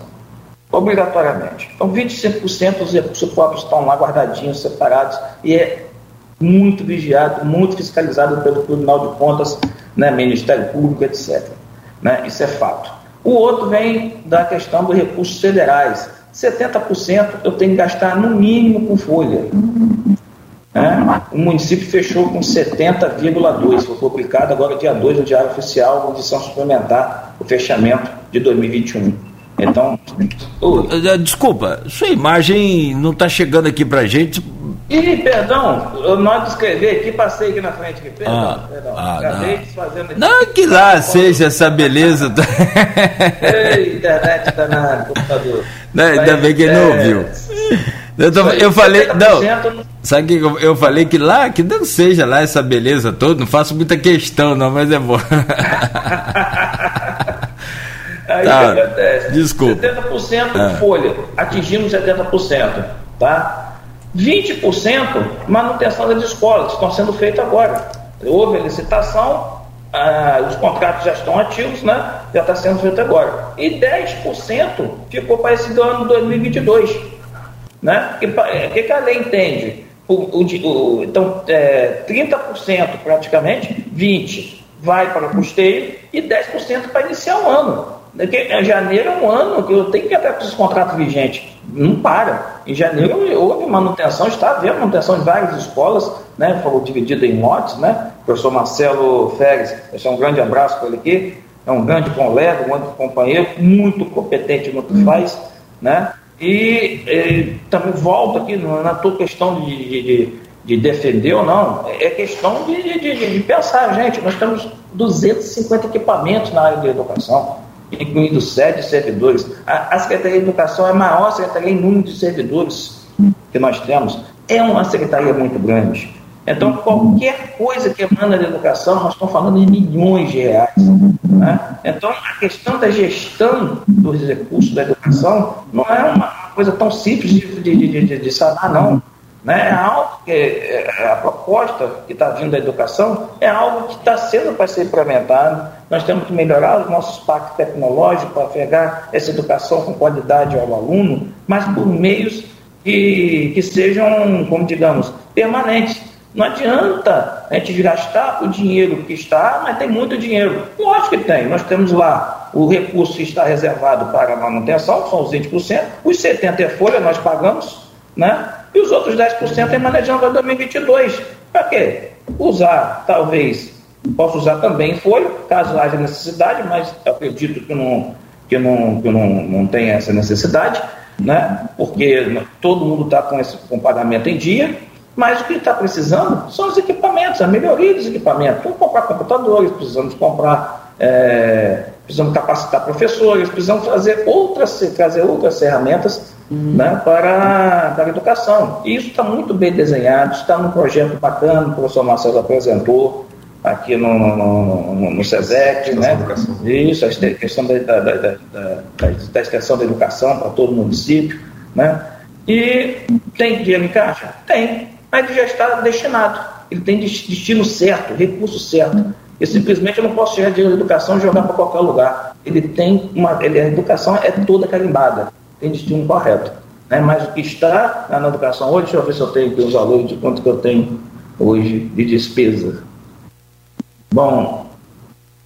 Obrigatoriamente. Então, 25% os recursos próprios estão lá guardadinhos, separados, e é muito vigiado, muito fiscalizado pelo Tribunal de Contas, né, Ministério Público, etc. Né? Isso é fato. O outro vem da questão dos recursos federais. 70% eu tenho que gastar no mínimo com folha. Né? O município fechou com 70,2%, foi publicado agora dia 2 no Diário Oficial, edição suplementar, o fechamento de 2021. Então. Desculpa, sua imagem não está chegando aqui para gente Ih, perdão, eu não escrevi aqui, passei aqui na frente. Aqui. Perdão, ah, perdão. Ah, Acabei não. desfazendo aqui. Não que lá seja essa beleza. Ei, internet tá na computador. Não, ainda bem que ele não é, ouviu. Eu, tô, eu falei, não, sabe que eu, eu falei que lá, que não seja lá essa beleza toda, não faço muita questão não, mas é bom. Aí tá, que acontece? Desculpa. 70% ah. de folha, atingimos 70%, tá? 20% manutenção das escolas, estão sendo feitas agora. Houve a licitação, ah, os contratos já estão ativos, né? já está sendo feito agora. E 10% ficou para esse ano 2022. Né? O que, que a lei entende? O, o, o, então, é, 30% praticamente, 20% vai para o custeio e 10% para iniciar o ano. Porque janeiro é um ano que eu tenho que até com os contratos vigentes. Não para. Em janeiro houve manutenção, está havendo manutenção de várias escolas, né? Falou dividido em lotes, né? O professor Marcelo Férez, deixar um grande abraço para ele aqui. É um grande colega, um grande companheiro, muito competente no que faz, né? E, e também volto aqui na tua questão de, de, de, defender ou não, é questão de, de, de pensar, gente, nós temos 250 equipamentos na área de educação incluindo sete servidores. A, a Secretaria de Educação é a maior secretaria em número de servidores que nós temos. É uma secretaria muito grande. Então, qualquer coisa que emana da educação, nós estamos falando de milhões de reais. Né? Então, a questão da gestão dos recursos da educação não é uma coisa tão simples de, de, de, de sanar, não. Né? É algo que é, a proposta que está vindo da educação é algo que está sendo para ser implementado. Nós temos que melhorar os nossos pactos tecnológicos para pegar essa educação com qualidade ao aluno, mas por meios que, que sejam, como digamos, permanentes. Não adianta a gente gastar o dinheiro que está, mas tem muito dinheiro. Lógico que tem. Nós temos lá o recurso que está reservado para manutenção, são os 20%, os 70% é folha, nós pagamos, né? E os outros 10% é manejando para 2022. Para quê? Usar, talvez, posso usar também folha, caso haja necessidade, mas acredito que não, que não, que não, não tem essa necessidade, né? porque todo mundo está com esse com pagamento em dia, mas o que está precisando são os equipamentos, a melhoria dos equipamentos. Vamos comprar computadores, precisamos comprar é, precisamos capacitar professores, precisamos fazer outras, trazer outras ferramentas né, para, para a educação. E isso está muito bem desenhado, está num projeto bacana, o professor Marcelo apresentou aqui no, no, no, no SESEC, né? Isso, a questão da, da, da, da, extensão da educação para todo o município, né? E tem dinheiro em caixa? Tem, mas ele já está destinado. Ele tem destino certo, recurso certo. E simplesmente eu não posso tirar dinheiro da educação e jogar para qualquer lugar. Ele tem uma. Ele, a educação é toda carimbada, tem destino correto. Né? Mas o que está na educação hoje, deixa eu ver se eu tenho aqui os valores de quanto que eu tenho hoje de despesa. Bom,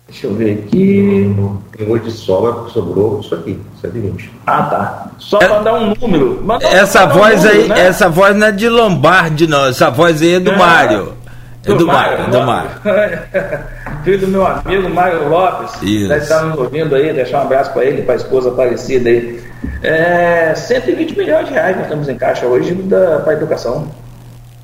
deixa eu ver aqui. Tem hoje de sobra, sobrou isso aqui, 120. Ah, tá. Só para dar um número. essa voz um aí, número, né? essa voz não é de Lombardi, não. Essa voz aí é do É. Mário. É do, Do Mário, Mário, é do Mário. Filho do meu amigo Mário Lopes. Isso. Deve estar nos ouvindo aí, deixar um abraço para ele, para a esposa Aparecida aí. É, 120 milhões de reais nós temos em caixa hoje para a educação.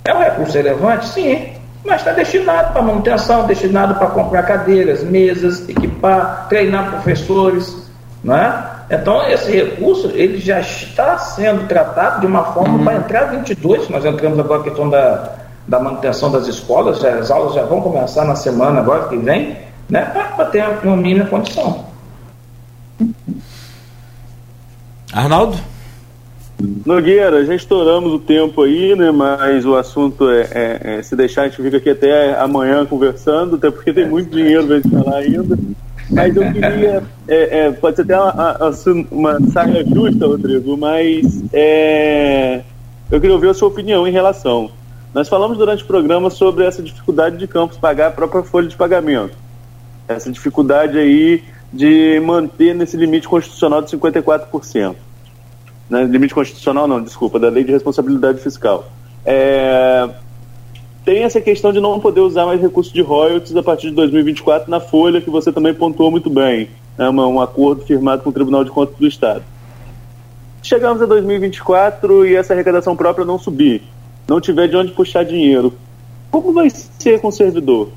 É um recurso relevante? Sim. Mas está destinado para manutenção, destinado para comprar cadeiras, mesas, equipar, treinar professores. Não é? Então, esse recurso ele já está sendo tratado de uma forma para entrar 22. Nós entramos agora a questão da, da manutenção das escolas, já- as aulas já vão começar na semana agora que vem, né, para ter uma mínima condição. Arnaldo? Nogueira, já estouramos o tempo aí, né? Mas o assunto é, é- é- se deixar, a gente fica aqui até amanhã conversando, até porque tem muito dinheiro pra gente falar ainda. Mas eu queria. é, é, pode ser até uma, uma, saia justa, Rodrigo, mas é, eu queria ouvir a sua opinião em relação. Nós falamos durante o programa sobre essa dificuldade de Campos pagar a própria folha de pagamento. Essa dificuldade aí de manter nesse limite constitucional de 54% né, limite constitucional não, desculpa, da lei de responsabilidade fiscal. É, tem essa questão de não poder usar mais recursos de royalties a partir de 2024 na folha, que você também pontuou muito bem, uma- um acordo firmado com o Tribunal de Contas do Estado. Chegamos a 2024 e essa arrecadação própria não subir, não tiver de onde puxar dinheiro. Como vai ser com o servidor?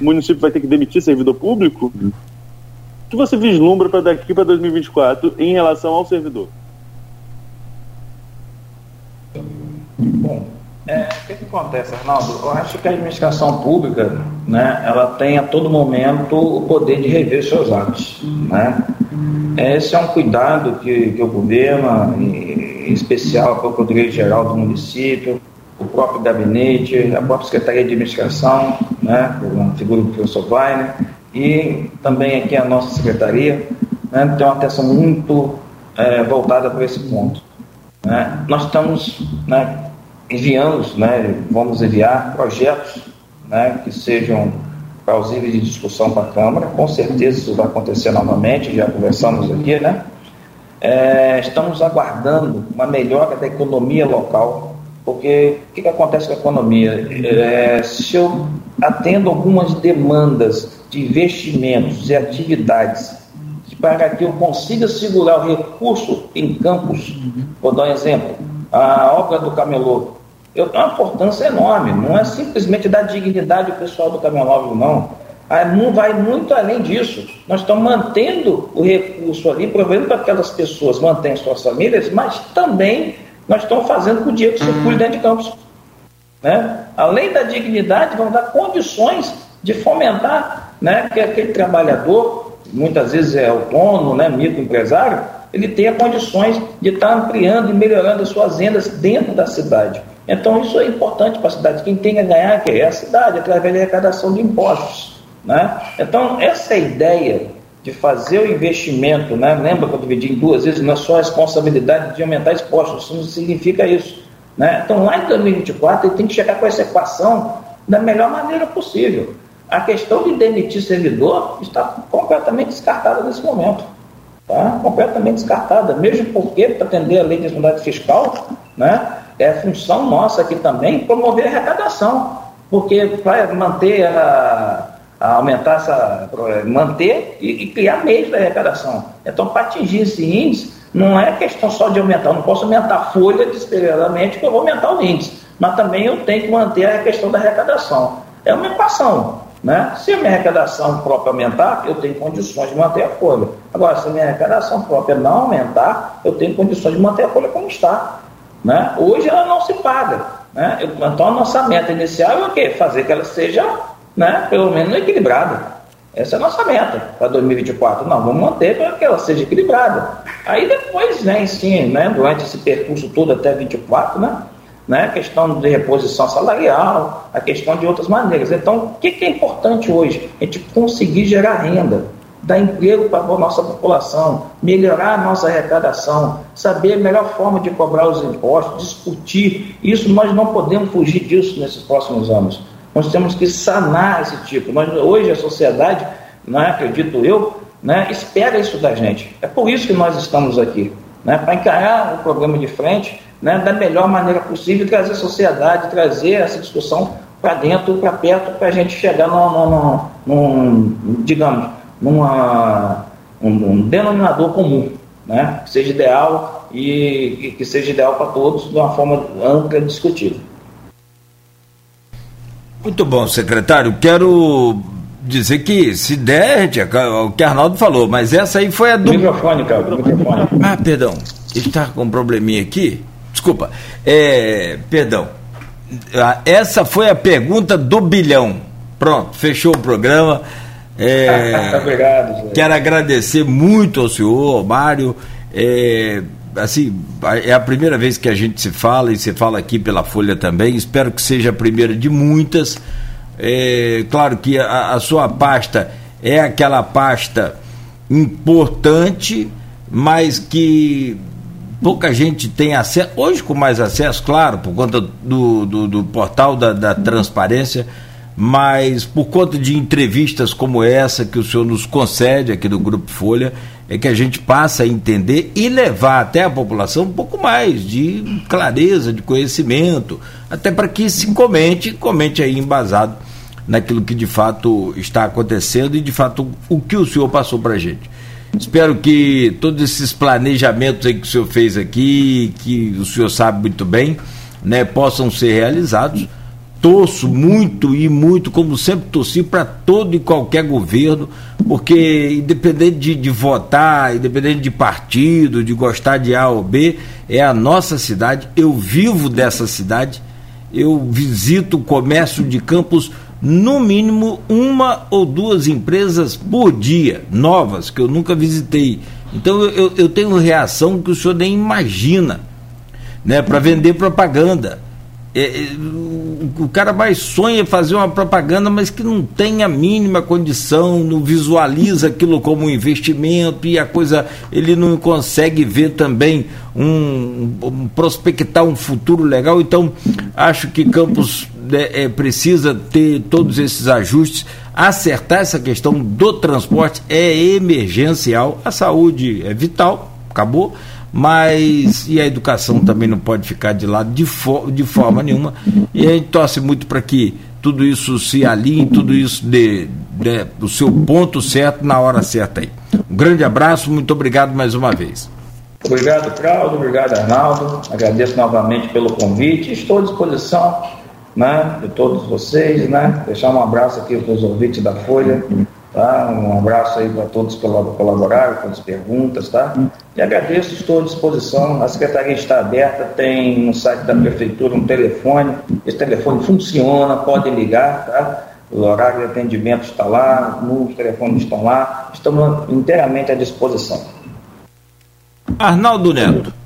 O município vai ter que demitir servidor público? O que você vislumbra para daqui para 2024 em relação ao servidor? Bom, é, o que, que acontece, Arnaldo? Eu acho que a administração pública, né, ela tem a todo momento o poder de rever seus atos, né? Esse é um cuidado que, que o governo, em, especial a Procuradoria-Geral do município, o próprio gabinete, a própria Secretaria de Administração, né, a figura do professor Weiner, e também aqui a nossa secretaria, né, tem uma atenção muito eh, voltada para esse ponto. né. Nós estamos né, enviando, né, vamos enviar projetos né, que sejam plausíveis de discussão para a Câmara, com certeza isso vai acontecer novamente, já conversamos aqui, né? É, estamos aguardando uma melhora da economia local, porque o que, que acontece com a economia? É, se eu atendo algumas demandas de investimentos e atividades para que eu consiga segurar o recurso em campos, vou dar um exemplo, a obra do camelô, eu tenho uma importância enorme, não é simplesmente dar dignidade ao pessoal do camelódromo, não. Não vai muito além disso. Nós estamos mantendo o recurso ali, provendo para que aquelas pessoas mantenham suas famílias, mas também nós estamos fazendo com que o dinheiro circule dentro de campos. Né? Além da dignidade, vamos dar condições de fomentar né, que aquele trabalhador, muitas vezes é autônomo, né, microempresário, ele tenha condições de estar ampliando e melhorando as suas rendas dentro da cidade. Então, isso é importante para a cidade. Quem tem a ganhar que é a cidade, através da arrecadação de impostos. Né? Então, essa é ideia de fazer o investimento. Né? Lembra que eu dividi em duas vezes? Não é só a responsabilidade de aumentar impostos, isso não significa isso. Né? Então, lá em 2024, ele tem que chegar com essa equação da melhor maneira possível. A questão de demitir servidor está completamente descartada nesse momento. Tá? Completamente descartada. Mesmo porque, para atender a lei de responsabilidade fiscal, né, é função nossa aqui também promover a arrecadação. Porque vai manter a aumentar essa. manter e, e criar meios da arrecadação. Então, para atingir esse índice, não é questão só de aumentar, eu não posso aumentar a folha desesperadamente que eu vou aumentar o índice, mas também eu tenho que manter a questão da arrecadação. É uma equação. Né? Se a minha arrecadação própria aumentar, eu tenho condições de manter a folha. Agora, se a minha arrecadação própria não aumentar, eu tenho condições de manter a folha como está. Né? Hoje ela não se paga. Né? Então a nossa meta inicial é o quê? Fazer que ela seja né, pelo menos equilibrada. Essa é a nossa meta para 2024. Não, vamos manter para que ela seja equilibrada. Aí depois, né, sim, né, durante esse percurso todo até 24, né, né, a questão de reposição salarial, a questão de outras maneiras. Então, o que, que é importante hoje? A gente conseguir gerar renda, dar emprego para a nossa população, melhorar a nossa arrecadação, saber a melhor forma de cobrar os impostos, discutir. Isso nós não podemos fugir disso nesses próximos anos. Nós temos que sanar esse tipo. Nós, hoje a sociedade, né, acredito eu, né, espera isso da gente. É por isso que nós estamos aqui, né, para encarar o problema de frente né, da melhor maneira possível, trazer a sociedade, trazer essa discussão para dentro, para perto, para a gente chegar num, num, digamos, numa, um, um, denominador comum, né, que seja ideal e, e que seja ideal para todos de uma forma ampla e discutível. Muito bom, secretário. Quero dizer que, se der, o que Arnaldo falou, mas essa aí foi a do. Microfone, cara, microfone. Ah, perdão. Está com um probleminha aqui? Desculpa. É, perdão. Ah, essa foi a pergunta do bilhão. Pronto, fechou o programa. É, Obrigado. Quero agradecer muito ao senhor, ao Mário. É, assim, é a primeira vez que a gente se fala e se fala aqui pela Folha também. Espero que seja a primeira de muitas. É, claro que a, a sua pasta é aquela pasta importante, mas que pouca gente tem acesso, hoje com mais acesso, claro, por conta do, do, do portal da, da, transparência, mas por conta de entrevistas como essa que o senhor nos concede aqui do Grupo Folha, é que a gente passa a entender e levar até a população um pouco mais de clareza, de conhecimento, até para que se comente, comente aí embasado naquilo que de fato está acontecendo e de fato o que o senhor passou para a gente. Espero que todos esses planejamentos aí que o senhor fez aqui, que o senhor sabe muito bem, né, possam ser realizados torço muito e muito, como sempre torci, para todo e qualquer governo, porque independente de, de, votar, independente de partido, de gostar de A ou B, é a nossa cidade, eu vivo dessa cidade, eu visito o comércio de campos no mínimo uma ou duas empresas por dia, novas, que eu nunca visitei. Então eu, eu tenho reação que o senhor nem imagina, né, para vender propaganda é, é, o cara mais sonha fazer uma propaganda, mas que não tem a mínima condição, não visualiza aquilo como um investimento e a coisa ele não consegue ver também um, um prospectar um futuro legal. Então acho que Campos é, é, precisa ter todos esses ajustes, acertar essa questão do transporte é emergencial, a saúde é vital, acabou mas e a educação também não pode ficar de lado de, fo de forma nenhuma. E a gente torce muito para que tudo isso se alinhe, tudo isso dê, dê o seu ponto certo na hora certa aí. Um grande abraço, muito obrigado mais uma vez. Obrigado, Claudio, obrigado, Arnaldo. Agradeço novamente pelo convite. Estou à disposição né, de todos vocês, né? Deixar um abraço aqui para os ouvintes da Folha. Tá? Um abraço aí para todos que colaboraram com as perguntas, tá? E agradeço, estou à disposição. A secretaria está aberta, tem no site da prefeitura um telefone. Esse telefone funciona, podem ligar, tá? O horário de atendimento está lá, os telefones estão lá, estamos inteiramente à disposição. Arnaldo Neto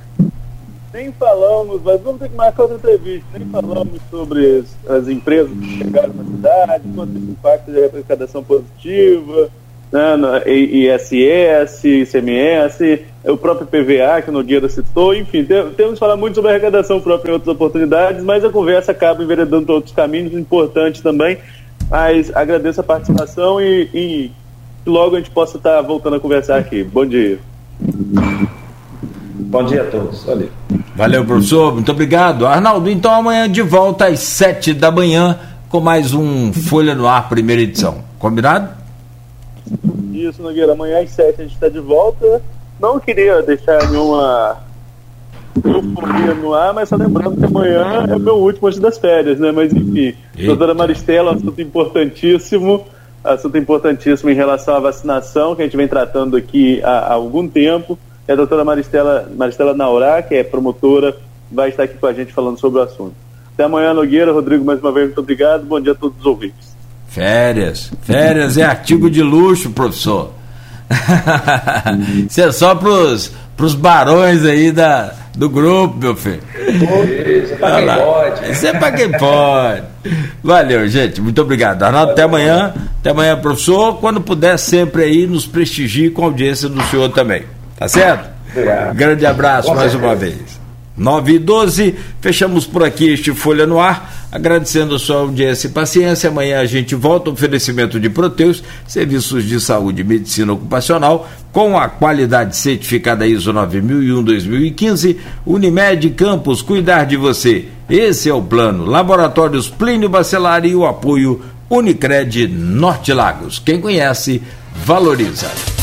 nem falamos, mas vamos ter que marcar outra entrevista, nem falamos sobre as, as empresas que chegaram na cidade, quanto esse impacto de arrecadação positiva, né, no ISS, ICMS, o próprio PVA que o Nogueira citou, enfim, tem, temos que falar muito sobre arrecadação própria em outras oportunidades, mas a conversa acaba enveredando outros caminhos importantes também, mas agradeço a participação e, e logo a gente possa estar voltando a conversar aqui. Bom dia. Bom dia a todos. Valeu. Valeu, professor. Muito obrigado. Arnaldo, então amanhã de volta às sete da manhã com mais um Folha no Ar, primeira edição. Combinado? Isso, Nogueira. Amanhã às sete a gente está de volta. Não queria deixar nenhuma euforia no ar, mas só lembrando que amanhã é o meu último antes das férias, né? Mas enfim, Eita. doutora Maristela, assunto importantíssimo, assunto importantíssimo em relação à vacinação, que a gente vem tratando aqui há, há algum tempo. E a doutora Maristela, Maristela Naurá, que é promotora, vai estar aqui com a gente falando sobre o assunto. Até amanhã, Nogueira. Rodrigo, mais uma vez, muito obrigado. Bom dia a todos os ouvintes. Férias. Férias é artigo de luxo, professor. Isso é só pros, pros barões aí da, do grupo, meu filho. Isso é pra quem pode. Isso é pra quem pode. Valeu, gente. Muito obrigado. Arnaldo, até amanhã. Até amanhã, professor. Quando puder, sempre aí nos prestigie com a audiência do senhor também. Tá certo? Obrigado. Grande abraço mais uma vez. 9 e 12, fechamos por aqui este Folha no Ar, agradecendo a sua audiência e paciência. Amanhã a gente volta, oferecimento de Proteus, serviços de saúde e medicina ocupacional, com a qualidade certificada ISO 9001-2015, Unimed Campos, cuidar de você. Esse é o plano. Laboratórios Plínio Bacelar e o apoio Unicred Norte Lagos. Quem conhece, valoriza.